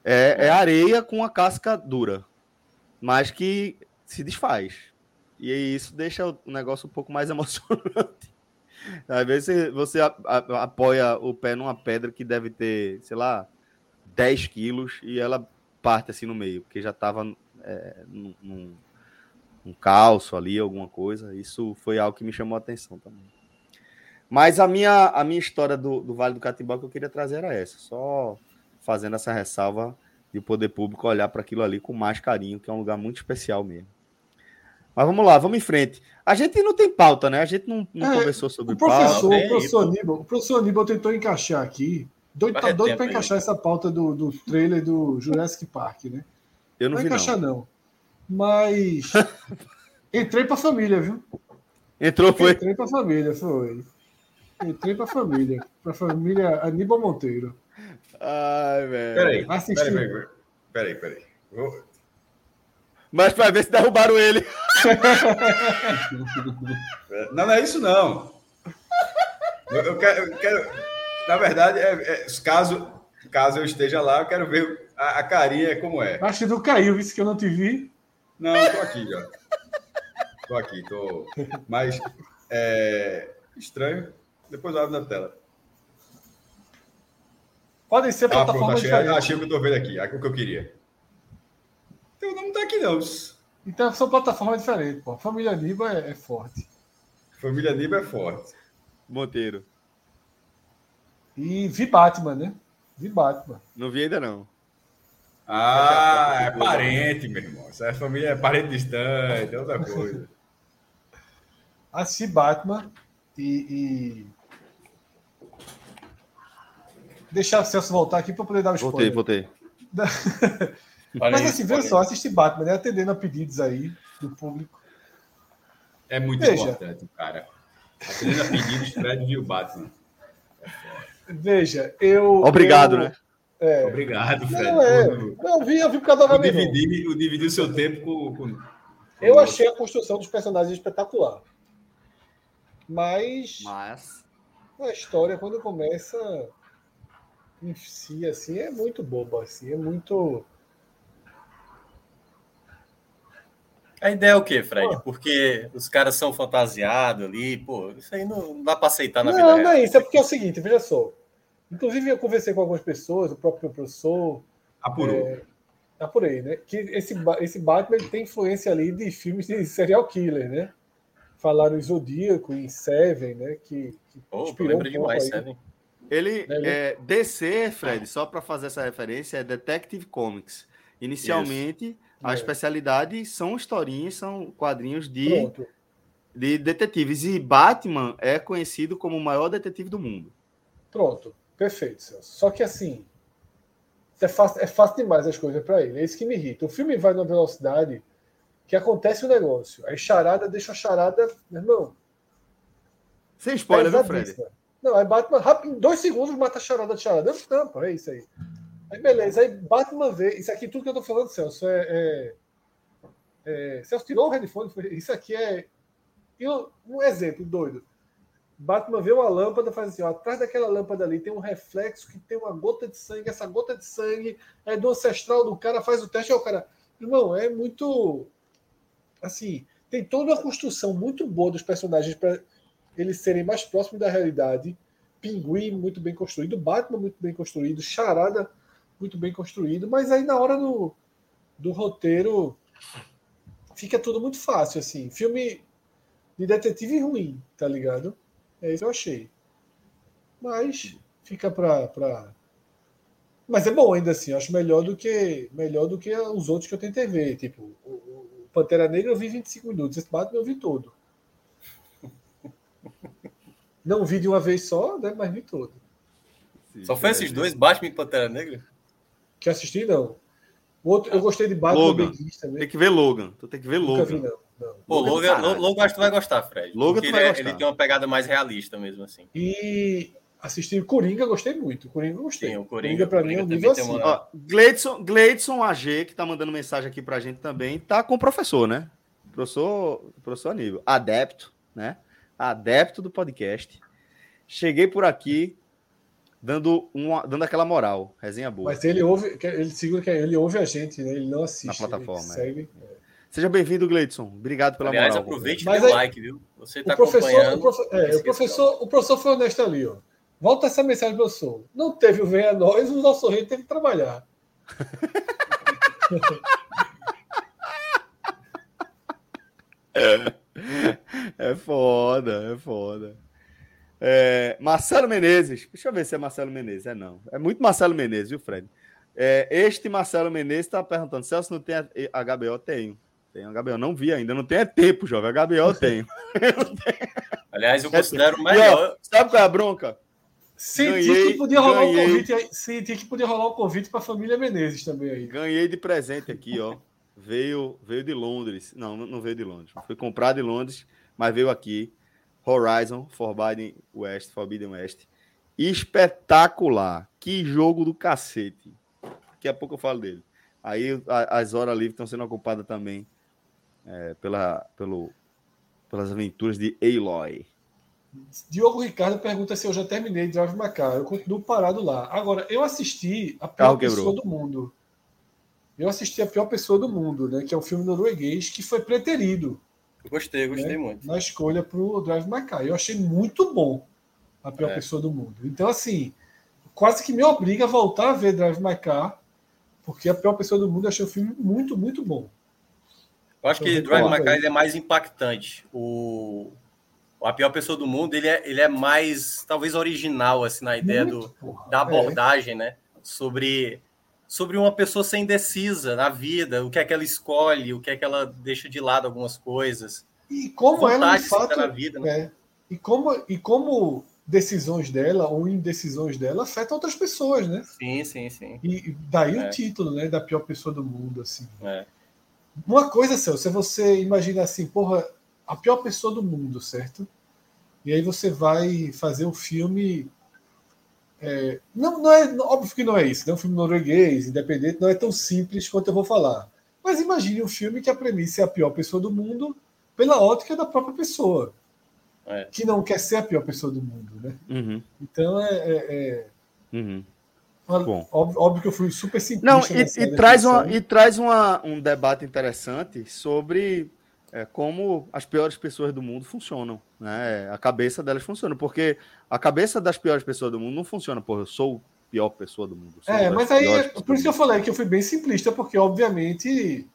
É, é areia com a casca dura, mas que se desfaz. E isso deixa o negócio um pouco mais emocionante. Às vezes você- apoia o pé numa pedra que deve ter, sei lá, 10 quilos e ela parte assim no meio, porque já estava num, num- um calço ali, alguma coisa. Isso foi algo que me chamou a atenção também. Mas a minha, a minha história do, do Vale do Catimbau que eu queria trazer era essa, só fazendo essa ressalva de o poder público olhar para aquilo ali com mais carinho, que é um lugar muito especial mesmo. Mas vamos lá, vamos em frente. A gente não tem pauta, né? A gente não, não É, conversou sobre O professor, tem o professor Aníbal, o professor Aníbal tentou encaixar aqui. Doido, tá doido para aí. encaixar essa pauta do, do trailer do Jurassic Park, né? Eu Não não vai vi, não. encaixar, não. Mas. Entrei pra família, viu? Entrou, foi. Entrei pra família, foi. Entrei pra família. Pra família Aníbal Monteiro. Ai, velho. Peraí, peraí, peraí. Peraí, peraí. Vou- Mas para ver se derrubaram ele. Não, não é isso, não. Eu, eu quero, eu quero- Na verdade, é, é, caso, caso eu esteja lá, eu quero ver a, a carinha como é. Acho que tu caiu, visto que eu não te vi. Não, eu tô aqui já. Tô aqui, tô. Mas é estranho. Depois eu abro na tela. Podem ser Ah, pronto, plataformas achei, diferentes. achei o que eu tô vendo aqui, o que eu queria. Teu nome tá aqui, não. Então são plataformas diferentes, pô. Família Aníbal é, é forte. Família Niba é forte. Monteiro. E vi Batman, né? Vi Batman. Não vi ainda, não. Ah, é parente, meu irmão. Essa família é parente distante, é outra coisa. Assisti Batman e. e... Deixar o Celso voltar aqui para poder dar o Voltei, spoiler. voltei. Olha Mas assim, veja só, assisti Batman, né? Atendendo a pedidos aí do público. É muito Veja. importante, cara. Atendendo a pedidos, Fred viu o Batman. Veja, eu. Obrigado, eu- né? É. Obrigado, Fred. Não, é. Não, eu vi, eu vi por causa dividir, por dividir o seu tempo com. com- Eu achei a construção dos personagens espetacular. Mas Mas. a história, quando começa em si, assim, é muito boba, assim, é muito. A ideia é o quê, Fred? Pô. Porque os caras são fantasiados ali, pô, isso aí não, não dá pra aceitar na vida Não, não é isso, é porque é o seguinte, veja só. Inclusive, eu conversei com algumas pessoas, o próprio professor, Apurou. tá por aí, né? Que esse, esse Batman tem influência ali de filmes de serial killer, né? Falaram em Zodíaco, em Seven, né? Que, que Pô, inspirou lembra um pouco demais, aí. sabe? Ele Né, ele- é DC, Fred, só para fazer essa referência, é Detective Comics. Inicialmente, a É. especialidade são historinhas, são quadrinhos de, Pronto. de detetives. E Batman é conhecido como o maior detetive do mundo. Pronto, perfeito, Celso. Só que assim, é fácil, é fácil demais as coisas para ele. É isso que me irrita. O filme vai numa velocidade que acontece o negócio. Aí charada deixa a charada, meu irmão. Sem spoiler, viu, Fred? Não, aí Batman, rápido, em dois segundos, mata a charada de charada. Não, pô, é isso aí. Aí beleza, aí Batman vê. Isso aqui, tudo que eu tô falando, Celso, é. é, é Celso tirou o headphone. Isso aqui é. eu- um exemplo doido. Batman vê uma lâmpada, faz assim, ó, atrás daquela lâmpada ali tem um reflexo que tem uma gota de sangue, essa gota de sangue é do ancestral do cara, faz o teste, aí o cara. Irmão, é muito. Assim, tem toda uma construção muito boa dos personagens para eles serem mais próximos da realidade. Pinguim muito bem construído, Batman muito bem construído, Charada muito bem construído, mas aí na hora do, do roteiro fica tudo muito fácil, assim. Filme de detetive ruim, tá ligado? É isso que eu achei. Mas fica pra. pra... Mas é bom ainda assim, acho melhor do que melhor do que os outros que eu tentei ver. Tipo, o, o Pantera Negra eu vi 25 minutos, esse Batman eu vi todo. Não vi de uma vez só, né? Mas vi todo. Só foi esses dois, Batman e Pantera Negra? Que assisti, não. O outro, eu gostei de Batman Logan. Tem que ver Logan. Tu tem que ver Nunca vi, Logan. não. não. Pô, Logan é Logan. Logan acho que tu vai gostar, Fred. Logan tu vai ele, é- gostar. ele tem uma pegada mais realista mesmo, assim. E assisti Coringa, gostei muito. Coringa, gostei. Sim, o Coringa- pra mim é Coringa um nível assim. uma- Ó, Gleidson, Gleidson AG, que tá mandando mensagem aqui pra gente também, tá com o professor, né? Professor, professor Aníbal. Adepto, né? Adepto do podcast. Cheguei por aqui dando, uma, dando aquela moral. Resenha boa. Mas ele ouve, ele segura que ele ouve a gente, né? Ele não assiste. Na plataforma, Ele é. segue. Seja bem-vindo, Gleidson. Obrigado pela Aliás, moral. aproveite e Mas dê o like, viu? Você tá O professor, acompanhando. o, é, esquece o, professor, o professor foi honesto ali, ó. Volta essa mensagem, professor. Não teve o Venha Nós, o nosso rei teve que trabalhar. É foda, é foda. É, Marcelo Menezes. Deixa eu ver se é Marcelo Menezes. É não. É muito Marcelo Menezes, viu, Fred? É, este Marcelo Menezes está perguntando: Celso, não tem a- HBO? Tenho. Tenho HBO. Não vi ainda. Não tem é tempo, jovem. HBO eu tenho. Aliás, eu considero o E, ó, melhor. sabe qual é a bronca? Senti Ganhei, que podia rolar ganhei. um convite aí. Senti que podia rolar um convite para a família Menezes também aí. Ganhei de presente aqui, ó. Veio, veio de Londres. Não, não veio de Londres. Foi comprado em Londres, mas veio aqui. Horizon Forbidden West, Forbidden West. Espetacular. Que jogo do cacete. Daqui a pouco eu falo dele. Aí a- as horas livres estão sendo ocupadas também é, pela, pelo, pelas aventuras de Aloy. Diogo Ricardo pergunta se eu já terminei Drive My Car. Eu continuo parado lá. Agora, eu assisti a pior Carro pessoa quebrou. do mundo. Eu assisti a pior pessoa do mundo, né? Que é um filme norueguês que foi preterido Eu gostei, gostei né, muito. na escolha para o Drive My Car. Eu achei muito bom a pior É. pessoa do mundo. Então, assim, quase que me obriga a voltar a ver Drive My Car, porque a pior pessoa do mundo eu achei um filme muito, muito bom. Eu acho que Drive My Car é mais impactante. O... A pior pessoa do mundo, ele é, ele é mais, talvez, original, assim, na ideia do, porra. da É. abordagem, né? Sobre, sobre uma pessoa ser indecisa na vida, o que é que ela escolhe, o que é que ela deixa de lado algumas coisas. E como ela, Vontade de dar fato, na vida, né? É. E como, e como decisões dela ou indecisões dela afetam outras pessoas, né? Sim, sim, sim. E e daí É. o título, né, da pior pessoa do mundo, assim. É. Uma coisa, Celso, é você imaginar assim, porra, a pior pessoa do mundo, certo? E aí você vai fazer um filme. é, não, não é, óbvio que não é isso, né? Um filme norueguês, independente, não é tão simples quanto eu vou falar. Mas imagine um filme que a premissa é a pior pessoa do mundo pela ótica da própria pessoa, É. que não quer ser a pior pessoa do mundo, né? Uhum, Então é, é- é- uhum. Bom. óbvio, óbvio que eu fui super simplista. Não, e, e traz, uma, e traz uma, um debate interessante sobre é, como as piores pessoas do mundo funcionam. Né? A cabeça delas funciona, porque a cabeça das piores pessoas do mundo não funciona. Porra, eu sou a pior pessoa do mundo. É, mas aí, é por isso que eu falei que eu fui bem simplista, porque obviamente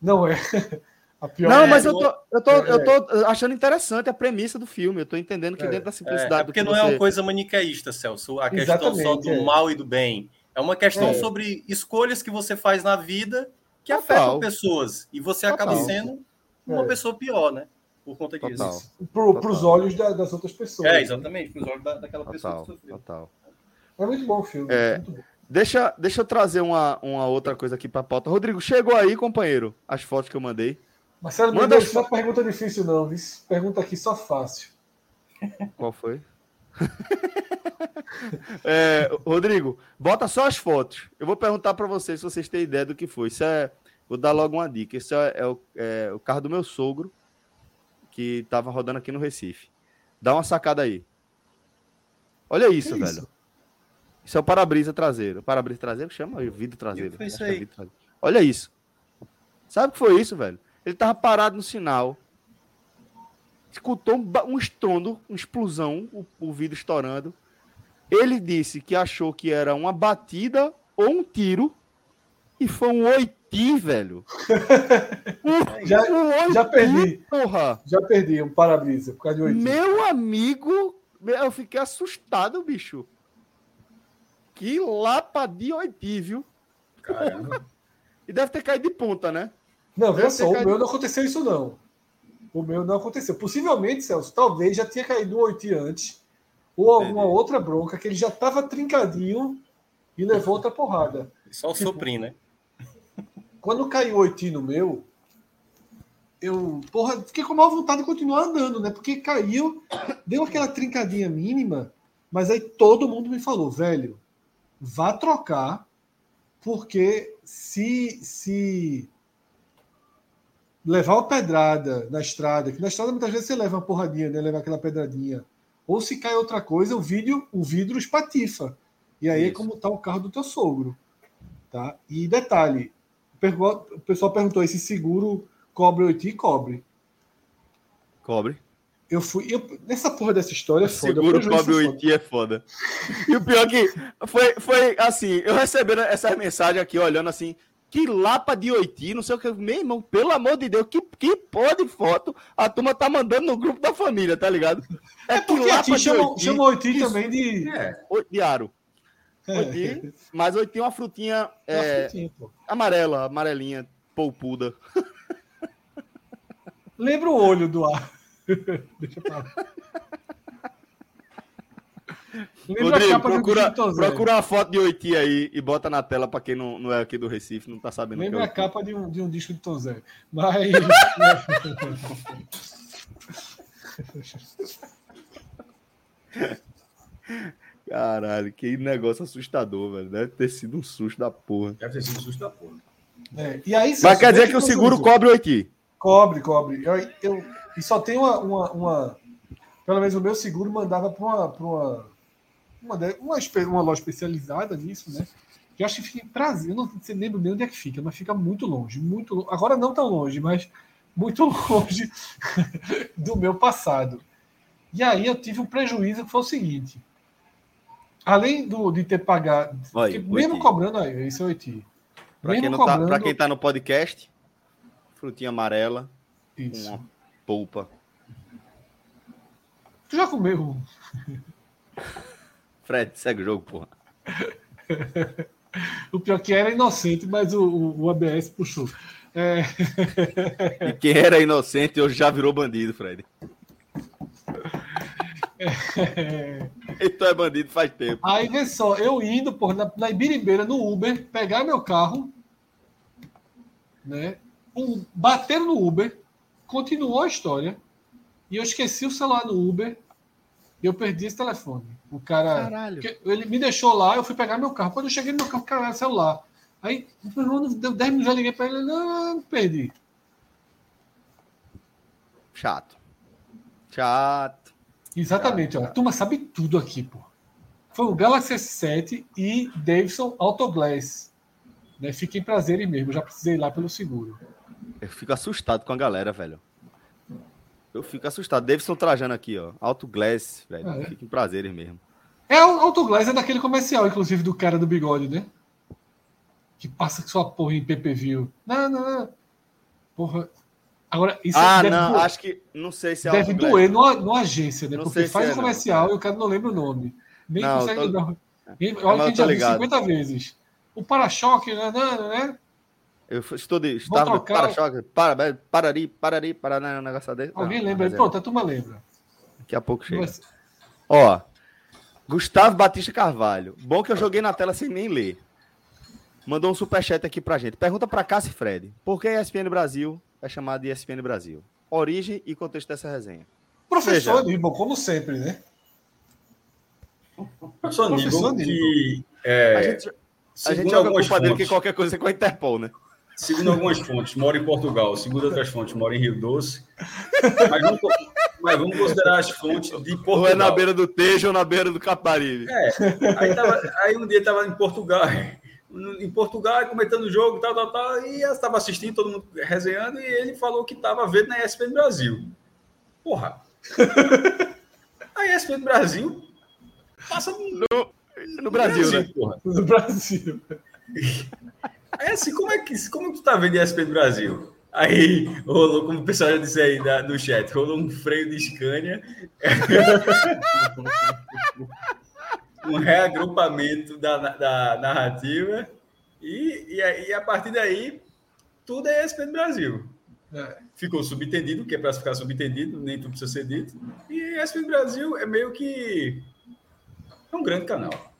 não é. Não, É, mas eu eu- tô, eu, tô, é. eu tô achando interessante a premissa do filme. Eu tô entendendo que É. dentro da É, simplicidade. é porque que não é você- uma coisa maniqueísta, Celso, a questão só Exatamente, do é. mal e do bem. É uma questão É. sobre escolhas que você faz na vida que Total. afetam pessoas. E você acaba Total. sendo uma É. pessoa pior, né? Por conta disso. Total. Pro, pros olhos da- das outras pessoas. É, exatamente, para os olhos da- daquela pessoa Total, que sofreu. total. É muito bom o filme. É. muito bom. Deixa, deixa eu trazer uma, uma outra coisa aqui pra pauta. Rodrigo, chegou aí, companheiro? As fotos que eu mandei. Marcelo Manda Mendes, é pergunta difícil, não. Pergunta aqui só fácil. Qual foi? É, Rodrigo, bota só as fotos. Eu vou perguntar para vocês se vocês têm ideia do que foi. Isso é, vou dar logo uma dica. Esse é, é o, é o carro do meu sogro que estava rodando aqui no Recife. Dá uma sacada aí. Olha isso, Que velho. isso? Isso é o para-brisa traseiro. Para-brisa traseiro chama o vidro traseiro. Isso Acho que aí? vidro traseiro. Olha isso. Sabe o que foi isso, velho? Ele tava parado no sinal. Escutou um, um estrondo, uma explosão, o, o vidro estourando. Ele disse que achou que era uma batida ou um tiro. E foi um oiti, velho. Um, Já- um oiti, já perdi. porra. Já perdi um para-brisa por causa de oito. Meu amigo, eu fiquei assustado, bicho. Que lapa de oiti, viu? Caramba. E deve ter caído de ponta, né? Não, veja só, o meu não aconteceu isso, não. O meu não aconteceu. Possivelmente, Celso, talvez já tinha caído o Oiti antes, ou alguma Entendi. outra bronca, que ele já estava trincadinho e levou outra porrada. Só o soprinho, né? Quando caiu o Oiti no meu, eu, porra, fiquei com maior vontade de continuar andando, né? Porque caiu, deu aquela trincadinha mínima, mas aí todo mundo me falou, velho, vá trocar, porque se se levar uma pedrada na estrada, que na estrada muitas vezes você leva uma porradinha, né? Leva aquela pedradinha. Ou se cai outra coisa, o vídeo, o vidro espatifa. E aí é Isso. como tá o carro do teu sogro. Tá? E detalhe, o pessoal perguntou aí se seguro cobre 8 e cobre. Cobre. Eu fui. eu- nessa porra dessa história, é foda, Seguro cobre o foda. Iti é foda. E o pior que foi, foi assim, eu recebendo essa mensagem aqui, olhando assim, que lapa de Oiti, não sei o que. Meu irmão, pelo amor de Deus, que, que porra de foto a turma tá mandando no grupo da família, tá ligado? É porque aqui chamam, chamam Oiti Isso. também de. É, de aro. É, Oiti, mas Oiti é uma frutinha é uma é, frutinha, amarela, amarelinha, polpuda. Lembra o olho do ar. Deixa pra lá. Lembra a Rodrigo, procura, Disco Tom Zé. procura uma foto de Oiti aí e bota na tela pra quem não, não é aqui do Recife, não tá sabendo que é Lembra a capa de um, de um disco de Tom Zé. Mas. Caralho, que negócio assustador, velho. Deve ter sido um susto da porra. deve ter sido um susto da porra. É, e aí, Mas quer dizer que o seguro cobre o Oiti. Cobre, cobre. Eu, eu- e só tem uma, uma, uma- Pelo menos o meu seguro mandava para uma, pra uma, uma, uma, uma loja especializada nisso, né? Que eu acho que fica em. Eu não sei, lembro nem onde é que fica, mas fica muito longe. Muito, lo- agora não tão longe, mas muito longe do meu passado. E aí eu tive um prejuízo que foi o seguinte. Além do, de ter pagado. Porque mesmo cobrando, aí, esse é o quem, não tá, quem tá no podcast, frutinha amarela, Isso. uma polpa. Tu já comeu Fred, segue o jogo, porra. O pior que era inocente, mas o, o, o ABS puxou. É, E quem era inocente hoje já virou bandido, Fred. Então é bandido faz tempo. aí vê só, eu indo por, na, na Ibiribeira no Uber, pegar meu carro, né? Um, bater no Uber, continuou a história, e eu esqueci o celular no Uber e eu perdi esse telefone. O cara. Caralho. Ele me deixou lá, eu fui pegar meu carro. Quando eu cheguei no meu carro, o cara era celular. Aí, meu irmão, deu 10 minutos, eu liguei para ele, não, perdi. Chato. Chato. Exatamente, ó. A turma sabe tudo aqui, pô. Foi o Galaxy S7 e Davidson Autoglass. Né? Fiquem prazeres mesmo, já precisei ir lá pelo seguro. Eu fico assustado com a galera, velho. Eu fico assustado. Davidson trajando aqui, ó. Alto Glass, velho. Ah, é? Fica em prazeres mesmo. É, o Autoglass é daquele comercial, inclusive, do cara do bigode, né? Que passa com sua porra em PPV. Não, não, não. Porra. Agora, isso ah, deve, não, doer, acho que. Não sei se é deve Alto Glass. doer numa, numa agência, né? Não Porque faz é, o não, comercial cara. e o cara não lembra o nome. Nem Não, consegue tô-. E mas Olha que a gente já viu ligado. 50 vezes. O para-choque, né? Não? Eu estou de. Estava de trocar- para-choque. Para, parari, parari, paraná, um negócio desse. Alguém Não, lembra mas é, Pronto, a turma lembra. Daqui a pouco chega. Mas- Ó, Gustavo Batista Carvalho. Bom que eu joguei na tela sem nem ler. Mandou um superchat aqui pra gente. Pergunta pra Cássio e Fred. Por que a ESPN Brasil é chamada de ESPN Brasil? Origem e contexto dessa resenha. Professor Veja. Aníbal, como sempre, né? Professor Professor que é, a gente, a gente joga a culpa dele que qualquer coisa é com a Interpol, né? Segundo algumas fontes, mora em Portugal. Segundo outras fontes, mora em Rio Doce. Mas vamos, mas vamos considerar as fontes de Portugal. Ou é na beira do Tejo ou na beira do Caparibe. É, aí, tava- aí um dia estava em Portugal, em Portugal, comentando o jogo, tal, tal, tal, e estava assistindo, todo mundo resenhando, e ele falou que estava vendo na ESPN Brasil. Porra! A ESPN Brasil passa no, No Brasil, né? porra. No Brasil. Assim, como é que como tu tá vendo ESPN Brasil? Aí rolou, como o pessoal já disse aí da- no chat, rolou um freio de Scania, um reagrupamento da, da narrativa, e, e, aí, a partir daí tudo é ESPN Brasil. É. ficou subentendido, que é para ficar subentendido, nem tudo precisa ser dito. E SP Brasil é meio que é um grande canal.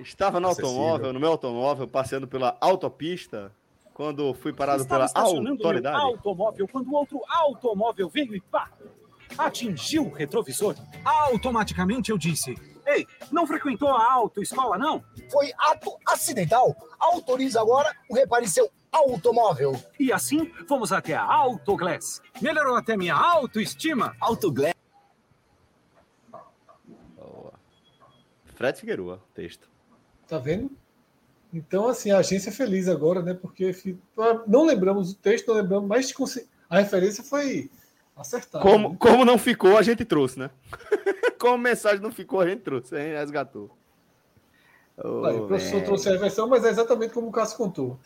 Estava no Acessível. automóvel, no meu automóvel, passeando pela autopista, quando fui parado Estava pela autoridade. automóvel quando outro automóvel veio e pá! Atingiu o retrovisor. Automaticamente eu disse: Ei, não frequentou a autoescola, não? Foi ato acidental. Autorize agora o repare seu automóvel. E assim fomos até a Autoglass. Melhorou até minha autoestima. Autoglass. Boa. Fred Figueroa, texto. Tá vendo? Então, assim, a agência é feliz agora, né? Porque fi- não lembramos o texto, não lembramos, mas a referência foi acertada. Como, né? como não ficou, a gente trouxe, né? como mensagem não ficou, a gente trouxe, a gente resgatou. Ô, Aí, o professor velho. trouxe a versão, mas é exatamente como o Cássio contou.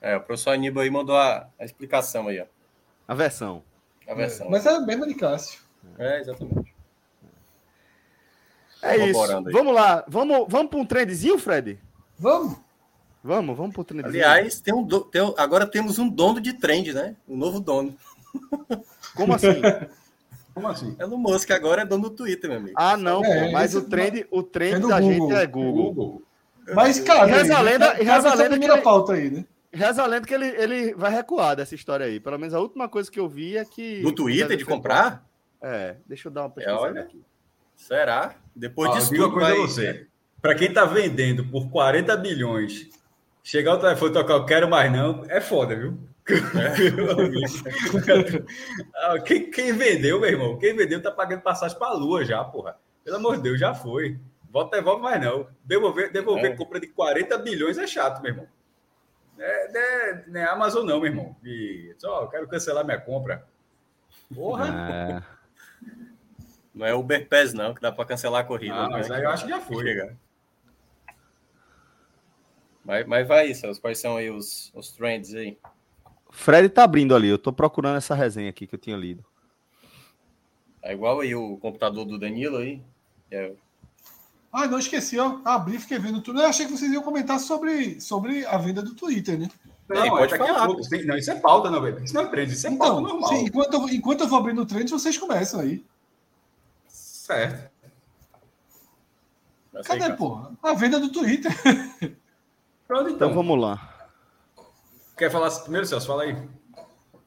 É, o professor Aníbal aí mandou a, a explicação aí, ó. A versão. A versão. Mas é a mesma de Cássio. É, exatamente. É isso. Aí. Vamos lá. Vamos, vamos para um trendzinho, Fred? Vamos! Vamos, vamos para um trendzinho. Aliás, tem um do- tem um- agora temos um dono de trend, né? Um novo dono. como assim? Como assim? Elon Musk agora é dono do Twitter, meu amigo. Ah, não, É, pô, mas o trend, o trend é da Google. gente é Google. Google. Mas, cara, E reza a lenda- reza a lenda primeira que ele- pauta aí, né? Reza a lenda que ele, ele vai recuar dessa história aí. Pelo menos a última coisa que eu vi é que. Do Twitter de comprar? É, deixa eu dar uma pesquisada olha. aqui. Será? Depois Ó, disso digo uma coisa vai... a você. Para quem tá vendendo por 40 bilhões, chegar o telefone e tocar, eu quero mais não, é foda, viu? Amigo. Ah, quem, quem vendeu, meu irmão, quem vendeu tá pagando passagem pra lua já, porra. Pelo amor de Deus, já foi. Volta, devolve mais não. Devolver, devolver É. compra de 40 bilhões é chato, meu irmão. É, não é, não é Amazon não, meu irmão. E só, eu quero cancelar minha compra. Porra. É, Não é Uber Pass, não, que dá para cancelar a corrida. Ah, né? mas aí eu acho que já foi. Chegar. Mas, mas vai, Celso, quais são aí os, os trends aí? Fred tá abrindo ali. Eu tô procurando essa resenha aqui que eu tinha lido. É igual aí o computador do Danilo aí. É, Ah, não esqueci, ó. Abri, fiquei vendo tudo. Eu achei que vocês iam comentar sobre, sobre a venda do Twitter, né? Não, Sim, é pode falar, pouco. Não, isso é pauta, não, velho. Isso não é trend, isso é pauta Então, normal. sim, enquanto, eu, enquanto eu vou abrindo o trend, vocês começam aí. Certo. Cadê, cara. porra? A venda do Twitter. Pronto, Então então. vamos lá. Quer falar primeiro, Celso? Fala aí.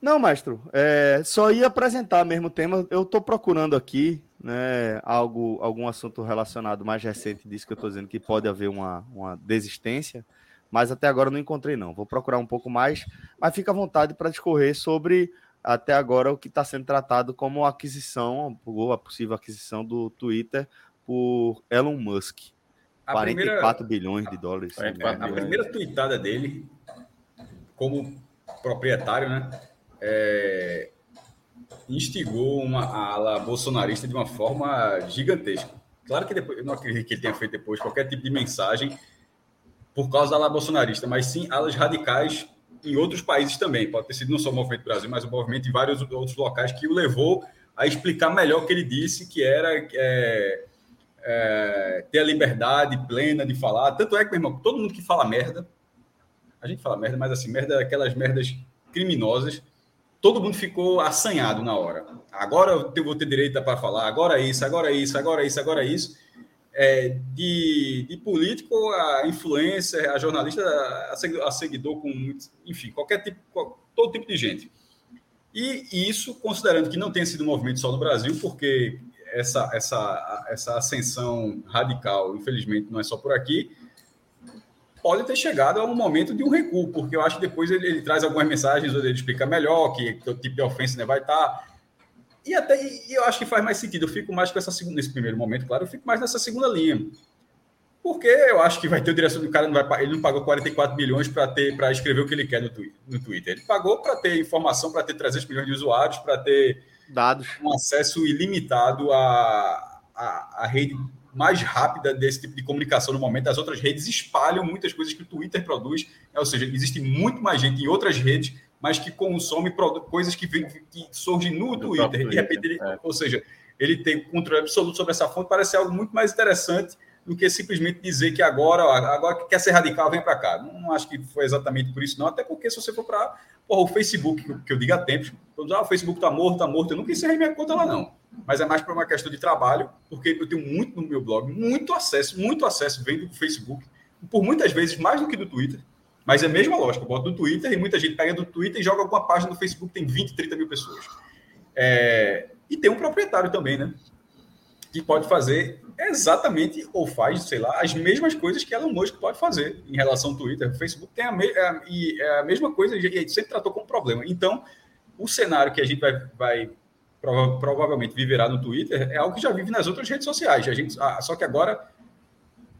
Não, mestre, é, só ia apresentar mesmo o tema. Eu estou procurando aqui né, algo, algum assunto relacionado mais recente disso que eu estou dizendo que pode haver uma, uma desistência, mas até agora eu não encontrei, não. Vou procurar um pouco mais, mas fica à vontade para discorrer sobre até agora o que está sendo tratado como aquisição, ou a possível aquisição do Twitter por Elon Musk. A 44 primeira, bilhões de dólares. 44 a primeira tweetada dele, como proprietário, né? é, instigou uma ala bolsonarista de uma forma gigantesca. Claro que depois, eu não acredito que ele tenha feito depois qualquer tipo de mensagem por causa da ala bolsonarista, mas sim alas radicais em outros países também. Pode ter sido não só o movimento Brasil, mas o movimento em vários outros locais que o levou a explicar melhor o que ele disse, que era é, é, ter a liberdade plena de falar. Tanto é que, meu irmão, todo mundo que fala merda, a gente fala merda, mas assim, merda, aquelas merdas criminosas, todo mundo ficou assanhado na hora. Agora eu vou ter direito para falar, agora isso, agora isso, agora isso, agora isso. É, de, de político a influencer, a jornalista, a a seguidor com, enfim, qualquer tipo, todo tipo de gente. E isso, considerando que não tenha sido um movimento só no Brasil, porque essa, essa, essa ascensão radical, infelizmente, não é só por aqui, pode ter chegado a um momento de um recuo, porque eu acho que depois ele, ele traz algumas mensagens onde ele explica melhor que, que o tipo de ofensa né, vai estar. E até e eu acho que faz mais sentido. Eu fico mais com essa segunda, nesse primeiro momento, claro, eu fico mais nessa segunda linha. Porque eu acho que vai ter o direção do cara, não vai, ele não pagou 44 bilhões para ter para escrever o que ele quer no, no Twitter. Ele pagou para ter informação, para ter 300 milhões de usuários, para ter Dados. um acesso ilimitado à, à, à rede mais rápida desse tipo de comunicação no momento. As outras redes espalham muitas coisas que o Twitter produz, ou seja, existe muito mais gente em outras redes, mas que consome coisas que, vem, que surgem no Do Twitter. De repente, ele- é. ou seja, ele tem controle absoluto sobre essa fonte, parece algo muito mais interessante do que simplesmente dizer que agora, agora que quer ser radical, vem para cá. Não, acho que foi exatamente por isso, não. Até porque se você for para o Facebook, que eu- digo há tempos, todos, ah, o Facebook tá morto, tá morto. Eu nunca encerrei minha conta lá, não. Mas é mais para uma questão de trabalho, porque eu tenho muito no meu blog, muito acesso, muito acesso vem do Facebook, por muitas vezes mais do que do Twitter. Mas é a mesma lógica, eu boto Twitter e muita gente pega do Twitter e joga alguma página no Facebook, tem 20, 30 mil pessoas. É, e tem um proprietário também, né? Que pode fazer exatamente, ou faz, sei lá, as mesmas coisas que Elon Musk pode fazer em relação ao Twitter. O Facebook tem a, me, é, e é a mesma coisa e sempre tratou como problema. Então, o cenário que a gente vai, vai prova- provavelmente viverá no Twitter é algo que já vive nas outras redes sociais. A gente, ah, só que agora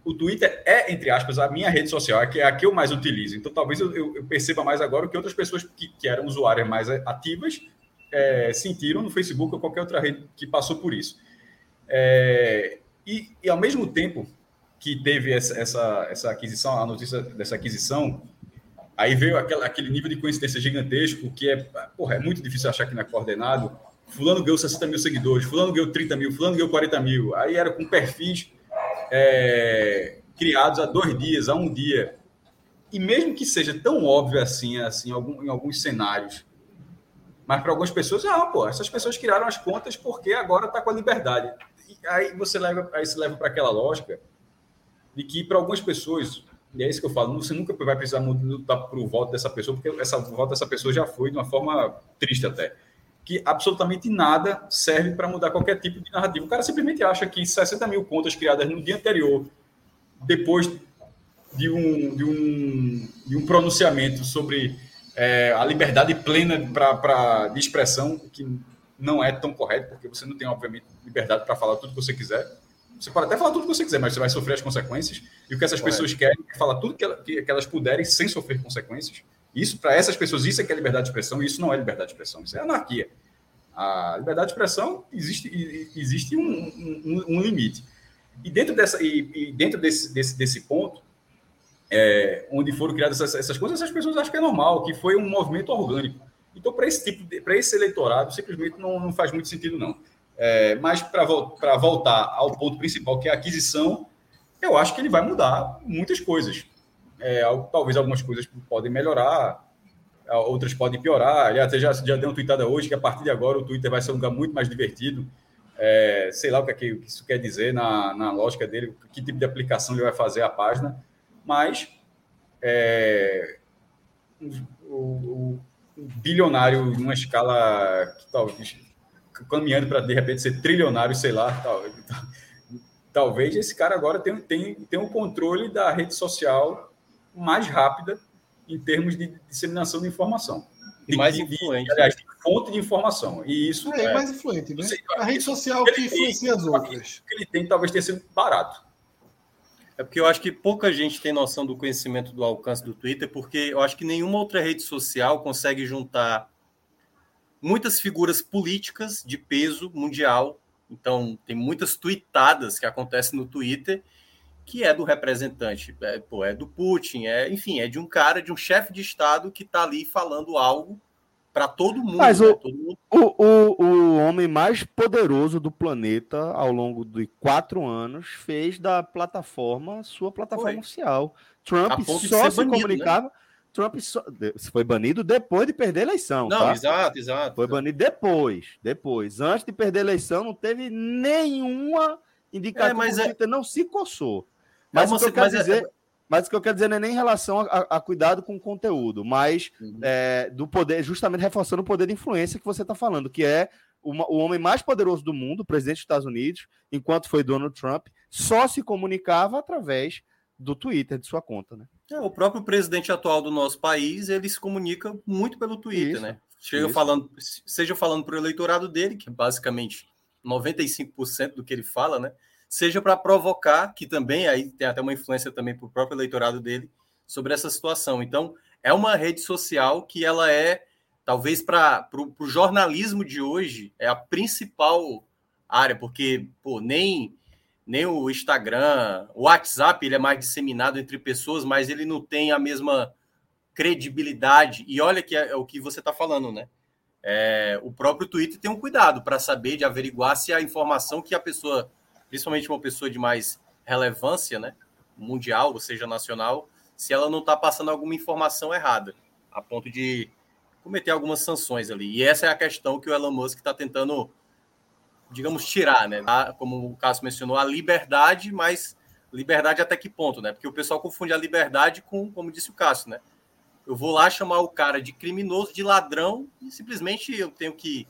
o Twitter é, entre aspas, a minha rede social, é é a que eu mais utilizo. Então, talvez eu- eu perceba mais agora o que outras pessoas que, que eram usuárias mais ativas é, sentiram no Facebook ou qualquer outra rede que passou por isso. É, e, e, ao mesmo tempo que teve essa, essa, essa aquisição, a notícia dessa aquisição, aí veio aquela, aquele nível de coincidência gigantesco que é, porra, é muito difícil achar que não é coordenado. Fulano ganhou 60 mil seguidores, Fulano ganhou 30 mil, Fulano ganhou 40 mil. Aí era com perfis é, criados há dois dias, há um dia. E mesmo que seja tão óbvio assim, assim em alguns cenários, mas para algumas pessoas, ah, pô, essas pessoas criaram as contas porque agora está com a liberdade. E aí você leva, aí se leva para aquela lógica de que para algumas pessoas, e é isso que eu falo, você nunca vai precisar lutar para o voto dessa pessoa, porque essa voto dessa pessoa já foi de uma forma triste até. Que absolutamente nada serve para mudar qualquer tipo de narrativa. O cara simplesmente acha que 60 mil contas criadas no dia anterior, depois de um, de um, de um pronunciamento sobre é, a liberdade plena pra, pra, de expressão, que não é tão correto, porque você não tem, obviamente, liberdade para falar tudo que você quiser. Você pode até falar tudo que você quiser, mas você vai sofrer as consequências. E o que essas pessoas querem é falar tudo que, ela, que, que elas puderem sem sofrer consequências. Isso, para essas pessoas, isso é que é liberdade de expressão, isso não é liberdade de expressão, isso é anarquia. A liberdade de expressão existe, existe um, um, um limite. E dentro, dessa, e, e dentro desse, desse, desse ponto, é, onde foram criadas essas, essas, coisas, essas pessoas acham que é normal, que foi um movimento orgânico. Então, para esse tipo, para esse eleitorado, simplesmente não, não faz muito sentido, não. É, mas para voltar ao ponto principal, que é a aquisição, eu acho que ele vai mudar muitas coisas. É, talvez algumas coisas podem melhorar, outras podem piorar. Aliás, já, já deu uma tweetada hoje que a partir de agora o Twitter vai ser um lugar muito mais divertido. É, sei lá o que, é que isso quer dizer na, na lógica dele, que tipo de aplicação ele vai fazer à página, mas é, o, o, o bilionário numa escala que talvez caminhando para de repente ser trilionário, sei lá, tal, talvez esse cara agora tenha um controle da rede social mais rápida em termos de disseminação de informação. E mais de, influente. De, aliás, de fonte de informação. E isso é, é mais influente, né? A rede social que influencia as outras. que ele tem talvez tenha sido barato. É porque eu acho que pouca gente tem noção do conhecimento do alcance do Twitter, porque eu acho que nenhuma outra rede social consegue juntar muitas figuras políticas de peso mundial. Então, tem muitas tweetadas que acontecem no Twitter que é do representante, é, pô, é do Putin, é, enfim, é de um cara, de um chefe de Estado que está ali falando algo para todo mundo. Mas né? o, todo mundo... O, o, o homem mais poderoso do planeta ao longo de quatro anos fez da plataforma sua plataforma Foi. oficial. Trump só se banido, né? comunicava. Trump só, foi banido depois de perder a eleição. Não, tá? exato, exato. Foi banido depois. Depois. Antes de perder a eleição, não teve nenhuma indicação. É, mas é- não se coçou. Mas, uma o que eu se- quero mas é- dizer. Mas o que eu quero dizer não é nem em relação a, a- a cuidado com o conteúdo, mas Uhum. é, do poder, justamente reforçando o poder de influência que você está falando, que é uma- o homem mais poderoso do mundo, o presidente dos Estados Unidos, enquanto foi Donald Trump, só se comunicava através do Twitter, de sua conta, né? É, o próprio presidente atual do nosso país, ele se comunica muito pelo Twitter, Isso, né? Chega isso. falando, seja falando para o eleitorado dele, que é basicamente 95% do que ele fala, né? Seja para provocar, que também aí tem até uma influência também para o próprio eleitorado dele sobre essa situação. Então, é uma rede social que ela é, talvez para o jornalismo de hoje, é a principal área, porque, pô, nem nem o Instagram, o WhatsApp, ele é mais disseminado entre pessoas, mas ele não tem a mesma credibilidade. E olha que é, é o que você está falando, né? É, o próprio Twitter tem um cuidado para saber de averiguar se a informação que a pessoa, principalmente uma pessoa de mais relevância, né, mundial, ou seja, nacional, se ela não está passando alguma informação errada, a ponto de cometer algumas sanções ali. E essa é a questão que o Elon Musk está tentando, digamos, tirar, né? Como o Cássio mencionou, a liberdade, mas liberdade até que ponto, né? Porque o pessoal confunde a liberdade com, como disse o Cássio, né? Eu vou lá chamar o cara de criminoso, de ladrão, e simplesmente eu tenho que.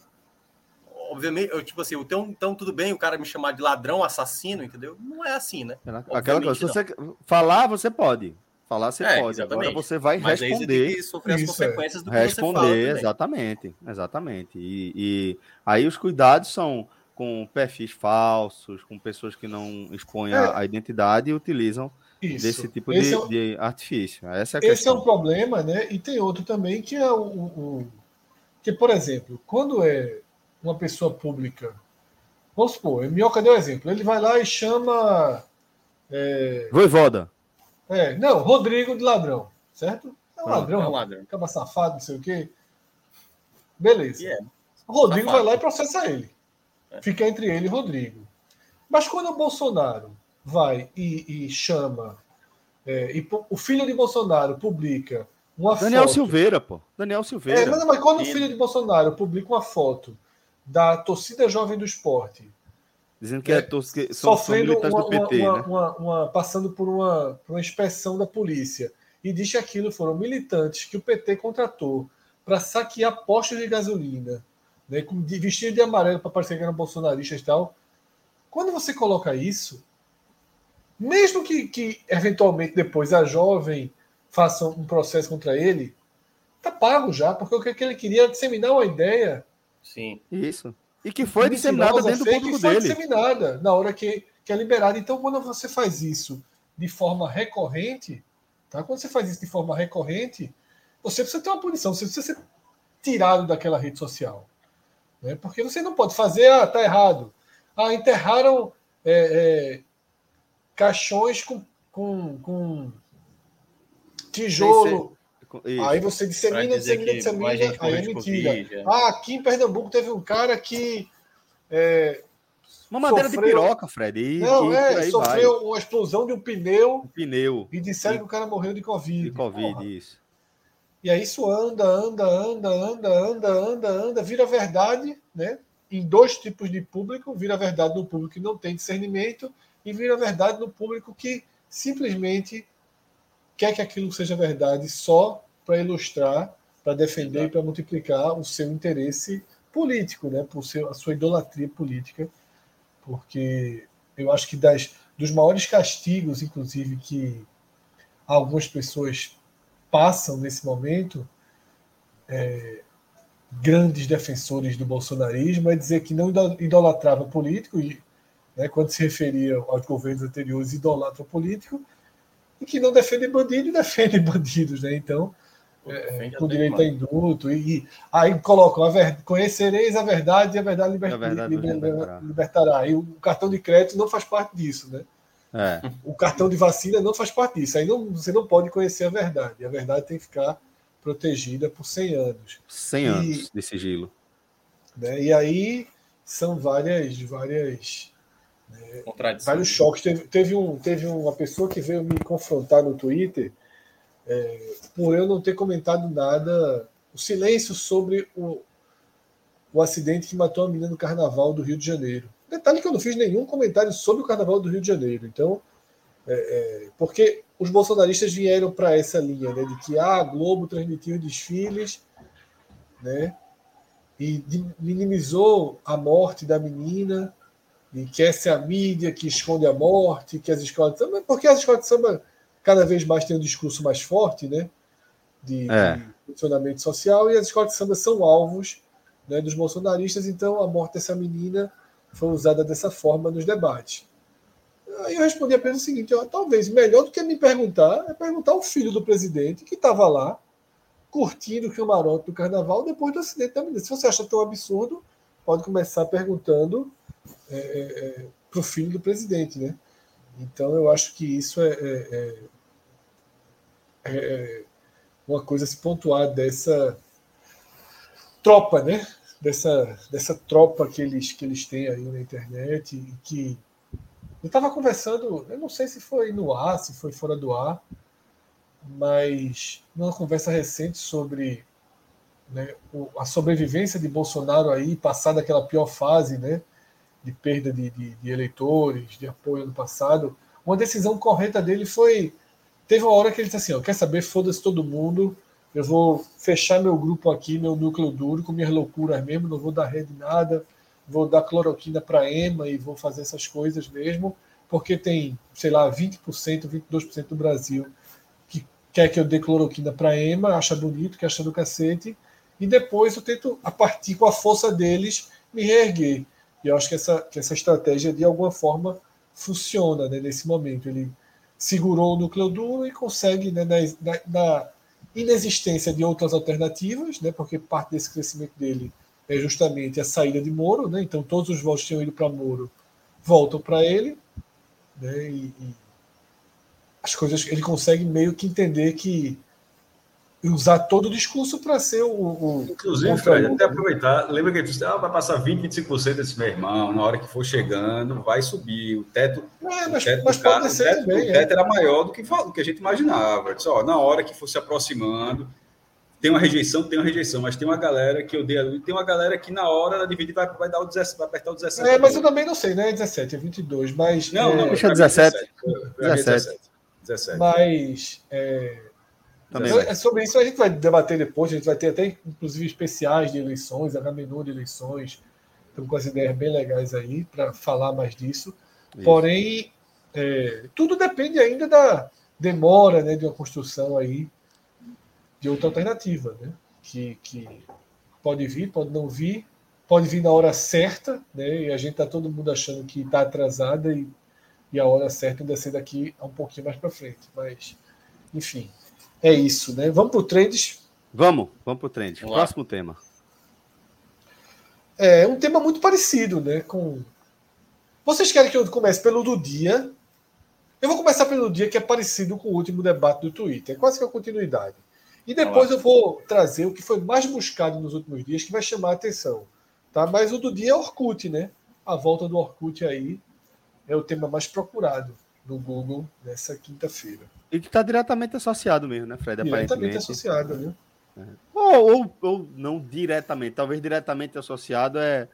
Obviamente, eu, tipo assim, então, então tudo bem o cara me chamar de ladrão, assassino, entendeu? Não é assim, né? Aquela coisa, se você falar, você pode. Falar você É, pode. exatamente. Agora você vai Mas aí você responder. tem que sofrer as Isso, consequências do que Responder, você fala exatamente. Exatamente. E, e aí os cuidados são com perfis falsos, com pessoas que não expõem a, a identidade e utilizam Isso. desse tipo de, é o- de artifício. Essa é a Esse é um problema, né? E tem outro também que é o, o- o- que, por exemplo, quando é uma pessoa pública, vamos supor, o Minhoca deu exemplo, ele vai lá e chama, é, Voivoda. é, não, Rodrigo de ladrão, certo? É um Ah, ladrão, é um ladrão. acaba safado, não sei o quê. Beleza. É. O Rodrigo Safado. vai lá e processa ele. É. Fica entre ele e Rodrigo. Mas quando o Bolsonaro vai e, e chama, é, e o filho de Bolsonaro publica uma Daniel foto. Silveira, pô. Daniel É, Silveira. mas, mas quando o Ele- filho de Bolsonaro publica uma foto da torcida jovem do esporte. Dizendo que, é, é, que são, sofrendo uma, do PT, uma- né? uma- uma- passando por uma, por uma inspeção da polícia. E diz que aquilo foram militantes que o PT contratou para saquear postos de gasolina, né, vestido de amarelo para parecer que eram bolsonaristas e tal. Quando você coloca isso, mesmo que, que eventualmente depois a jovem faça um processo contra ele, tá pago já, porque o que ele queria? Era disseminar uma ideia Sim. Isso. E que foi disseminada dentro do público foi dele. disseminada na hora que, que é liberada. Então, quando você faz isso de forma recorrente, tá? quando você faz isso de forma recorrente, você precisa ter uma punição, você precisa ser tirado daquela rede social. Né? Porque você não pode fazer, ah, tá errado. Ah, enterraram é, é, caixões com, com, com tijolo. Isso. Aí você dissemina, dissemina, dissemina, gente aí é mentira. Covid, é. Ah, aqui em Pernambuco teve um cara que é, Uma madeira sofreu- de piroca, Fred. E, não, e é, sofreu uma explosão de um pneu vai. Pneu e disseram que o cara morreu de Covid. de Covid, Porra. isso. E aí isso anda, anda, anda, anda, anda, anda, anda, vira verdade, né? Em dois tipos de público, vira verdade no público que não tem discernimento e vira verdade no público que simplesmente quer que aquilo seja verdade só para ilustrar, para defender e para multiplicar o seu interesse político, né? Por seu, a sua idolatria política, porque eu acho que das, dos maiores castigos, inclusive, que algumas pessoas passam nesse momento, é, grandes defensores do bolsonarismo, é dizer que não ido- idolatrava político, e né, quando se referia aos governos anteriores, idolatra político, e que não defende bandido defende bandidos. Né? Então, Defende com direito a indulto, e, e aí colocam a ver, conhecereis a verdade e a verdade, liber, a verdade liber- libertará. libertará. E o cartão de crédito não faz parte disso, né? É. O cartão de vacina não faz parte disso. Aí não, você não pode conhecer a verdade. A verdade tem que ficar protegida por 100 anos. 100 E- anos de sigilo. Né? E aí são várias, várias, Vários choques. Teve, teve, um, teve uma pessoa que veio me confrontar no Twitter é, por eu não ter comentado nada, o silêncio sobre o, o acidente que matou a menina no carnaval do Rio de Janeiro. Detalhe que eu não fiz nenhum comentário sobre o carnaval do Rio de Janeiro. Então, é, é, porque os bolsonaristas vieram para essa linha né, de que ah, a Globo transmitiu desfiles, né? E minimizou a morte da menina, e que essa é a mídia que esconde a morte, que as escolas de samba, porque as escolas de samba cada vez mais têm um discurso mais forte, né? De, É. de funcionamento social, e as escolas de samba são alvos né, dos bolsonaristas, então a morte dessa menina foi usada dessa forma nos debates. Aí eu respondi apenas o seguinte: ó, talvez melhor do que me perguntar é perguntar ao filho do presidente que estava lá curtindo o camarote do carnaval depois do acidente da menina. Se você acha tão absurdo, pode começar perguntando para o filho do presidente, né? Então eu acho que isso é, é- é- é uma coisa a se pontuar dessa tropa, né? Dessa, dessa tropa que eles, que eles têm aí na internet e que Eu estava conversando, eu não sei se foi no ar, se foi fora do ar, mas numa conversa recente sobre né, a sobrevivência de Bolsonaro aí, passada aquela pior fase, né, de perda de, de- de eleitores, de apoio no passado, uma decisão correta dele foi. Teve uma hora que ele disse assim: ó, quer saber, foda-se todo mundo, eu vou fechar meu grupo aqui, meu núcleo duro, com minhas loucuras mesmo, não vou dar rede nada, vou dar cloroquina para EMA e vou fazer essas coisas mesmo, porque tem, sei lá, 20%, 22% do Brasil que quer que eu dê cloroquina para EMA, acha bonito, que acha do cacete, e depois eu tento, a partir com a força deles, me reerguer. E eu acho que essa, que essa estratégia, de alguma forma, funciona né, nesse momento. Ele segurou o núcleo duro e consegue, né, na, na- inexistência de outras alternativas, né, porque parte desse crescimento dele é justamente a saída de Moro, né, então todos os votos que tinham ido para Moro voltam para ele, né, e, e as coisas ele consegue meio que entender que usar todo o discurso para ser o, o Inclusive, Fred, até né? aproveitar, lembra que tu disse, ah, vai passar 20, 25% desse meu irmão, na hora que for chegando, vai subir. O teto, É, o mas, teto, mas pode cara, o ser teto, também. o é. teto era maior do que, do que a gente imaginava. Eu Disse, ó, na hora que for se aproximando, tem uma rejeição, tem uma rejeição, mas tem uma galera que odeia Lula, e tem uma galera que na hora da dividir vai, vai, dar o 17, vai apertar o 17. É, mas eu também não sei, né? É 17, é 22, mas. Não, é, não, Deixa pra mim 17. Pra mim é 17. 17. Mas. é, Também vai. é sobre isso a gente vai debater depois, a gente vai ter até, inclusive, especiais de eleições, H-menu de eleições. Estamos com as ideias bem legais aí para falar mais disso. Isso. Porém, é, tudo depende ainda da demora né, de uma construção aí de outra alternativa, né? Que, que pode vir, pode não vir, pode vir na hora certa, né? E a gente tá todo mundo achando que está atrasada e, e a hora certa ainda ser daqui a um pouquinho mais para frente. Mas, enfim, é isso, né? Vamos para o trends. Vamos, vamos pro trend. Vamos lá. Próximo tema. É um tema muito parecido, né? Com vocês querem que eu comece pelo do dia? Eu vou começar pelo dia que é parecido com o último debate do Twitter, é quase que a continuidade. E depois eu vou trazer o que foi mais buscado nos últimos dias, que vai chamar a atenção. Tá? Mas o do dia é Orkut, né? A volta do Orkut aí é o tema mais procurado no Google nessa quinta-feira. E que está diretamente associado mesmo, né, Fred? Diretamente associado, né? Ou, ou, ou não diretamente, talvez diretamente associado é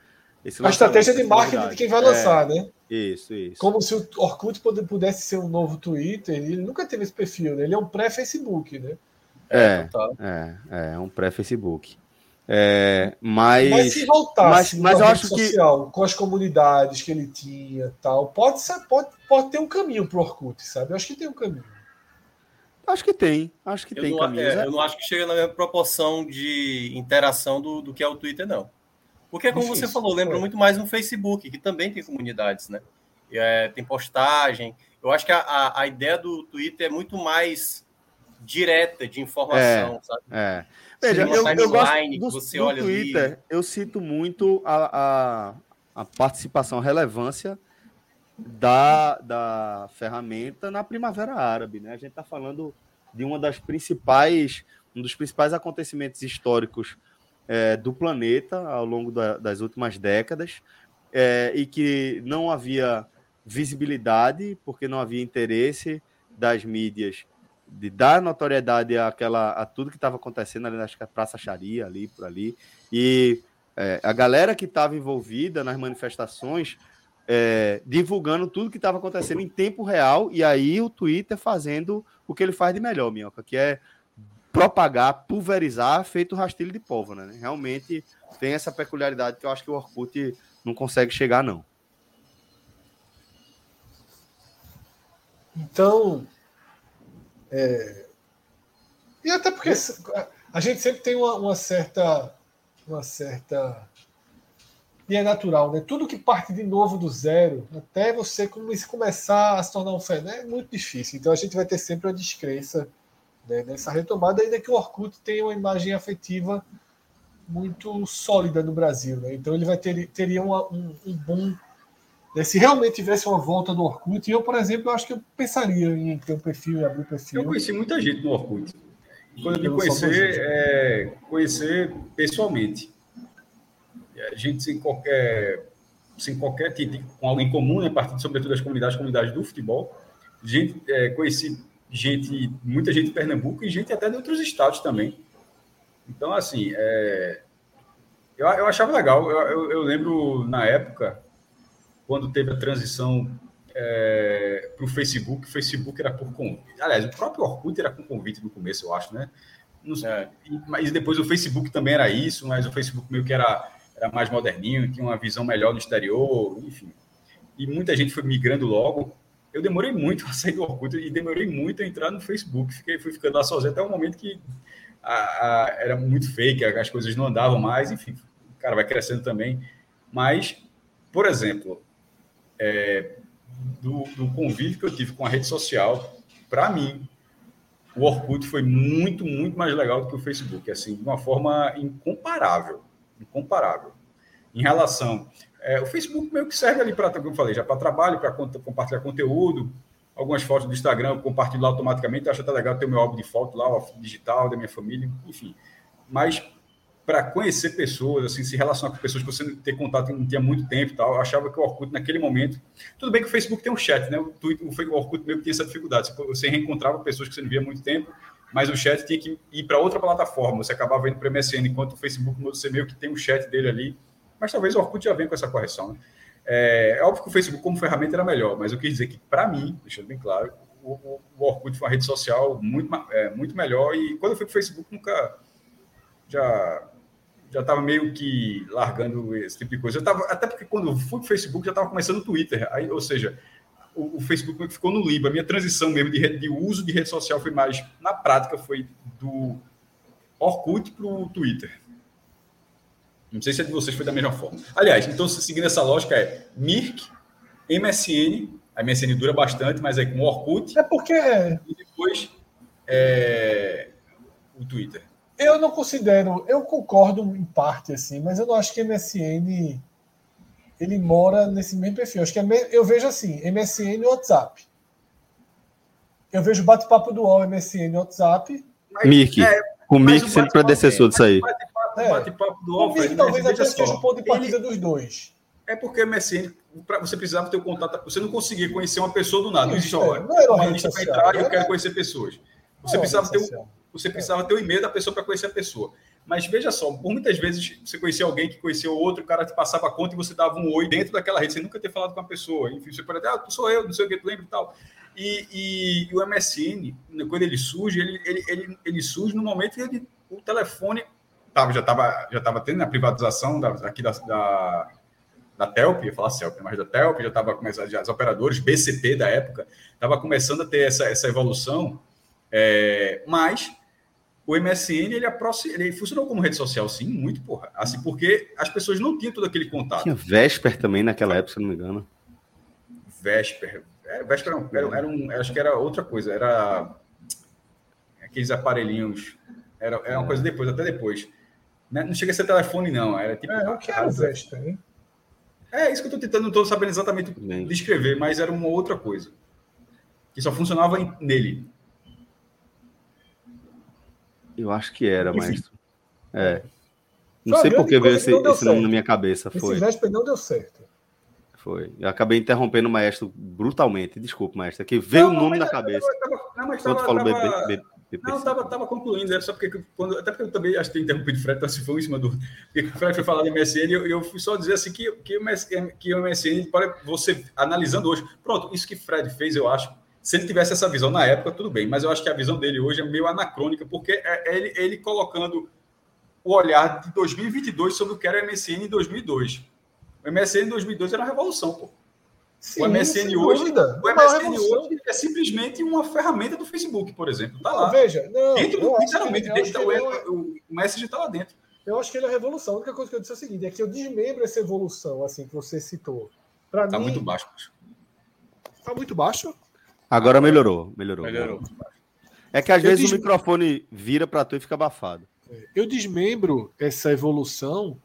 esse A estratégia de marketing novidade. de quem vai lançar, né? É, isso, isso. Como se o Orkut pudesse ser um novo Twitter. Ele nunca teve esse perfil, né? Ele é um pré-Facebook, né? É, total. é, é um pré-Facebook. É, mas, Mas se voltasse mas- mas eu acho que- social, com as comunidades que ele tinha tal, pode, ser- pode, pode ter um caminho pro Orkut, sabe? Eu acho que tem um caminho. acho que tem, acho que Eu tem não, caminhos. é, eu não acho que chega na mesma proporção de interação do, do que é o Twitter, não. Porque, como Difícil, você falou, lembra é. muito mais no Facebook, que também tem comunidades, né? É, tem postagem. Eu acho que a, a, a ideia do Twitter é muito mais direta de informação, sabe? É. Veja, eu, eu gosto do, você do olha ali. Twitter, eu cito muito a, a, a participação, a relevância da, da ferramenta na Primavera Árabe. Né? A gente está falando de uma das principais, um dos principais acontecimentos históricos é, do planeta ao longo da- das últimas décadas é, e que não havia visibilidade porque não havia interesse das mídias de dar notoriedade àquela, a tudo que estava acontecendo ali na Praça Sharia, ali por ali. E é, a galera que estava envolvida nas manifestações é, divulgando tudo que estava acontecendo em tempo real, e aí o Twitter fazendo o que ele faz de melhor, Minhoca, que é propagar, pulverizar, feito rastilho de pólvora. Né? Realmente tem essa peculiaridade que eu acho que o Orkut não consegue chegar, não. Então. É, E até porque a gente sempre tem uma, uma certa. Uma certa. E é natural, né? Tudo que parte de novo do zero, até você come- começar a se tornar um fenômeno, é muito difícil. Então a gente vai ter sempre uma descrença né, nessa retomada, ainda que o Orkut tenha uma imagem afetiva muito sólida no Brasil. Né? Então ele vai ter teria uma- um, um boom. Né? Se realmente tivesse uma volta do Orkut, eu, por exemplo, eu acho que eu pensaria em ter um perfil, em abrir um perfil. Eu conheci muita gente no Orkut. Quando eu digo conhecer, é conhecer pessoalmente. E A gente, em qualquer sem qualquer tipo, com algo em comum, né, partindo sobretudo das comunidades, comunidades do futebol. Gente, é, conheci gente, muita gente de Pernambuco e gente até de outros estados também. Então, assim, é, eu, eu achava legal. Eu, eu, eu lembro na época, quando teve a transição é, para o Facebook, o Facebook era por convite. Aliás, o próprio Orkut era com convite no começo, eu acho, né? É. Mas depois o Facebook também era isso, mas o Facebook meio que era, era mais moderninho, tinha uma visão melhor no exterior, enfim. E muita gente foi migrando logo. Eu demorei muito a sair do Orkut e demorei muito a entrar no Facebook. Fiquei, fui ficando lá sozinho até o momento que a, a, era muito fake, as coisas não andavam mais, enfim. O cara vai crescendo também. Mas, por exemplo, é, do, do convívio que eu tive com a rede social, para mim, o Orkut foi muito, muito mais legal do que o Facebook, assim, de uma forma incomparável, incomparável. Em relação, é, o Facebook meio que serve ali para, como eu falei, já para trabalho, para compartilhar conteúdo, algumas fotos do Instagram eu compartilho automaticamente, acho até legal ter o meu álbum de foto lá, digital da minha família, enfim. Mas para conhecer pessoas, assim, se relacionar com pessoas que você não tem contato não tinha muito tempo e tal. Eu achava que o Orkut naquele momento, tudo bem que o Facebook tem um chat, né? O, Twitter, o Orkut meio que tinha essa dificuldade. Você reencontrava pessoas que você não via há muito tempo, mas o chat tinha que ir para outra plataforma. Você acabava indo para o MSN, enquanto o Facebook você meio que tem o chat dele ali. Mas talvez o Orkut já venha com essa correção, né? É, é óbvio que o Facebook como ferramenta era melhor, mas eu quis dizer que, para mim, deixando bem claro, o, o, o Orkut foi uma rede social muito, é, muito melhor e quando eu fui para o Facebook nunca já já estava meio que largando esse tipo de coisa. Eu tava, até porque quando eu fui para o Facebook já estava começando o Twitter, aí, ou seja, o, o Facebook ficou no limbo. A minha transição mesmo de, rede, de uso de rede social foi mais, na prática, foi do Orkut para o Twitter. Não sei se é de vocês foi da mesma forma. Aliás, então, seguindo essa lógica, é Mirk, MSN, a MSN dura bastante, mas é com Orkut. É porque. E depois é, o Twitter. Eu não considero, eu concordo em parte, assim, mas eu não acho que MSN ele mora nesse mesmo perfil. Acho que é, eu vejo assim, MSN e WhatsApp. Eu vejo bate-papo do UOL, MSN e WhatsApp. Mickey. É, o Mickey sempre predecessor disso aí. É. Bate-papo do UOL. O Mickey talvez até seja o ponto de partida ele... dos dois. É porque o MSN, você precisava ter o contato, você não conseguia conhecer uma pessoa do nada. Isso, é, não era uma lista para entrar eu quero conhecer pessoas. Você precisava ter o você precisava ter o e-mail da pessoa para conhecer a pessoa. Mas veja só, por muitas vezes você conhecia alguém que conhecia outro, o cara te passava a conta e você dava um oi dentro daquela rede, sem nunca ter falado com a pessoa. Enfim, você pode dizer, ah, sou eu, não sei o que, tu lembra e tal. E, e, e, o MSN, quando ele surge, ele, ele, ele, ele surge no momento que o telefone tava, já estava já tava tendo a privatização da, aqui da, da, da Telp, ia falar Celp, mas da Telp, já estava começando, já, os operadores, BCP da época, estava começando a ter essa, essa evolução, é, mas o MSN ele, ele funcionou como rede social, sim, muito, porra. Assim, porque as pessoas não tinham todo aquele contato. Tinha Vesper também naquela época, se não me engano. Vesper. É, Vesper era, era, era um, acho que era outra coisa, era aqueles aparelhinhos. Era, era uma coisa depois, até depois. Né, não chega a ser telefone, não. Era tipo. É, o que era o Vesper, hein? É, isso que eu estou tentando, não estou sabendo exatamente Bem. descrever, mas era uma outra coisa. Que só funcionava nele. Eu acho que era, mas. É. Não sei por que veio esse, esse nome na minha cabeça. Foi. Esse Vesper não deu certo. Foi. Eu acabei interrompendo o maestro brutalmente. Desculpa, maestro. É que veio o nome na cabeça. Tava, não, mas tava, falou tava, bebê, não, estava tava concluindo, era só porque quando, até porque eu também acho que interrompido o Fred, então se foi em cima do. Porque o Fred foi falar do MSN e eu, eu fui só dizer assim que, que, o MSN, que o MSN, para você analisando hoje, pronto, isso que Fred fez, eu acho, se ele tivesse essa visão na época, tudo bem, mas eu acho que a visão dele hoje é meio anacrônica, porque é ele, ele colocando o olhar de 2022 sobre o que era o MSN em 2002. O MSN em 2002 era uma revolução, pô. Sim, o MSN hoje, o MSN hoje é simplesmente uma ferramenta do Facebook, por exemplo. Tá lá. Veja, não, dentro do, literalmente, dentro o, é... o Messenger está lá dentro. Eu acho que ele é a revolução. A única coisa que eu disse é o seguinte: é que eu desmembro essa evolução, assim, que você citou. Para tá mim. muito baixo. Tá muito baixo? Agora melhorou, melhorou. Melhorou. É que às eu vezes des... o microfone vira para tu e fica abafado. Eu desmembro essa evolução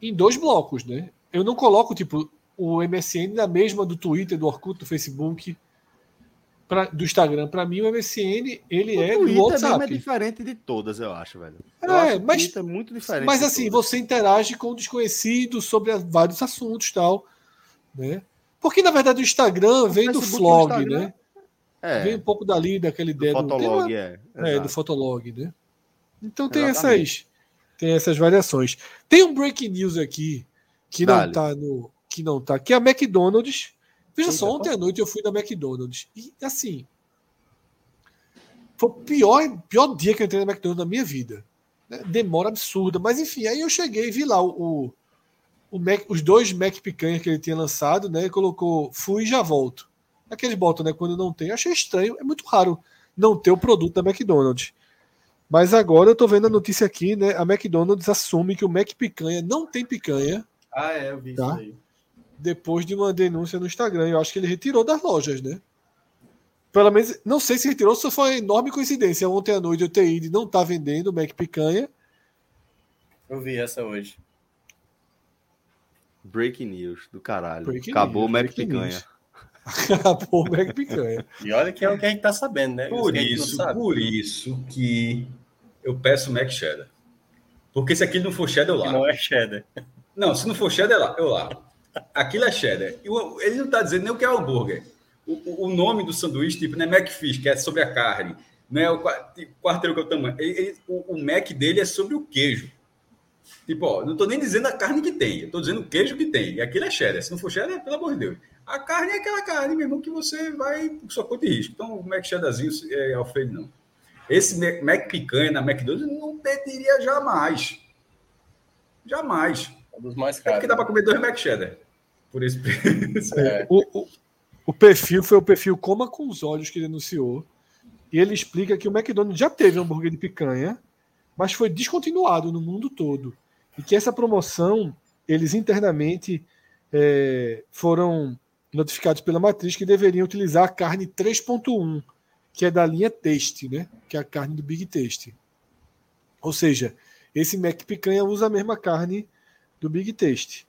em dois blocos, né? Eu não coloco tipo o MSN na mesma do Twitter, do Orkut, do Facebook. pra- do Instagram. Para mim, o MSN ele O é do Twitter mesmo é WhatsApp. diferente de todas, eu acho, velho. Eu É, acho o mas- Twitter muito diferente. Mas assim, todas. você interage com o desconhecido sobre vários assuntos tal, né? Porque na verdade o Instagram vem do o flog, né? É, Vem um pouco dali daquela do ideia do, tem Fotolog, uma- é. é, do. Fotolog, né? Então tem Exatamente. essas tem essas variações. Tem um breaking news aqui que não tá no que não tá, que é a McDonald's. Veja Eita, só, ontem à noite eu fui na McDonald's e assim, foi o pior, pior dia que eu entrei na McDonald's na minha vida. né? Demora absurda, mas enfim, aí eu cheguei e vi lá o, o, o Mac- os dois Mac picanha que ele tinha lançado, né? Colocou fui e já volto. Aqueles botam, né? Quando não tem. Eu achei estranho, é muito raro não ter o produto da McDonald's. Mas agora eu tô vendo a notícia aqui, né? A McDonald's assume que o Mac picanha não tem picanha Ah, é, eu vi Tá. isso aí. depois de uma denúncia no Instagram. Eu acho que ele retirou das lojas, né? Pelo menos, não sei se retirou, só foi uma enorme coincidência. Ontem à noite eu ter ido e não tá vendendo o Mac picanha. Eu vi essa hoje. Breaking news do caralho. Breaking Acabou news, o Mac Picanha. news. Acabou o Mac picanha. E olha que é o que a gente tá sabendo, né? Por isso, sabe. por isso que eu peço Mac Cheddar. Porque se aquilo não for cheddar, eu largo. não é cheddar. Não, se não for cheddar, eu lá- largo. Aquilo é cheddar. E ele não está dizendo nem o que é hambúrguer. O, o- o nome do sanduíche, tipo, não é McFish, que é sobre a carne. Não é o tipo, quarteiro que é o tamanho. Ele- ele- o, o Mac dele é sobre o queijo. Tipo, ó, não estou nem dizendo a carne que tem. Eu estou dizendo o queijo que tem. E aquilo é cheddar. Se não for cheddar, pelo amor de Deus. A carne é aquela carne mesmo que você vai por sua conta e risco. Então, o Mac Cheddarzinho é Alfredo, não. Esse Mac, Mac picanha na McDonald's eu não pediria jamais. Jamais. Um dos mais É porque caros. dá para comer dois Mac Cheddar. Por esse preço. É. O, o, o perfil foi o perfil Coma com os Olhos que ele anunciou. E ele explica que o McDonald's já teve hambúrguer de picanha, mas foi descontinuado no mundo todo. E que essa promoção, eles internamente é, foram notificados pela matriz que deveriam utilizar a carne 3.1, que é da linha Taste, né? que é a carne do Big Taste. Ou seja, esse Mac Picanha usa a mesma carne do Big Taste.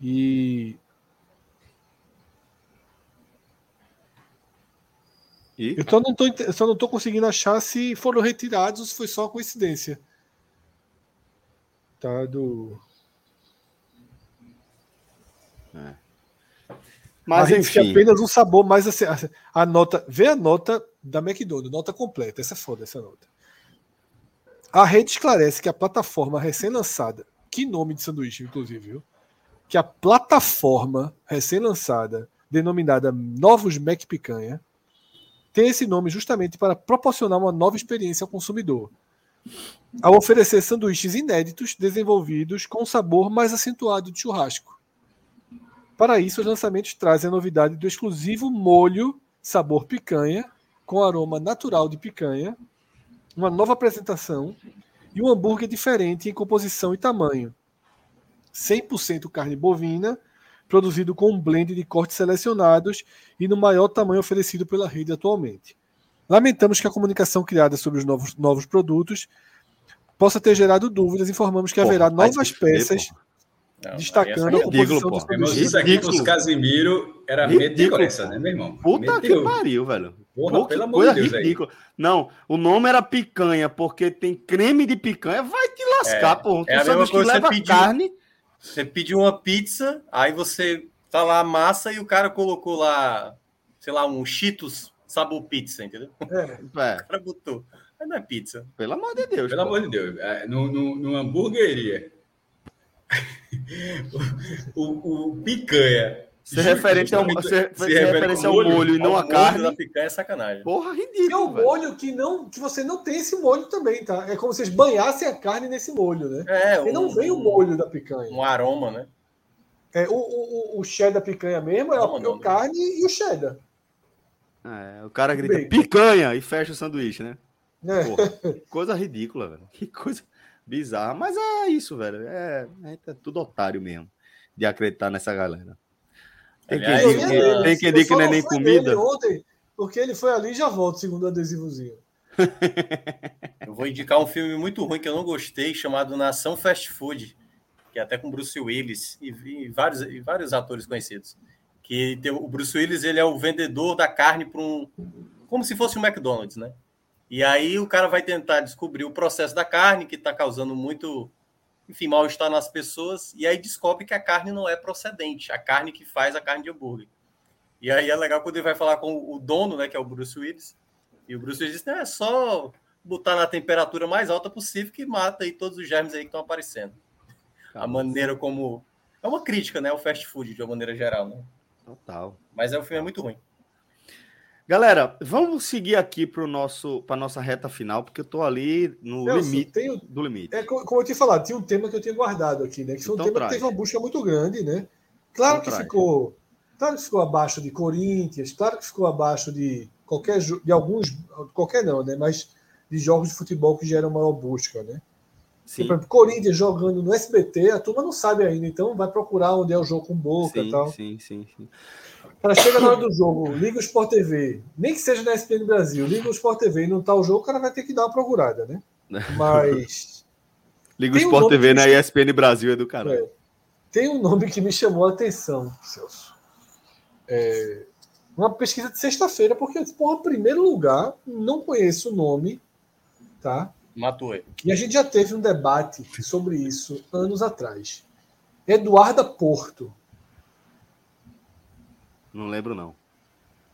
E E eu só não, tô, eu só não tô conseguindo achar se foram retirados ou se foi só coincidência. Tá, do... Mas a gente tinha enfim, apenas um sabor mais assim, a, a nota, vê a nota da McDonald's, nota completa, essa é foda essa nota. A rede esclarece que a plataforma recém-lançada, que nome de sanduíche inclusive, viu? Que a plataforma recém-lançada, denominada Novos Mac Picanha, tem esse nome justamente para proporcionar uma nova experiência ao consumidor. Ao oferecer sanduíches inéditos desenvolvidos com um sabor mais acentuado de churrasco. Para isso, os lançamentos trazem a novidade do exclusivo molho sabor picanha, com aroma natural de picanha, uma nova apresentação e um hambúrguer diferente em composição e tamanho. 100% carne bovina, produzido com um blend de cortes selecionados e no maior tamanho oferecido pela rede atualmente. Lamentamos que a comunicação criada sobre os novos, novos produtos possa ter gerado dúvidas. Informamos que Porra, haverá novas peças Não, destacando aí é a composição dos pô. Sanduíches. isso aqui com os Casimiro era Ridículo, meteoressa, né, meu irmão? puta que Meteor. pariu, velho. Porra, Pô, que pelo amor de Deus, aí. Não, o nome era picanha, porque tem creme de picanha. Vai te lascar, É, pô. Tu é a sabe mesma que coisa que leva você pediu. carne. Você pediu uma pizza, aí você tá lá a massa e o cara colocou lá, sei lá, um Cheetos sabor pizza, entendeu? O É, cara botou. Mas não é pizza. pelo amor de Deus. Pelo pô. amor de Deus. É, no, no, no hamburgueria. O, o picanha. Se referente ao, se, se refere referência ao ao molho e não molho carne. da picanha é sacanagem. Porra, E é ridículo, um velho. molho que não que você não tem esse molho também, tá? É como se vocês banhassem a carne nesse molho, né? É, E não vem o molho da picanha. um aroma, né? É, o, o, o- cheddar picanha mesmo é Não, a, não, a carne e o cheddar. É, o cara grita Bacon. picanha e fecha o sanduíche, né? Né? Porra, coisa ridícula, velho. Que coisa bizarra. Mas é isso, velho. É, é tudo otário mesmo de acreditar nessa galera. Tem quem Aliás, que, tem diga que só não é nem comida. ontem, porque ele foi ali e já volta, segundo o adesivozinho. Eu vou indicar um filme muito ruim que eu não gostei, chamado Nação Fast Food, que é até com Bruce Willis e, e vários, e vários atores conhecidos. Que tem, o Bruce Willis ele é o vendedor da carne para um. Como se fosse um McDonald's, né? E aí o cara vai tentar descobrir o processo da carne, que está causando muito, enfim, mal-estar nas pessoas, e aí descobre que a carne não é procedente, a carne que faz a carne de hambúrguer. E aí é legal quando ele vai falar com o dono, né, que é o Bruce Willis, e o Bruce Willis diz, não, é só botar na temperatura mais alta possível que mata aí todos os germes aí que estão aparecendo. A maneira como... É uma crítica, né, ao fast food, de uma maneira geral, né? Total. Mas é, o filme é muito ruim. Galera, vamos seguir aqui para nosso para nossa reta final, porque eu tô ali no Nelson, limite tem o- do limite. É, co- como eu tinha falado, tinha um tema que eu tinha guardado aqui, né? Que foi um Então tema traz. que teve uma busca muito grande, né? Claro Então que traz. ficou. Claro que ficou abaixo de Corinthians, claro que ficou abaixo de qualquer de alguns. Qualquer não, né? Mas de jogos de futebol que geram maior busca, né? Sim, Por exemplo, Corinthians jogando no SBT, a turma não sabe ainda, então vai procurar onde é o jogo com boca e sim, tal. sim, sim, sim. Cara, chega na hora do jogo, liga o Sport TV, nem que seja na ESPN Brasil, liga o Sport TV e não tá o jogo, o cara vai ter que dar uma procurada, né? Mas Liga o um Sport nome TV na ESPN Brasil é do caralho. É. tem um nome que me chamou a atenção, Celso. É, uma pesquisa de sexta-feira, porque eu disse, porra, primeiro lugar, não conheço o nome, tá? Matou ele. E a gente já teve um debate sobre isso anos atrás. Eduarda Porto. Não lembro, não.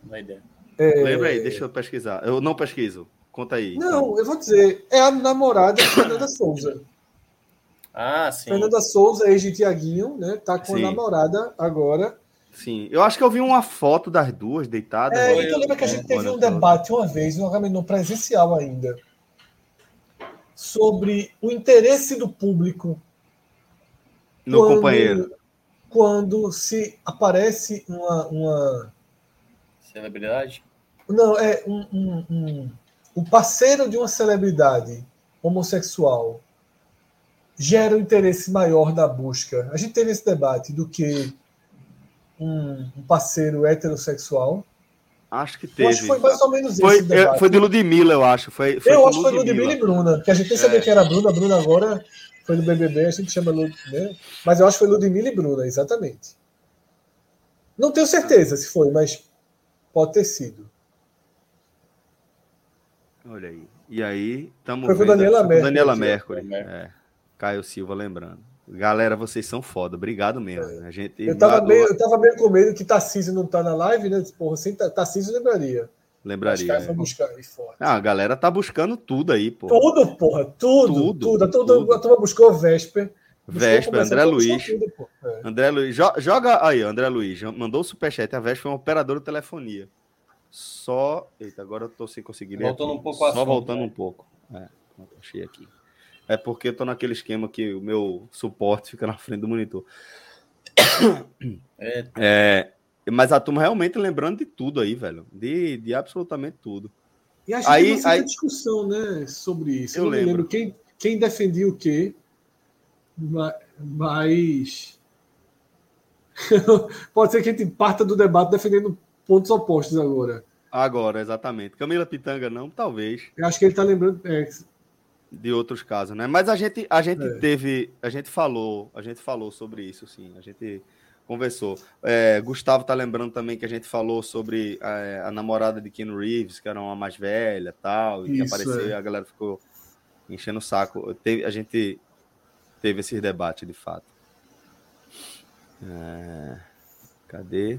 Não é ideia. É, Lembra aí, deixa eu pesquisar. Eu não pesquiso. Conta aí. Não, eu vou dizer, é a namorada de Fernanda Souza. Ah, sim. Fernanda Souza, ex de Tiaguinho, né? Tá com Sim. a namorada agora. Sim. Eu acho que eu vi uma foto das duas deitadas. É, então lembra que a gente teve um debate uma vez, um Agamenon presencial ainda, sobre o interesse do público No quando- companheiro. Quando se aparece uma, uma Celebridade? não é um, um, um- o parceiro de uma celebridade homossexual gera um interesse maior na busca. A gente teve esse debate do que um, um parceiro heterossexual. Acho que Eu teve. acho que foi mais ou menos Foi, esse é, foi de Ludmilla, eu acho. Foi, foi eu acho que foi Ludmilla e Bruna, porque a gente nem É. sabia que era Bruna, Bruna agora foi do BBB, a gente chama Lud, né? Mas eu acho que foi Ludmilla e Bruna, exatamente. Não tenho certeza se foi, mas pode ter sido. Olha aí. E aí, estamos Foi com Daniela Mercury, Daniela. Mercury. É. Caio Silva lembrando. Galera, vocês são foda. Obrigado mesmo. A gente, É. Eu tava, meio, eu tava meio com medo que Tarcísio não tá na live, né? Porra, sem Ta- Tarcísio lembraria. Os Lembraria. caras é. foram buscar aí fora. Ah, a galera tá buscando tudo aí, pô. Tudo, porra, tudo, Tudo, tudo. A, turma, tudo. a turma buscou Vesper. Vespa, André Luiz. tudo. É. André Luiz, jo- joga aí, André Luiz, mandou o superchat. A Vespa é uma operadora de telefonia. Só. Eita, agora eu tô sem conseguir ler. Voltando aqui. um pouco Só assunto, voltando né? um pouco. É, achei aqui. É porque eu tô naquele esquema que o meu suporte fica na frente do monitor. É, É, mas a turma realmente lembrando de tudo aí, velho. De, de absolutamente tudo. E a gente Aí- certa aí- discussão, né, sobre isso. Eu Eu, lembro. lembro quem, quem defendia o quê, ma- mas pode ser que a gente parta do debate defendendo pontos opostos agora. Agora, exatamente. Camila Pitanga, não, talvez. Eu acho que ele está lembrando. é, de outros casos, né? Mas a gente, a gente É. teve, a gente falou, a gente falou sobre isso, sim. A gente conversou. É, Gustavo tá lembrando também que a gente falou sobre é, a namorada de Keanu Reeves, que era uma mais velha, tal, e que Isso, apareceu é. e a galera ficou enchendo o saco. Teve, a gente teve esse debate, de fato. É, cadê?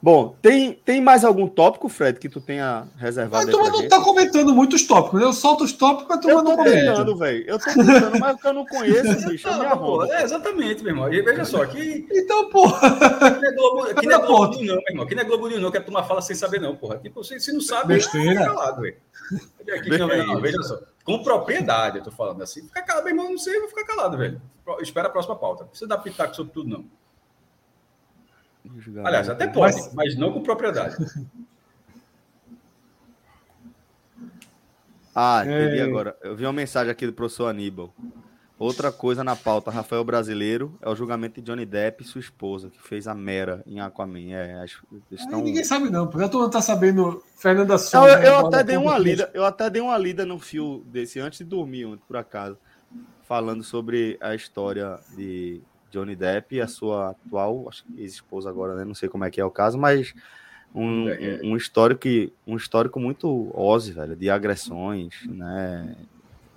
Bom, tem, tem mais algum tópico, Fred, que tu tenha reservado A turma não gente? tá comentando muitos tópicos, né? Eu solto os tópicos, a turma Eu não tô comenta. tentando, velho. Eu tô tentando, mas o que eu não conheço, bicho, eu me Não, pô, é, exatamente, meu irmão. E veja só, aqui, Então, porra. aqui não é Globo, aqui não é Globo? News, não, meu irmão. Aqui não é Globo News, não, que a turma fala sem saber, não, porra. Tipo, se, se não sabe, Besteira. fica calado, velho. Veja só. Com propriedade, eu tô falando assim. Fica calado, meu irmão, eu não sei, eu vou ficar calado, velho. Espera a próxima pauta. Não precisa dar pitaco sobre tudo, não. Aliás, até pode, Mas- mas não com propriedade. Ah, entendi É. agora. Eu vi uma mensagem aqui do professor Aníbal. Outra coisa na pauta, Rafael Brasileiro, é o julgamento de Johnny Depp e sua esposa, que fez a Mera em Aquaman. É, estão... Ninguém sabe, não. Porque a turma tá sabendo Fernanda Eu, Souza. eu né, até Guarda dei uma lida, eu até dei uma lida no fio desse antes de dormir, por acaso, falando sobre a história de Johnny Depp e a sua atual, acho que ex-esposa agora, né? Não sei como é que é o caso, mas um, É, um, um histórico, um histórico muito ose, velho, de agressões, né?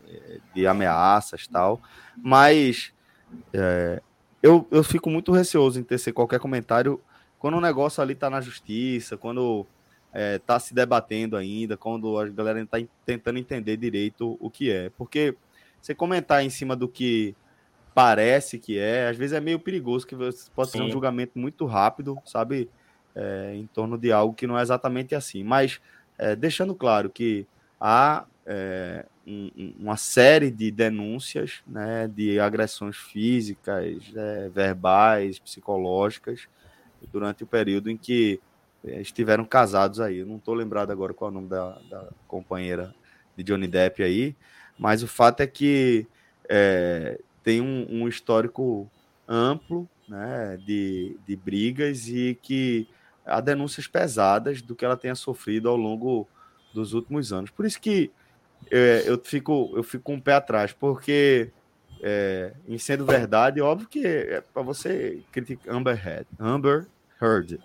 É, De ameaças tal. Mas é, eu, eu fico muito receoso em tecer qualquer comentário quando o negócio ali tá na justiça, quando é, tá se debatendo ainda, quando a galera está tentando entender direito o que é. Porque você comentar em cima do que parece que é, às vezes é meio perigoso, que você pode ser um julgamento muito rápido, sabe? É, em torno de algo que não é exatamente assim. Mas é, deixando claro que há é, um- um- uma série de denúncias né, de agressões físicas, é, verbais, psicológicas, durante o período em que eh, estiveram casados aí. Eu não estou lembrado agora qual é o nome da, da companheira de Johnny Depp aí, mas o fato é que eh, tem um, um histórico amplo né, de, de brigas e que há denúncias pesadas do que ela tenha sofrido ao longo dos últimos anos. Por isso que eh, eu, fico, eu fico com o pé atrás, porque é, em sendo verdade, óbvio que é para você criticar Amber Heard, Amber Heard,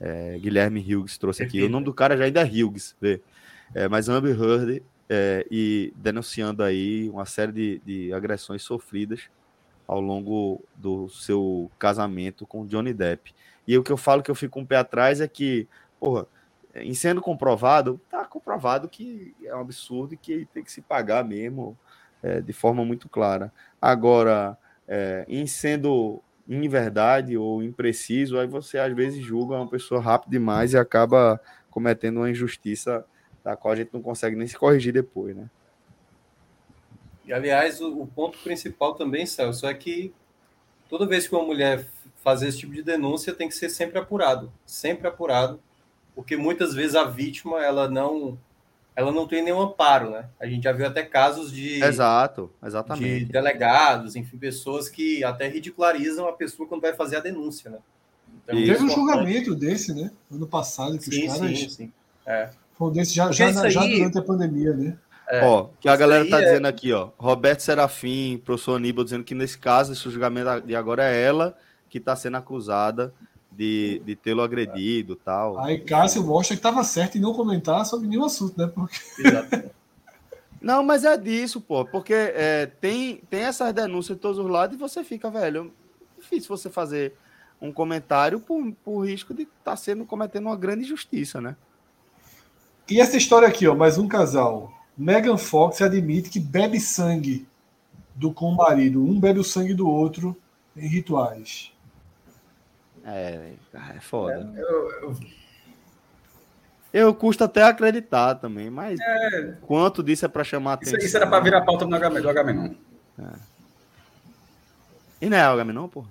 é, Guilherme Hughes trouxe aqui. O nome do cara já ainda é Hughes, vê. É, mas Amber Heard é, e denunciando aí uma série de, de agressões sofridas ao longo do seu casamento com Johnny Depp. E o que eu falo que eu fico um pé atrás é que, porra, em sendo comprovado, tá comprovado que é um absurdo e que tem que se pagar mesmo é, de forma muito clara. Agora, é, em sendo em verdade ou impreciso, aí você às vezes julga uma pessoa rápido demais e acaba cometendo uma injustiça da qual a gente não consegue nem se corrigir depois, né? E, aliás, o, o ponto principal também, Celso, é que toda vez que uma mulher f- fazer esse tipo de denúncia tem que ser sempre apurado, sempre apurado, porque muitas vezes a vítima ela não ela não tem nenhum amparo, né? A gente já viu até casos de, Exato, de exatamente. delegados, enfim, pessoas que até ridicularizam a pessoa quando vai fazer a denúncia, né? Então. Teve um é importante. julgamento desse, né? Ano passado, que Sim, os caras. sim, sim. É. Um já, já, na- já aí- durante a pandemia, né? É. Ó, que a galera tá é- dizendo aqui, ó. Roberto Serafim, professor Aníbal, dizendo que nesse caso, esse julgamento de agora é ela que tá sendo acusada de, de tê-lo agredido tal. Aí Cássio mostra que estava certo em não comentar sobre nenhum assunto, né? Porque Exato. Não, mas é disso, pô, porque é, tem, tem essas denúncias de todos os lados e você fica, velho, é difícil você fazer um comentário por, por risco de estar tá sendo cometendo uma grande injustiça, né? E essa história aqui, ó, mais um casal. Megan Fox admite que bebe sangue do com o marido. Um bebe o sangue do outro em rituais. É, é foda. Eu, eu- Eu custo até acreditar também, mas quanto disso é para chamar isso, atenção? isso era para virar pauta Agamenon. do Agamenon. E não é não, pô?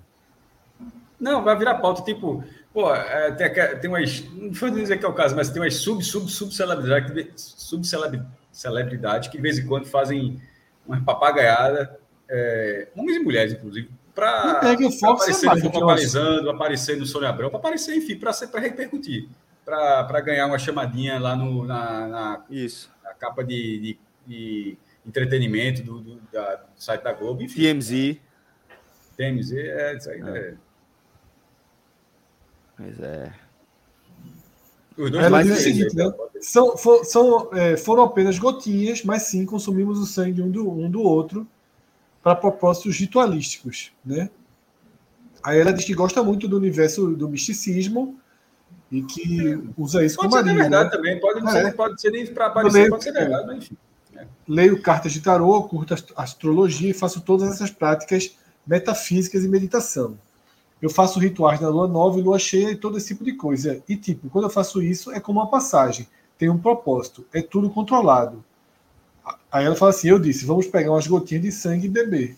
Não, vai virar pauta, tipo, pô, é, tem, tem umas. Não foi dizer que é o caso, mas tem umas sub, sub, subcelebridades que, subcelebri- celebridades que de vez em quando fazem uma papagaiada, é, homens e mulheres, inclusive, para Fox é aparecer no do que Fomos uma- Atualizando, aparecer no Sônia Abrão, para aparecer, enfim, para repercutir, para ganhar uma chamadinha lá no, na, na, Isso. na capa de, de- de entretenimento do, do- da- do site da Globo, enfim. TMZ. TMZ, é isso aí, né? Mas é. Diz o é isso seguinte, aí, né? São, for- são, é, foram apenas gotinhas, mas sim consumimos o sangue um do, um do outro para propósitos ritualísticos, né? Aí ela diz que gosta muito do universo do misticismo e que usa isso Pode como ser de marido. verdade né? também, pode, não É. ser, pode ser nem para aparecer, leio- pode ser verdade, mas enfim. Leio cartas de tarô, curto ast- astrologia e faço todas essas práticas metafísicas e meditação. Eu faço rituais na lua nova e lua cheia e todo esse tipo de coisa. E, tipo, quando eu faço isso, é como uma passagem. Tem um propósito. É tudo controlado. Aí ela fala assim: eu disse, vamos pegar umas gotinhas de sangue e beber.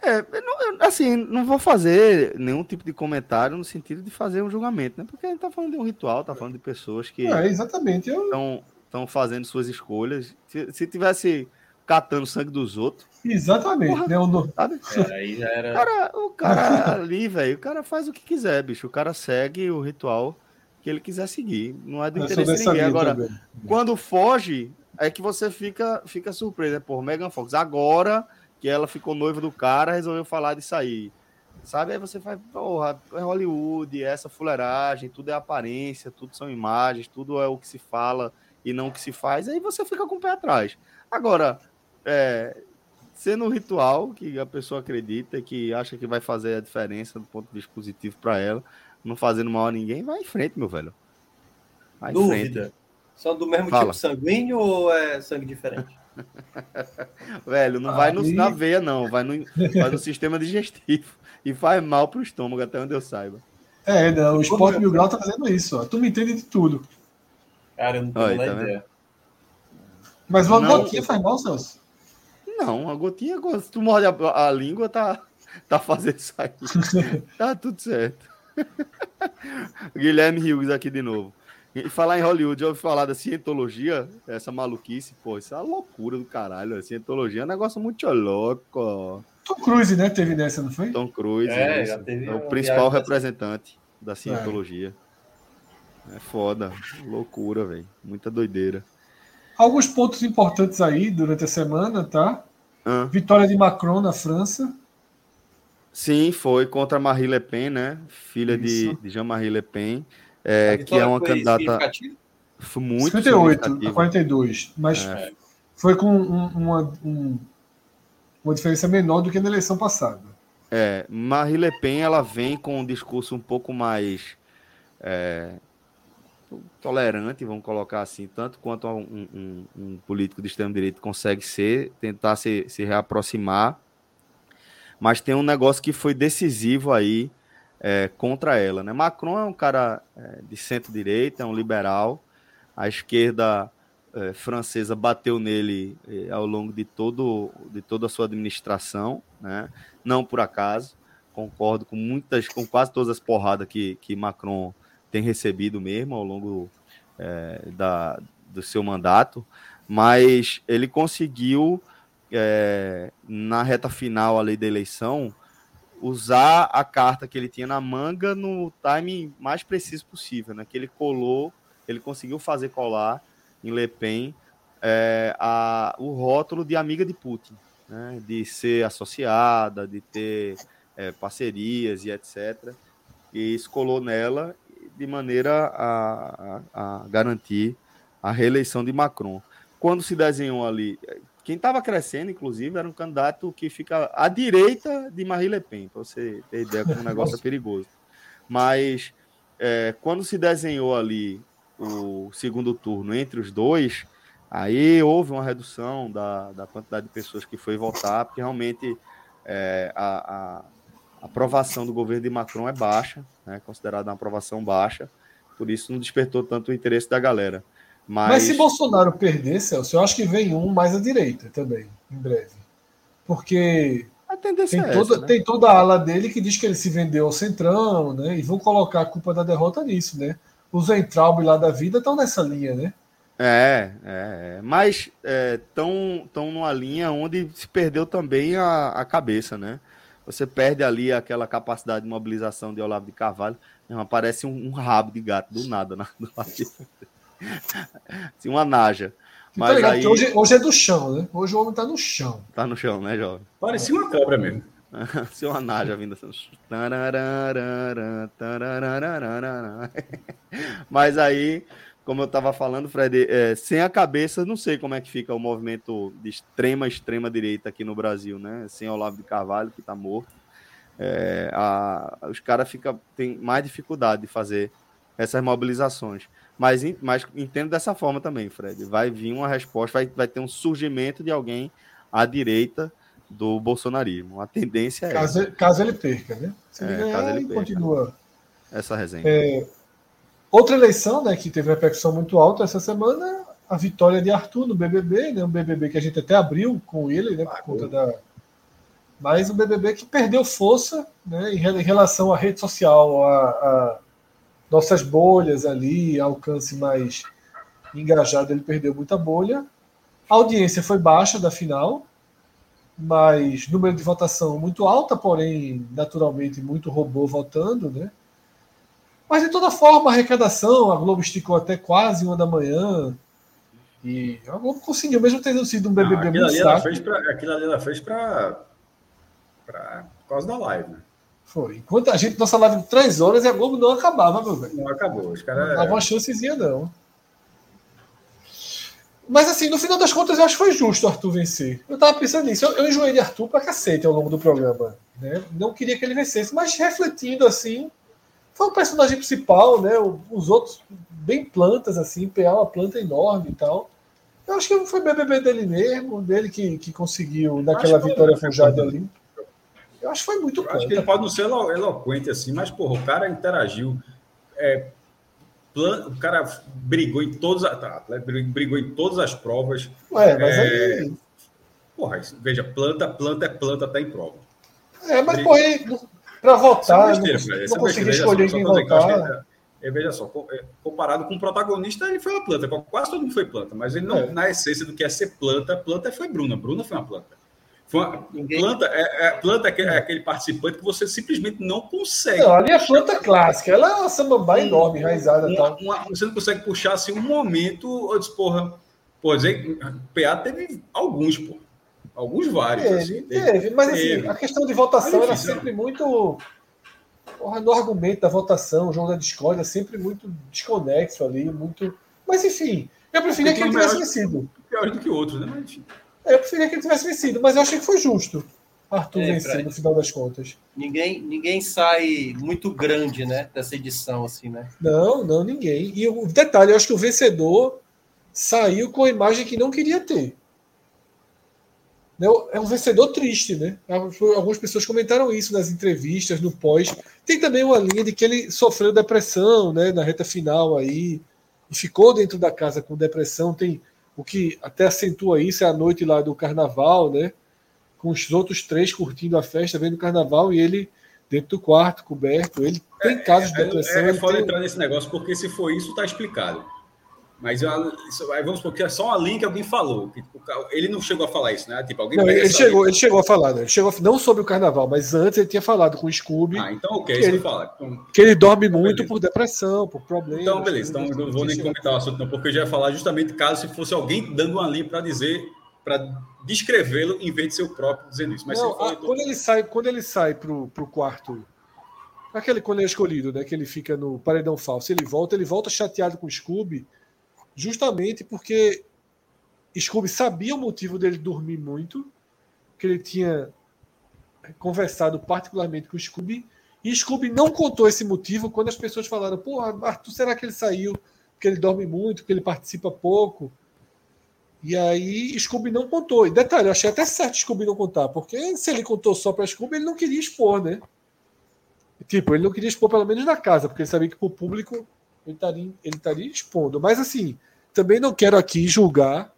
É, eu não- eu, assim, não vou fazer nenhum tipo de comentário no sentido de fazer um julgamento, né? Porque a gente tá falando de um ritual, tá falando de pessoas que É, exatamente. Eu, estão fazendo suas escolhas. Se, se tivesse catando sangue dos outros, exatamente. Porra. Né? Não- sabe? É, aí já O era. cara, o cara ali, velho, o cara faz o que quiser, bicho. O cara segue o ritual que ele quiser seguir. Não é do eu interesse de ninguém. linha Agora, também. quando foge, é que você fica, fica surpreso. É por Megan Fox. Agora que ela ficou noiva do cara, resolveu falar de sair. Sabe? Aí você faz, porra, é Hollywood, é essa fuleiragem, tudo é aparência, tudo são imagens, tudo é o que se fala e não o que se faz, aí você fica com o pé atrás. Agora, é, sendo um ritual que a pessoa acredita, que acha que vai fazer a diferença do ponto de vista positivo para ela, não fazendo mal a ninguém, vai em frente, meu velho. Vai Dúvida. frente. São do mesmo Fala. tipo sanguíneo ou é sangue diferente? Velho, não vai no, Aí- na veia, não. Vai no, vai no sistema digestivo. E faz mal pro estômago, até onde eu saiba. É, não, o Sport Mil Grau tá fazendo isso, ó. Tu me entende de tudo. Cara, eu não tenho Aí, nem tá vendo? ideia. Mas uma Não. gotinha faz mal, Celso? Não, a gotinha, se tu morde a, a língua, tá, tá fazendo isso aí. tá tudo certo. Guilherme Hughes aqui de novo. E falar em Hollywood, já ouvi falar da cientologia, essa maluquice, pô, isso é uma loucura do caralho. A cientologia é um negócio muito louco. Tom Cruise, né? Teve nessa, não foi? Tom Cruise É, isso, já teve é o principal representante da cientologia. É foda, loucura, velho. Muita doideira. Alguns pontos importantes aí durante a semana, tá? Ah. Vitória de Macron na França. Sim, foi contra Marie Le Pen, né? Filha de, Isso. de Jean-Marie Le Pen, é, que é uma foi candidata foi muito 58 a significativa. 42. Mas É. foi com um- uma, um- uma diferença menor do que na eleição passada. É, Marie Le Pen ela vem com um discurso um pouco mais é, tolerante, vamos colocar assim, tanto quanto um, um- um político de extremo direito consegue ser, tentar se, se reaproximar, mas tem um negócio que foi decisivo aí é, contra ela. Né? Macron é um cara é, de centro-direita, é um liberal, a esquerda é, francesa bateu nele é, ao longo de, todo, de toda a sua administração, né? não por acaso. Concordo com muitas, com quase todas as porradas que, que Macron tem recebido mesmo ao longo é, da, do seu mandato, mas ele conseguiu, é, na reta final ali da eleição, usar a carta que ele tinha na manga no timing mais preciso possível, né? Que ele colou, ele conseguiu fazer colar em Le Pen é, a, o rótulo de amiga de Putin, né? De ser associada, de ter é, parcerias e etc. E isso colou nela de maneira a, a, a garantir a reeleição de Macron. Quando se desenhou ali, quem estava crescendo, inclusive, era um candidato que fica à direita de Marie Le Pen, para você ter ideia como o negócio é perigoso. Mas é, quando se desenhou ali o segundo turno entre os dois, aí houve uma redução da, da quantidade de pessoas que foi votar, porque realmente é, a, a aprovação do governo de Macron é baixa, né, considerada uma aprovação baixa, por isso não despertou tanto o interesse da galera. Mas, Mas se Bolsonaro perder, Celso, eu acho que vem um mais à direita também, em breve. Porque a tendência tem é toda, essa, né? tem toda a ala dele que diz que ele se vendeu ao centrão, né? E vão colocar a culpa da derrota nisso, né? Os Entraub lá da vida estão nessa linha, né? É, é, é. mas estão tão numa linha onde se perdeu também a, a cabeça, né? Você perde ali aquela capacidade de mobilização de Olavo de Carvalho, não, aparece um, um rabo de gato do nada na, do lado de... assim, uma naja. E tá Mas ligado aí hoje, hoje é do chão, né? Hoje o homem tá no chão. tá no chão, né, jovem? Parecia uma cobra mesmo. Se uma naja vindo assim. Mas aí, como eu estava falando, Fred, é, sem a cabeça, não sei como é que fica o movimento de extrema, extrema direita aqui no Brasil, né? Sem Olavo de Carvalho, que está morto. É, a- os caras têm mais dificuldade de fazer essas mobilizações. Mas, mas entendo dessa forma também, Fred. Vai vir uma resposta, vai, vai ter um surgimento de alguém à direita do bolsonarismo. A tendência é Caso, caso ele perca, né? Se ele É, ganhar, caso ele ele perca. continua. essa resenha. É, outra eleição, né, que teve repercussão muito alta essa semana, a vitória de Arthur no BBB, né? Um BBB que a gente até abriu com ele, né? Por conta da. Mas um BBB que perdeu força, né? Em relação à rede social, a, a nossas bolhas ali, alcance mais engajado, ele perdeu muita bolha. A audiência foi baixa da final, mas número de votação muito alta, porém, naturalmente, muito robô votando, né? Mas de toda forma, a arrecadação, a Globo esticou até quase uma da manhã. E a Globo conseguiu, mesmo tendo sido um Não, BBB aquilo, muito ali ela fez pra, aquilo ali ela fez pra, por causa da live, né? Foi. Enquanto a gente, nossa live de três horas e a Globo não acabava, meu velho. Não acabou. Os Não caras. dava uma chancezinha, não. Mas assim, no final das contas, eu acho que foi justo o Arthur vencer. Eu tava pensando nisso. Eu, eu enjoei de Arthur pra cacete ao longo do programa. Né? Não queria que ele vencesse, mas refletindo assim, foi o personagem principal, né? O- Os outros bem plantas, assim, PA é uma planta enorme e tal. Eu acho que foi BBB dele mesmo, dele que, que conseguiu naquela vitória forjada ali. Eu acho que foi muito Eu acho que ele planta. pode não ser elo- eloquente assim, mas, porra, o cara interagiu. É, plan- o cara brigou em todas as. Tá, brigou em todas as provas. Ué, mas é, aí. Porra, veja, planta, planta é planta, tá em prova. É, mas briga- ele, pra Isso é votar, não, não consegui escolher Veja só, quem votar. é- é, veja só, é, comparado com o protagonista, ele foi uma planta. Quase todo mundo foi planta, mas ele não, É. na essência do que é ser planta, planta foi Bruna. Bruna foi uma planta. Foi uma, planta é, é- planta é aquele, é aquele participante que você simplesmente não consegue. Não, ali é planta clássica. Ela é uma samambaia enorme, enraizada e Uma- tal. uma- você não consegue puxar assim um momento, eu disse, porra, pô, dizer, PA teve alguns, pô. Alguns vários. Teve, assim, teve, mas assim, teve. a questão de votação era sempre muito. Porra, no argumento da votação, o jogo da discórdia, sempre muito desconexo ali, muito. Mas enfim, eu preferia que ele tivesse vencido. Piores do que outros, né? Mas, enfim. Eu preferia que ele tivesse vencido, mas eu achei que foi justo Arthur É, vencer no final das contas. Ninguém, ninguém sai muito grande, né? Dessa edição, assim, né? Não, não, ninguém. E o detalhe, eu acho que o vencedor saiu com a imagem que não queria ter. Né, É um vencedor triste, né? Algumas pessoas comentaram isso nas entrevistas, no pós. Tem também uma linha de que ele sofreu depressão, né? Na reta final aí. E ficou dentro da casa com depressão. Tem o que até acentua isso é a noite lá do carnaval, né? Com os outros três curtindo a festa, vendo o carnaval e ele dentro do quarto, coberto. Ele tem casos de É, depressão. é, é foda tem- entrar nesse negócio, porque se for isso, tá explicado. Mas eu- isso- vamos supor que é só uma linha que alguém falou. que, tipo, ele não chegou a falar isso, né? Tipo, alguém Não, ele, chegou, linha- ele chegou a falar, né? Ele chegou a- não sobre o carnaval, mas antes ele tinha falado com o Scooby Ah, então ok, que isso ele- eu falo. Então, que ele dorme muito beleza. por depressão, por problemas. então, beleza. Então, não vou nem comentar o assunto, não, porque eu já ia falar justamente caso se fosse alguém dando uma linha para dizer, para descrevê-lo, em vez de ser o próprio dizendo isso. Mas Não, ele for, a- então- quando ele sai, quando ele sai pro, pro quarto, aquele quando ele é escolhido, né? Que ele fica no paredão falso, ele volta, ele volta chateado com o Scooby, justamente porque Scooby sabia o motivo dele dormir muito, que ele tinha conversado particularmente com o Scooby, e Scooby não contou esse motivo quando as pessoas falaram: Porra, Arthur, será que ele saiu porque ele dorme muito, porque ele participa pouco? E aí Scooby não contou. E detalhe, eu achei até certo Scooby não contar, porque se ele contou só para Scooby, ele não queria expor, né? Tipo, ele não queria expor pelo menos na casa, porque ele sabia que pro público ele estaria, ele estaria expondo. Mas assim, também não quero aqui julgar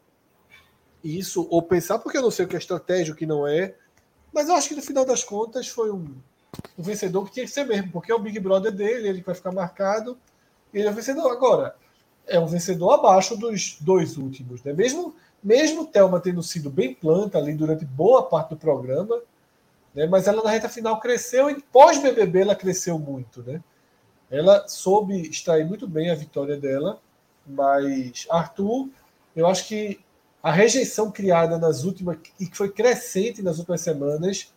isso ou pensar, porque eu não sei o que é estratégia, o que não é. Mas eu acho que no final das contas foi um, um vencedor que tinha que ser mesmo, porque é o Big Brother dele, ele vai ficar marcado. Ele é o vencedor. Agora, é um vencedor abaixo dos dois últimos, né? Mesmo, mesmo Thelma tendo sido bem planta ali durante boa parte do programa, né? Mas ela na reta final cresceu e pós-BBB ela cresceu muito, né? Ela soube extrair muito bem a vitória dela, mas Arthur, eu acho que a rejeição criada nas últimas e que foi crescente nas últimas semanas,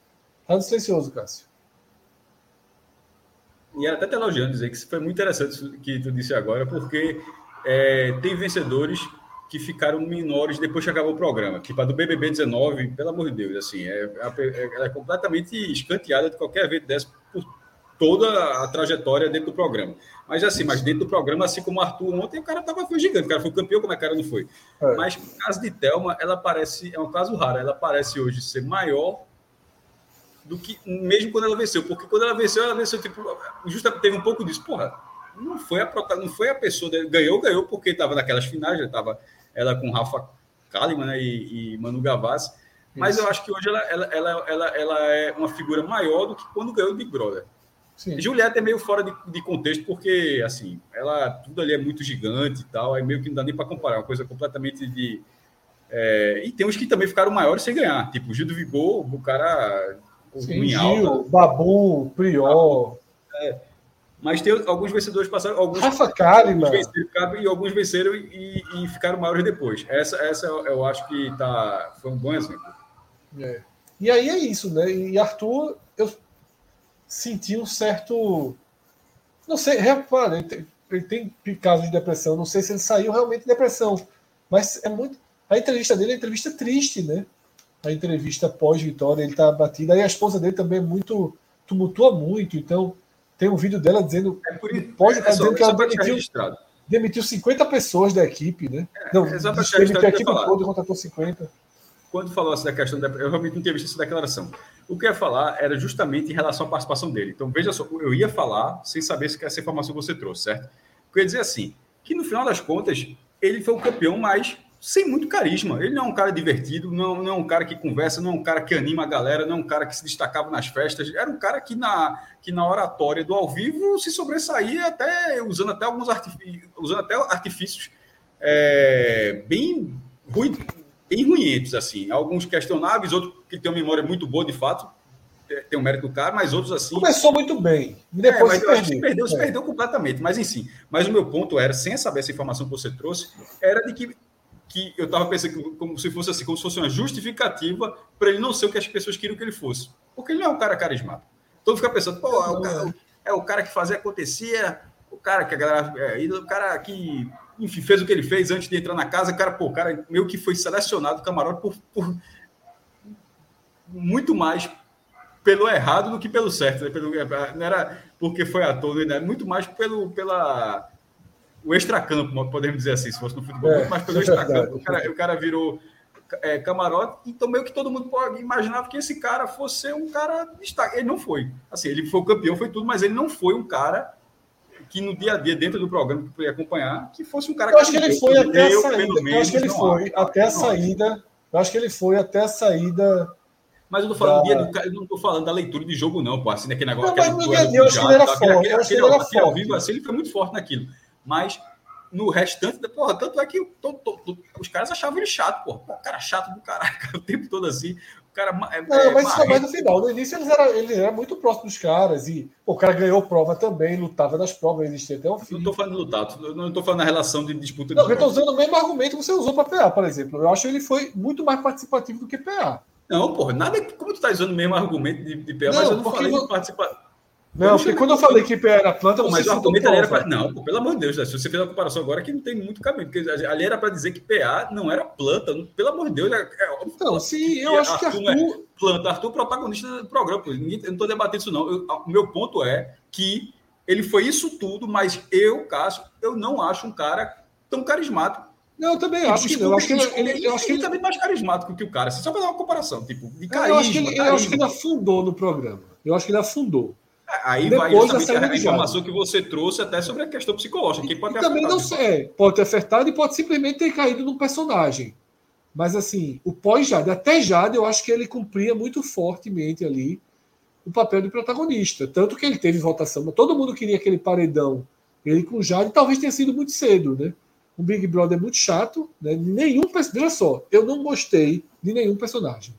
tá no silencioso, Cássio. E até te elogiando, dizer que foi muito interessante isso que tu disse agora, porque é, tem vencedores que ficaram menores depois que acabou o programa. Tipo a do BBB 19, pelo amor de Deus, assim, é, é, ela é completamente escanteada de qualquer evento dessa toda a trajetória dentro do programa. Mas assim, mas dentro do programa, assim como o Arthur ontem, o cara tava, foi gigante, o cara foi campeão, como é que o cara não foi? É. Mas o caso de Thelma, ela parece, é um caso raro, ela parece hoje ser maior do que mesmo quando ela venceu, porque quando ela venceu, ela venceu tipo, justamente teve um pouco disso, porra. Não foi a não foi a pessoa dele, ganhou, ganhou porque estava naquelas finais, já estava ela com Rafa Kalimann né, e, e Manu Gavassi. Mas Isso. eu acho que hoje ela, ela, ela, ela, ela é uma figura maior do que quando ganhou o Big Brother. Sim. Juliette é meio fora de, de contexto, porque assim, ela tudo ali é muito gigante e tal, aí meio que não dá nem para comparar, é uma coisa completamente de. é, e tem uns que também ficaram maiores sem ganhar, tipo Gil do Vigor, o cara Sim, em Gil, alta. Babu, Prior. Mas tem alguns vencedores passaram, alguns, Rafa venceram, e alguns venceram e, e ficaram maiores depois. Essa, essa eu acho que tá, foi um bom exemplo. É. E aí é isso, né? E Arthur, eu senti um certo. Não sei, repara, ele tem, ele tem casos de depressão, não sei se ele saiu realmente de depressão. Mas é muito. A entrevista dele é uma entrevista triste, né? A entrevista pós-vitória, ele tá batido. Aí a esposa dele também é muito. tumultua muito, então tem um vídeo dela dizendo. É por isso, pode é estar só- dizendo que ela demitiu, demitiu 50 pessoas da equipe, né? Não, é só demitiu a equipe toda e contratou 50. Quando falou assim da questão da. Eu realmente não tinha visto essa declaração. O que eu ia falar era justamente em relação à participação dele. Então, veja só, eu ia falar sem saber se essa informação você trouxe, certo? Eu ia dizer assim, que no final das contas, ele foi o campeão, mas sem muito carisma. Ele não é um cara divertido, não, não é um cara que conversa, não é um cara que anima a galera, não é um cara que se destacava nas festas. Era um cara que na, que na oratória do ao vivo se sobressaía até usando até alguns artifi- usando até artifícios é, bem ruim, bem ruinhentos, assim. Alguns questionáveis, outros que têm uma memória muito boa, de fato, é, tem um mérito do cara, mas outros assim. Começou muito bem. É, Depois mas se eu acho que se perdeu. perdeu, se É. perdeu completamente. Mas, enfim, mas o meu ponto era, sem saber essa informação que você trouxe, era de que, que eu estava pensando como se fosse assim, como se fosse uma justificativa para ele não ser o que as pessoas queriam que ele fosse. Porque ele não é um cara carismático. Mundo fica pensando, pô, é o, cara, é o cara que fazia acontecer, o cara que a galera. É, e o cara que, enfim, fez o que ele fez antes de entrar na casa, o cara, pô, o cara meio que foi selecionado do camarote por, por muito mais pelo errado do que pelo certo. Né? Pelo, não era porque foi ator, né? muito mais pelo pela o extracampo, podemos dizer assim, se fosse no futebol, É, mais pelo é extracampo. O cara, o cara virou é, camarote, então meio que todo mundo pode imaginava que esse cara fosse um cara de destaque. Ele não foi. Assim, ele foi campeão, foi tudo, mas ele não foi um cara que no dia a dia, dentro do programa que podia acompanhar, que fosse um cara Eu acho que ele foi até a Eu, saída. Eu acho que ele foi até a saída. Eu acho que ele foi até a saída. Mas eu tô falando, Da- dia do, eu não tô falando da leitura de jogo, não, pô. Assim, daquele negócio. Não, mas aquele no dia a dia eu acho que ele era forte, aquele- eu aquele- aquele ao vivo, assim, ele foi muito forte naquilo. Mas no restante, da- porra, tanto é que os caras achavam ele chato, porra. Pô, o cara chato do caraca, o tempo todo assim. O cara. É, Não, é mas isso mais no final. No início eles eram, ele era muito próximo dos caras. E pô, o cara ganhou prova também, lutava nas provas, existia até o fim. Não tô falando de lutar, não tô falando da relação de disputa de Não, eu estou usando o mesmo argumento que você usou para PA, por exemplo. Eu acho que ele foi muito mais participativo do que PA. Não, porra, nada. Como tu tá usando o mesmo argumento de, de PA, Não, mas eu não falei vo- de participar. Não, porque quando eu falei que PA era planta, você mas o citou argumento ali era pra... Não, pô, pelo amor de Deus, se você fez a comparação agora que não tem muito caminho, porque ali era para dizer que PA não era planta, não- pelo amor de Deus. É, é Não, sim, eu acho que Arthur é Arthur. planta, Arthur é protagonista do programa, pô. Eu não estou debatendo isso, não. Eu- o meu ponto é que ele foi isso tudo, mas eu, Cássio, eu não acho um cara tão carismático. Não, eu também acho que não. Eu acho que ele, desculpa, ele- eu acho que ele, infinitamente mais carismático que o cara. assim, Só para dar uma comparação, tipo, de eu carisma. acho que ele, eu acho que ele afundou no programa. Eu acho que ele afundou. Aí Depois vai justamente a informação que você trouxe até sobre a questão psicológica. Que pode E ter também não afetado. sei, é, pode ter acertado e pode simplesmente ter caído num personagem. Mas assim, o pós-Jade, até Jade, eu acho que ele cumpria muito fortemente ali o papel de protagonista. Tanto que ele teve votação, mas todo mundo queria aquele paredão. Ele com Jade talvez tenha sido muito cedo, né? Um Big Brother muito chato, né? Nenhum Veja só, eu não gostei de nenhum personagem.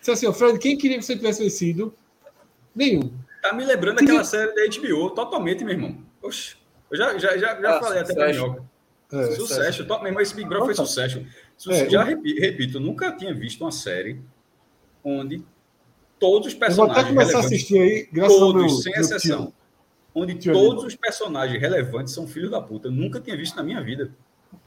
Se assim, ó, Fred, quem queria que você tivesse vencido? Nenhum. Tá me lembrando aquela série da HBO, totalmente, meu irmão. Oxe, eu já, já, já, já Ah, falei até pra sucesso. Minhoca. É, sucesso. Top, meu irmão, esse Big Brother foi sucesso. Su- É, já eu- repi- repito, eu nunca tinha visto uma série onde todos os Eu vou personagens. até começar a relevantes- assistir aí, graças todos, meu, sem exceção. tio. Onde Tio todos Aníbal. os personagens relevantes são filhos da puta. Eu nunca tinha visto na minha vida.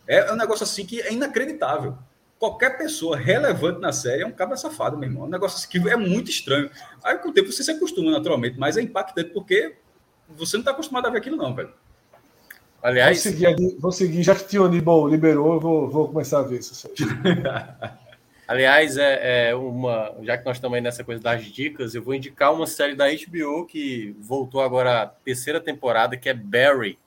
É um negócio assim que é inacreditável. Qualquer pessoa relevante na série é um cabra safado, meu irmão. É um negócio assim que é muito estranho. Aí com o tempo você se acostuma naturalmente, mas é impactante porque você não está acostumado a ver aquilo, não, velho. Vou Aliás, seguir, ali- vou seguir, já que o Tio Aníbal liberou, eu vou, vou começar a ver isso. aliás é, é uma. Já que nós estamos aí nessa coisa das dicas, eu vou indicar uma série da HBO que voltou agora a terceira temporada, que é Barry.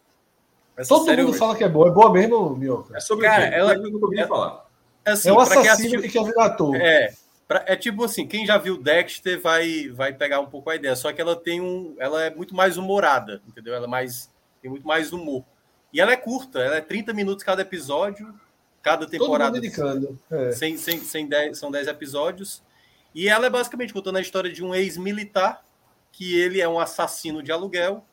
Essa Todo série mundo eu- fala que é boa. É boa mesmo, Mioca? É sobre Cara, ela- Eu nunca ouvi falar. Assim, É um pra quem assassino assistiu- que quer virar ator. É, pra- é tipo assim, quem já viu Dexter vai, vai pegar um pouco a ideia, só que ela tem um, ela é muito mais humorada, entendeu? Ela é mais tem muito mais humor. E ela é curta, ela é 30 minutos cada episódio, cada Todo temporada. indicando. É. Sem, sem, sem dez, são 10 episódios. E ela é basicamente contando a história de um ex-militar, que ele é um assassino de aluguel,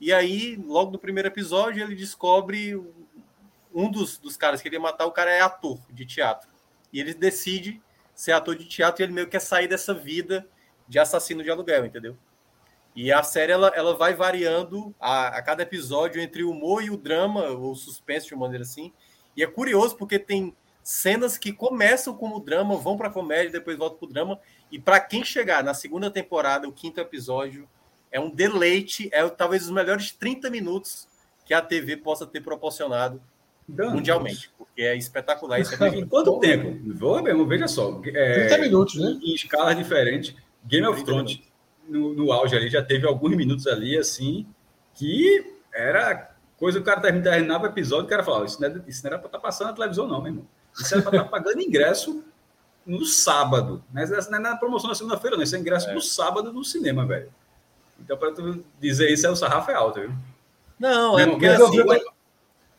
E aí, logo no primeiro episódio, ele descobre um dos, dos caras que ele ia matar, o cara é ator de teatro. E ele decide ser ator de teatro e ele meio que quer sair dessa vida de assassino de aluguel, entendeu? E a série ela, ela vai variando a, a cada episódio entre o humor e o drama, ou suspense de uma maneira assim. E é curioso porque tem cenas que começam como drama, vão para comédia, depois voltam para o drama. E para quem chegar na segunda temporada, o quinto episódio, é um deleite, é talvez os melhores 30 minutos que a TV possa ter proporcionado Danos. mundialmente, porque é espetacular. Isso é Em quanto tempo? Vou mesmo, veja só. É, 30 minutos, né? Em escalas diferentes. Game of 30 Thrones, no, no auge ali, já teve alguns minutos ali, assim, que era coisa que o cara termi- terminava o episódio, o cara falava, isso não, é- isso não era para estar passando na televisão, não, meu irmão. Isso era para estar pagando ingresso no sábado. Né? Isso não é na promoção na segunda-feira, não. Isso é ingresso no sábado no cinema, velho. Então, para tu dizer isso, é o sarrafo é alto, viu? Não, é porque assim, eu vi-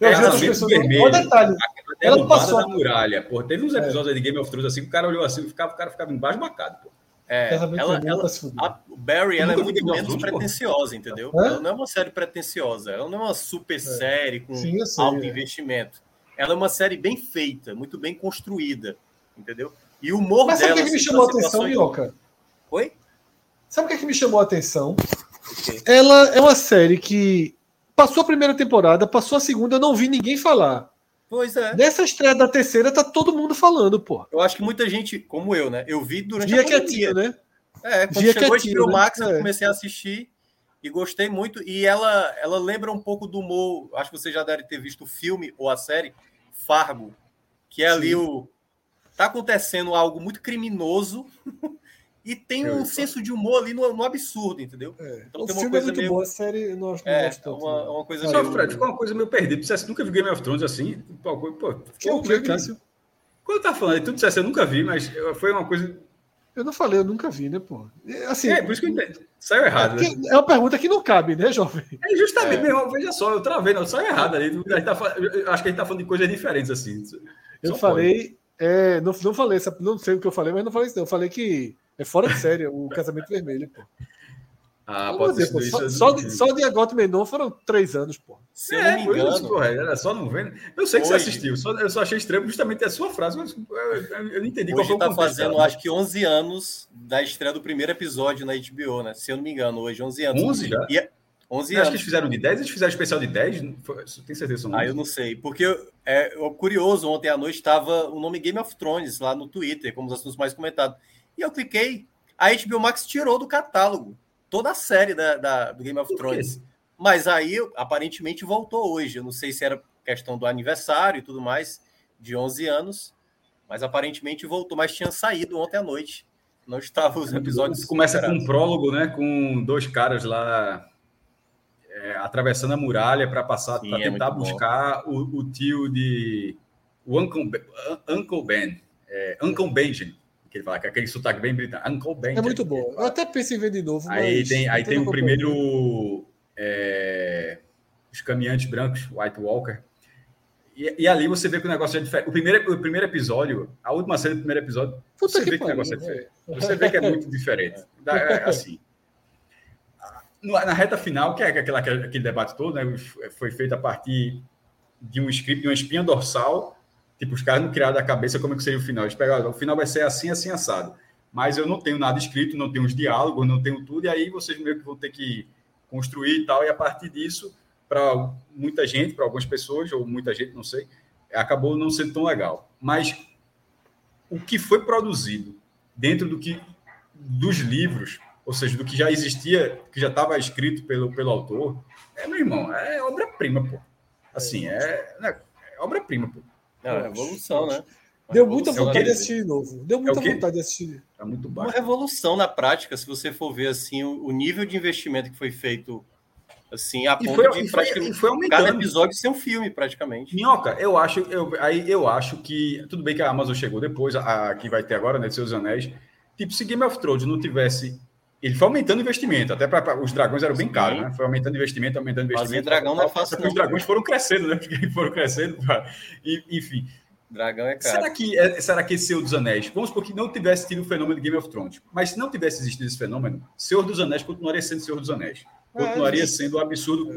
Eu É, Casamento pessoas. Vermelho. Detalhe. A Ela passou- da muralha, pô. Teve uns episódios aí de Game of Thrones assim que o cara olhou assim, ficava, o cara ficava embasbacado, pô. é, ela, ela, tá a Barry ela é muito menos pretensiosa, entendeu? Hã? Ela não é uma série pretensiosa, ela não é uma super série com Sim, sei, alto é. investimento. Ela é uma série bem feita, muito bem construída, entendeu? E o humor Mas sabe o dela... que, que me chamou a atenção, Minhoca? Oi? Sabe o que, que me chamou a atenção? quê? Ela é uma série que passou a primeira temporada, passou a segunda, eu não vi ninguém falar. Pois é. Nessa estreia da terceira, tá todo mundo falando, pô. Eu acho que muita gente, como eu, né? Eu vi durante Via a pandemia. quietinho, né? É, quando Via chegou quietinho, o né? Max, eu É. comecei a assistir e gostei muito. E ela, ela lembra um pouco do humor, acho que você já deve ter visto o filme ou a série, Fargo, que é ali Sim. o. Tá acontecendo algo muito criminoso e tem Eu um senso de humor ali no, no absurdo, entendeu? É. Então o tem uma filme é coisa muito meio- bom, a série eu não, acho- É, gosto é tanto. uma, não. uma coisa Só, meio. Fred, ficou uma coisa meio perdida. Você nunca viu Game of Thrones assim? Pô, pô, Que é o que, Cássio? Quando eu tava falando, tu dissesse, eu nunca vi, mas foi uma coisa. Eu não falei, eu nunca vi, né, pô? É, Assim, É, por isso que eu entendi. Saiu errado. né? que- é uma pergunta que não cabe, né, jovem? É justamente, meu irmão, veja só, eu travei, não, saiu errado ali. A gente tá eu acho que a gente tá falando de coisas diferentes, assim. Eu Só falei. É, não, não falei, não sei o que eu falei, mas não falei isso, não. Eu falei que é fora de série o casamento vermelho, pô. Ah, pode isso. pô, só, só de, só de Agote Menon foram três anos, pô. Se eu não É, me foi isso, engano, porra, era só não vendo. Eu sei que você assistiu, só, eu só achei estranho justamente a sua frase, mas eu, eu- eu não entendi qual hoje foi o tá contexto fazendo, acho que 11 anos da estreia do primeiro episódio na HBO, né? Se eu não me engano, hoje 11 anos. 11 já? E é- 11 Eu acho que anos. eles fizeram de 10, eles fizeram especial de 10, não foi- tem certeza Ah, 11? eu não sei. Porque é, curioso, ontem à noite estava o nome Game of Thrones lá no Twitter, como os assuntos mais comentados. E eu cliquei, a HBO Max tirou do catálogo toda a série da, da- do Game of? Thrones. Mas aí, aparentemente, voltou hoje. Eu não sei se era questão do aniversário e tudo mais, de 11 anos. Mas aparentemente voltou. Mas tinha saído ontem à noite. Não estava os episódios. Começa com um prólogo, né? Com dois caras lá é, atravessando a muralha para passar, para é tentar buscar o, o tio de. O Uncle, Ben- Uncle Ben. É, Uncle Benjamin. Que ele fala, com aquele sotaque bem britânico. Uncle Benjamin. É muito bom. Eu até pensei em ver de novo, Aí tem, aí tem o primeiro. é, os caminhantes brancos, White Walker. E, e ali você vê que o negócio é diferente. O primeiro, o primeiro episódio, a última cena do primeiro episódio, Puta você que vê que o negócio é diferente. Você vê que é muito diferente. Da- é, assim. Na reta final, que é aquela, aquele debate todo, né, foi feito a partir de um script, de uma espinha dorsal. Tipo, os caras não criaram da cabeça como é que seria o final. Eles pegaram, o final vai ser assim, assim, assado. Mas eu não tenho nada escrito, não tenho os diálogos, não tenho tudo, e aí vocês meio que vão ter que construir e tal, e a partir disso, para muita gente, para algumas pessoas, ou muita gente, não sei, acabou não sendo tão legal. Mas o que foi produzido dentro do que dos livros, ou seja, do que já existia, que já estava escrito pelo, pelo autor, é, meu irmão, é obra-prima, pô. Assim, é, né, é obra-prima, pô. É evolução, né? Uma Deu muita revolução vontade de na- assistir de novo. Deu muita É o quê? vontade de assistir. Tá muito Uma baixo. revolução na prática, se você for ver assim o, o nível de investimento que foi feito assim a E ponto foi, de e foi, praticamente e foi cada episódio ser um filme praticamente. Minhoca, eu acho, eu, aí eu acho que. Tudo bem que a Amazon chegou depois, a, a que vai ter agora, né? de Seus Anéis. Tipo, se Game of Thrones não tivesse. Ele foi aumentando o investimento, até para os dragões eram bem caros, né? Foi aumentando investimento, aumentando Fazer investimento. dragão não é fácil, Porque os não. dragões foram crescendo, né? Porque foram crescendo. pá. E, enfim. Dragão é caro. Será que, é- será que esse Senhor dos Anéis, vamos supor que não tivesse tido o fenômeno de Game of Thrones, mas se não tivesse existido esse fenômeno, Senhor dos Anéis continuaria sendo Senhor dos Anéis. continuaria sendo o absurdo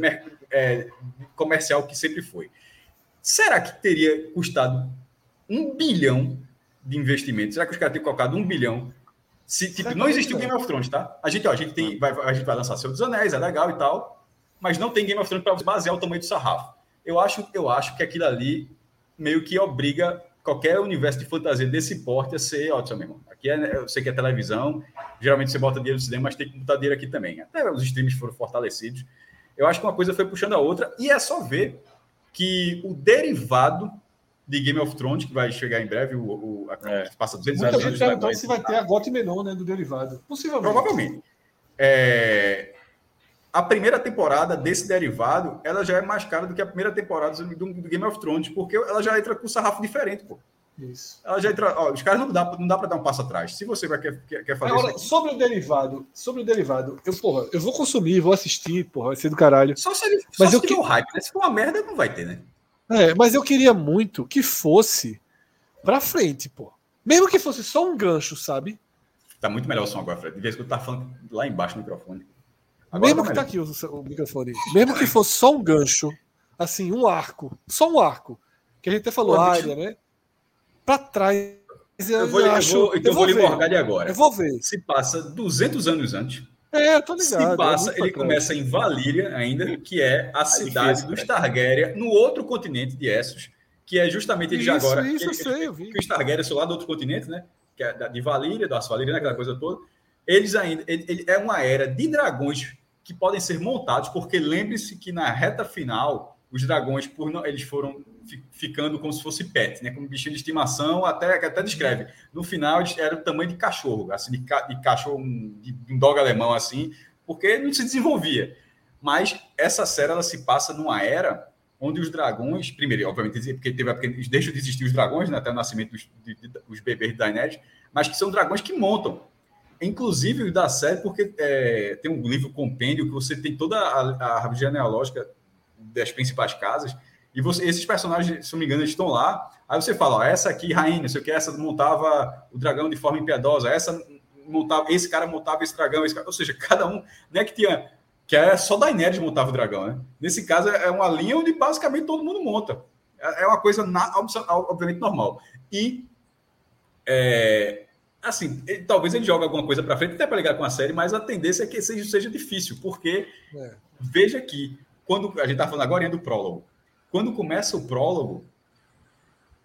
é, comercial que sempre foi. Será que teria custado um bilhão de investimento? Será que os caras teriam colocado um bilhão? Se, tipo, não existiu Game of Thrones, tá? A gente, ó, a gente, tem, vai, a gente vai lançar Senhor dos Anéis, é legal e tal, mas não tem Game of Thrones para basear o tamanho do sarrafo. Eu acho, eu acho que aquilo ali meio que obriga qualquer universo de fantasia desse porte a ser, ó, meu irmão, aqui é, eu sei que é televisão, geralmente você bota dinheiro no cinema, mas tem que botar dinheiro aqui também. Até os streams foram fortalecidos. Eu acho que uma coisa foi puxando a outra, e é só ver que o derivado de Game of Thrones, que vai chegar em breve, o, o a, passa 200 Muita anos gente dragões, se vai ter a Gote Menon, né, do derivado. Possivelmente. Provavelmente. É, A primeira temporada desse derivado, ela já é mais cara do que a primeira temporada do, do Game of Thrones, porque ela já entra com um sarrafo diferente, pô. Isso. Ela já entra. Ó, os caras não dá, não dá para dar um passo atrás. Se você vai quer, quer, fazer Agora, sobre o derivado, sobre o derivado, eu, porra, eu vou consumir, vou assistir, porra, vai ser do caralho. só se ele Mas só eu se que- tiver o hype, né? Se for uma merda, não vai ter, né? É, mas eu queria muito que fosse pra frente, pô. Mesmo que fosse só um gancho, sabe? Tá muito melhor o som agora, Fred. De vez quando tá falando lá embaixo no microfone. Agora Mesmo tá que tá aqui o, o microfone. Mesmo que fosse só um gancho, assim, um arco, só um arco, que a gente até falou Pô, área, né? Pra trás, eu, Eu vou, eu acho. vou, então eu vou lhe ver. morgar de agora. Eu vou ver. Se passa 200 anos antes. É, eu tô ligado. Se é passa, pra ele começa em Valíria ainda, que é a cidade difícil, dos. Targaryen, no outro continente de Essos, que é justamente ele já Isso, agora. isso, eu ele- sei, eu vi. que os Targaryen são lá do outro continente, né? Que é de Valíria, das Valíria, aquela coisa toda. Eles ainda. Ele, ele- é uma era de dragões que podem ser montados, porque lembre-se que na reta final, os dragões, por não, eles foram fi- ficando como se fosse pet, né? Como bichinho de estimação, até, até descreve. No final, eram o tamanho de cachorro, assim, de, ca- de cachorro, um- de, um dog alemão, assim, porque não se desenvolvia. Mas essa série ela se passa numa era onde os dragões, primeiro, obviamente, porque teve porque deixam de existir os dragões, né, até o nascimento dos de, de- os bebês de Daenerys, mas que são dragões que montam. Inclusive da série, porque é, tem um livro compêndio que você tem toda a árvore genealógica das principais casas, e você, esses personagens, se não me engano, eles estão lá. Aí você fala, ó, essa aqui, rainha, não sei o que, essa montava o dragão de forma impiedosa, essa montava, esse cara montava esse dragão, esse cara, ou seja, cada um, não é que tinha, que era só Daenerys montava o dragão, né? Nesse caso é uma linha onde basicamente todo mundo monta. É é uma coisa na- obviamente normal. E é, assim, ele- talvez ele jogue alguma coisa para frente até para ligar com a série, mas a tendência é que seja, seja difícil, porque É. veja que quando a gente está falando agora do prólogo, quando começa o prólogo,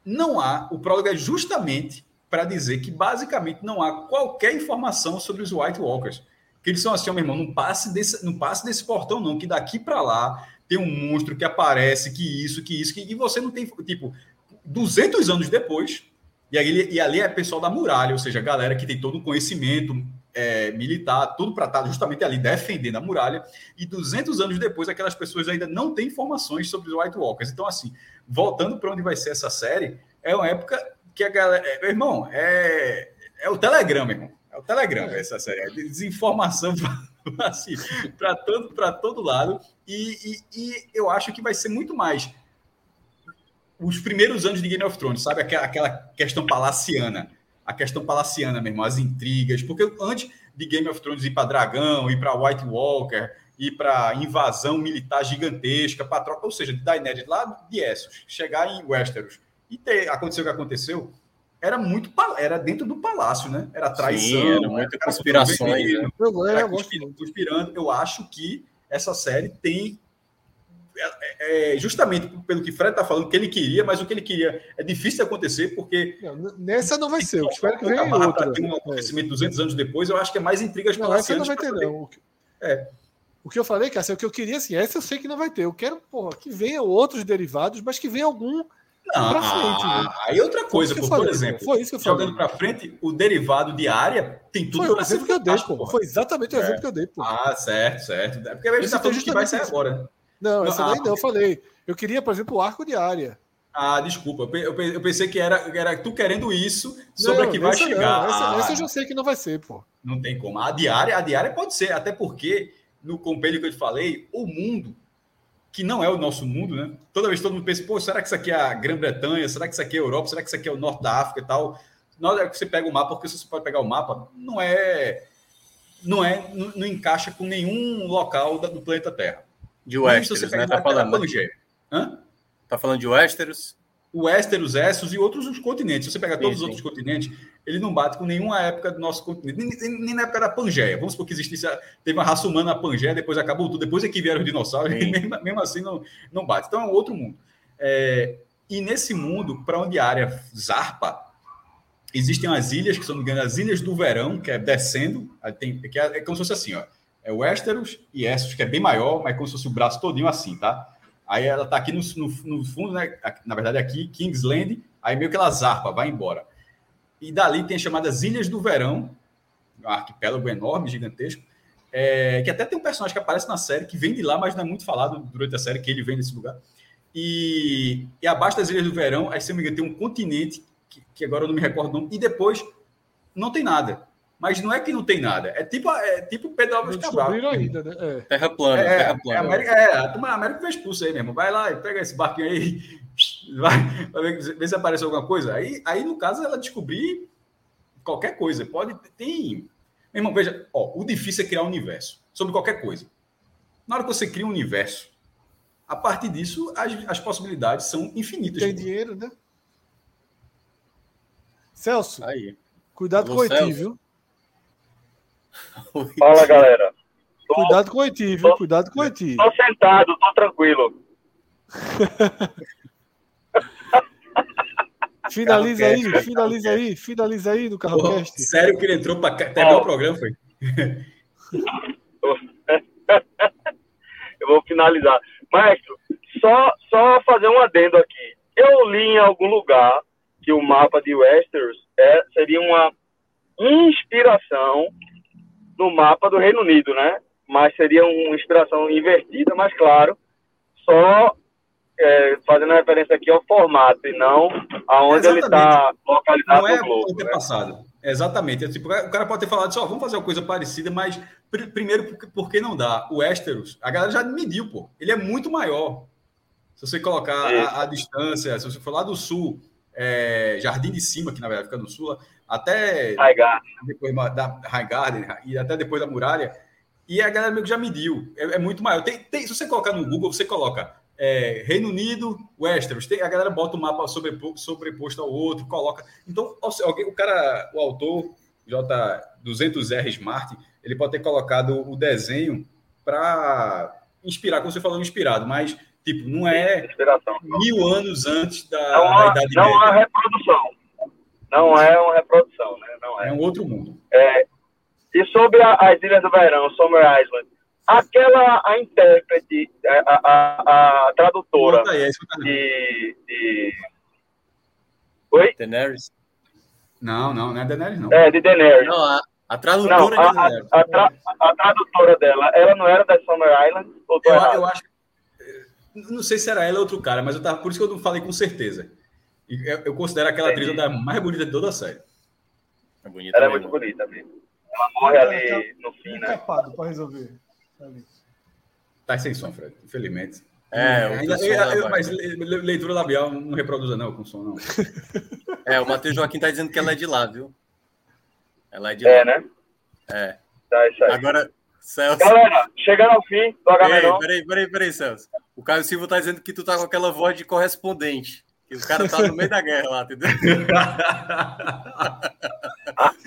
não há, o prólogo é justamente para dizer que basicamente não há qualquer informação sobre os White Walkers. Que eles são assim, ó, meu irmão, não passe desse, não passe desse portão não, que daqui para lá tem um monstro que aparece, que isso, que isso, que e você não tem, tipo, 200 anos depois, e, aí, e ali é pessoal da muralha, ou seja, galera que tem todo o conhecimento é, militar, tudo para estar justamente ali defendendo a muralha, e 200 anos depois aquelas pessoas ainda não têm informações sobre os White Walkers. Então, assim, voltando para onde vai ser essa série, é uma época que a galera... É, meu irmão, é, é o Telegram, meu irmão. É o Telegram, essa série. É desinformação assim, para todo, pra todo lado. E, e, e eu acho que vai ser muito mais os primeiros anos de Game of Thrones, sabe? Aquela, aquela questão palaciana. A questão palaciana mesmo, as intrigas. Porque antes de Game of Thrones ir para Dragão, ir para White Walker, ir para invasão militar gigantesca, para troca, ou seja, de Daenerys lá de Essos, chegar em Westeros e ter aconteceu o que aconteceu, era muito era dentro do palácio, né? Era traição, Sim, era muita conspirações, vermelho, né? Era conspirando. Eu acho que essa série tem é, é, justamente pelo que Fred está falando, que ele queria, mas o que ele queria é difícil de acontecer, porque Não, nessa não vai ser. Eu espero que venha outra. ter um É. acontecimento 200 anos depois, eu acho que é mais intrigas Não, essa não vai ter, saber. não. O que- É. O que eu falei, Cássio, é o que eu queria, assim, essa eu sei que não vai ter. Eu quero, porra, que venha outros derivados, mas que venha algum Não, pra frente. ah, aí outra Foi coisa, por falei, exemplo, pô. Foi isso que eu falei. jogando para frente, o derivado de área tem tudo Foi o para ser exemplo que eu dei, pô. Foi exatamente o É. exemplo que eu dei, pô. Ah, certo, certo. É porque a gente está foi falando que vai sair agora. Não, essa ah, daí não, eu falei. Eu queria, por exemplo, o arco de área. Ah, desculpa. eu pe- Eu pe- eu pensei que era, era tu querendo isso sobre Não, a que vai chegar. Não, essa, Ah, essa eu já sei que não vai ser, pô. Não tem como. A diária, a diária pode ser, até porque no compêndio que eu te falei, o mundo, que não é o nosso mundo, né? Toda vez que todo mundo pensa, pô, será que isso aqui é a Grã-Bretanha? Será que isso aqui é a Europa? Será que isso aqui é o norte da África e tal? Na hora que você pega o mapa, porque você pode pegar o mapa, não é. não é, não, não encaixa com nenhum local da- do planeta Terra. De Westeros, né? Tá falando? Pangeia. Hã? Tá falando de Westeros? O Westeros, Essos e outros os continentes. Se você pegar Sim, todos os sim. outros continentes, ele não bate com nenhuma época do nosso continente, nem, nem- na época da Pangeia. Vamos supor que existisse, teve uma raça humana na Pangeia, depois acabou tudo, depois é que vieram os dinossauros, e mesmo, mesmo assim não, não bate. Então é um outro mundo. É, e nesse mundo, para onde a área zarpa, existem as ilhas, que são as Ilhas do Verão, que é descendo, tem, que é, é como se fosse assim, ó. É Westeros e Essos, que é bem maior, mas como se fosse o braço todinho assim, tá? Aí ela tá aqui no, no- no fundo, né? Na verdade, aqui, Kingsland, aí meio que ela zarpa, vai embora. E dali tem as chamadas Ilhas do Verão, um arquipélago enorme, gigantesco, é, que até tem um personagem que aparece na série, que vem de lá, mas não é muito falado durante a série, que ele vem desse lugar. E, e abaixo das Ilhas do Verão, aí, se eu me engano, tem um continente, que, que agora eu não me recordo o nome, e depois não tem nada. Mas não é que não tem nada, é tipo, é tipo Pedro Álvares Cabral. ainda, né? É. Terra plana, É, terra é, plana. América, é, a turma da América foi expulsa aí mesmo. Vai lá e pega esse barquinho aí, vai, vai ver, ver se aparece alguma coisa. Aí, aí, no caso, ela descobrir qualquer coisa. Pode, tem. Meu irmão, veja, ó, o difícil é criar um universo sobre qualquer coisa. Na hora que você cria um universo, a partir disso, as, as possibilidades são infinitas. Tem dinheiro, né? Celso, Aí. cuidado Alô, com o viu? Fala, galera. Tô, Cuidado com o Haiti, viu? Cuidado com o Haiti. tô sentado, tô tranquilo. Finaliza aí, finaliza aí, finaliza aí no Porra, Carrocast. sério que ele entrou para terminar o programa, foi? Eu vou finalizar. Maestro, só, só fazer um adendo aqui. Eu li em algum lugar que o mapa de Westeros é, seria uma inspiração no mapa do Reino Unido, né? Mas seria uma inspiração invertida, mas claro, só é, fazendo referência aqui ao formato e não aonde ele está localizado Não é no globo. né? passado. Exatamente. É tipo, o cara pode ter falado só, vamos fazer uma coisa parecida, mas pr- primeiro, porque, porque não dá? O Westeros, a galera já mediu, pô. Ele é muito maior. Se você colocar a, a distância, se você for lá do sul, é, Jardim de Cima, que na verdade fica no sul, até Highgarden. depois da Highgarden e até depois da muralha, e a galera meio que já mediu. É, é muito maior. Tem, tem- se você colocar no Google, você coloca é, Reino Unido, Westeros. Tem, a galera bota o mapa sobrepo- sobreposto ao outro, coloca. Então, alguém- o cara, o autor, J200R Smart, ele pode ter colocado o desenho para inspirar, como você falou, inspirado, mas, tipo, não é Inspiração. mil anos antes da, Não, da é- Idade não é Média. reprodução. Não é uma reprodução, né? Não é. É um outro mundo. É, e sobre a- as Ilhas do Verão, Summer Island, aquela a intérprete, a, a, a- a tradutora aí, é isso que eu tava- de, de. Oi? Daenerys? Não, não, não é Daenerys, não. É, de Daenerys. Não, a, a Não, tradutora a, de Daenerys. a, tra- a tradutora dela, ela não era da Summer Island? Ou Eu, eu acho. Não sei se era ela ou outro cara, mas eu tava, por isso que eu não falei com certeza. Eu, eu considero aquela atriz Entendi. a mais bonita de toda a série. É bonita Ela é mesmo. muito bonita mesmo. Ela morre ali no fim, né? Capado para resolver. Ali. Tá sem som, Fred, infelizmente. É, Ainda- som eu- mas le- le- leitura labial não reproduza, não, com som, não. É, o Matheus Joaquim tá dizendo que ela é de lá, viu? Ela é de É, lá. né? É. Tá, isso aí. Agora, Celso. Galera, chegando ao fim do Ei, Agamenon. peraí, peraí, peraí, Celso. O Caio Silva tá dizendo que tu tá com aquela voz de correspondente. Que o cara tá no meio da guerra lá, entendeu?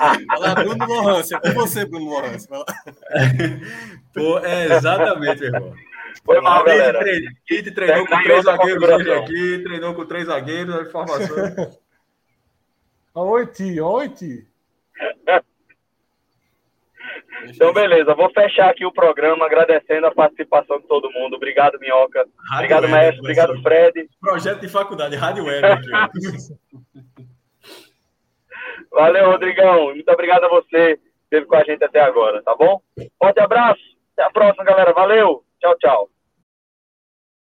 Olha lá, Bruno Lohance. É com você, Bruno Lohance. Pô, é exatamente, irmão. Foi mal, Kit galera. tre- Kit treinou com três zagueiros hoje aqui, treinou com três zagueiros, a informação. Ó, o Haiti, ó, o Haiti. Então, beleza. Vou fechar aqui o programa agradecendo a participação de todo mundo. Obrigado, Minhoca. Obrigado, Web, mestre. Obrigado. Fred. Projeto de faculdade, Rádio Web. Valeu, Rodrigão. Muito obrigado a você que esteve com a gente até agora, tá bom? Forte abraço. Até a próxima, galera. Valeu. Tchau, tchau.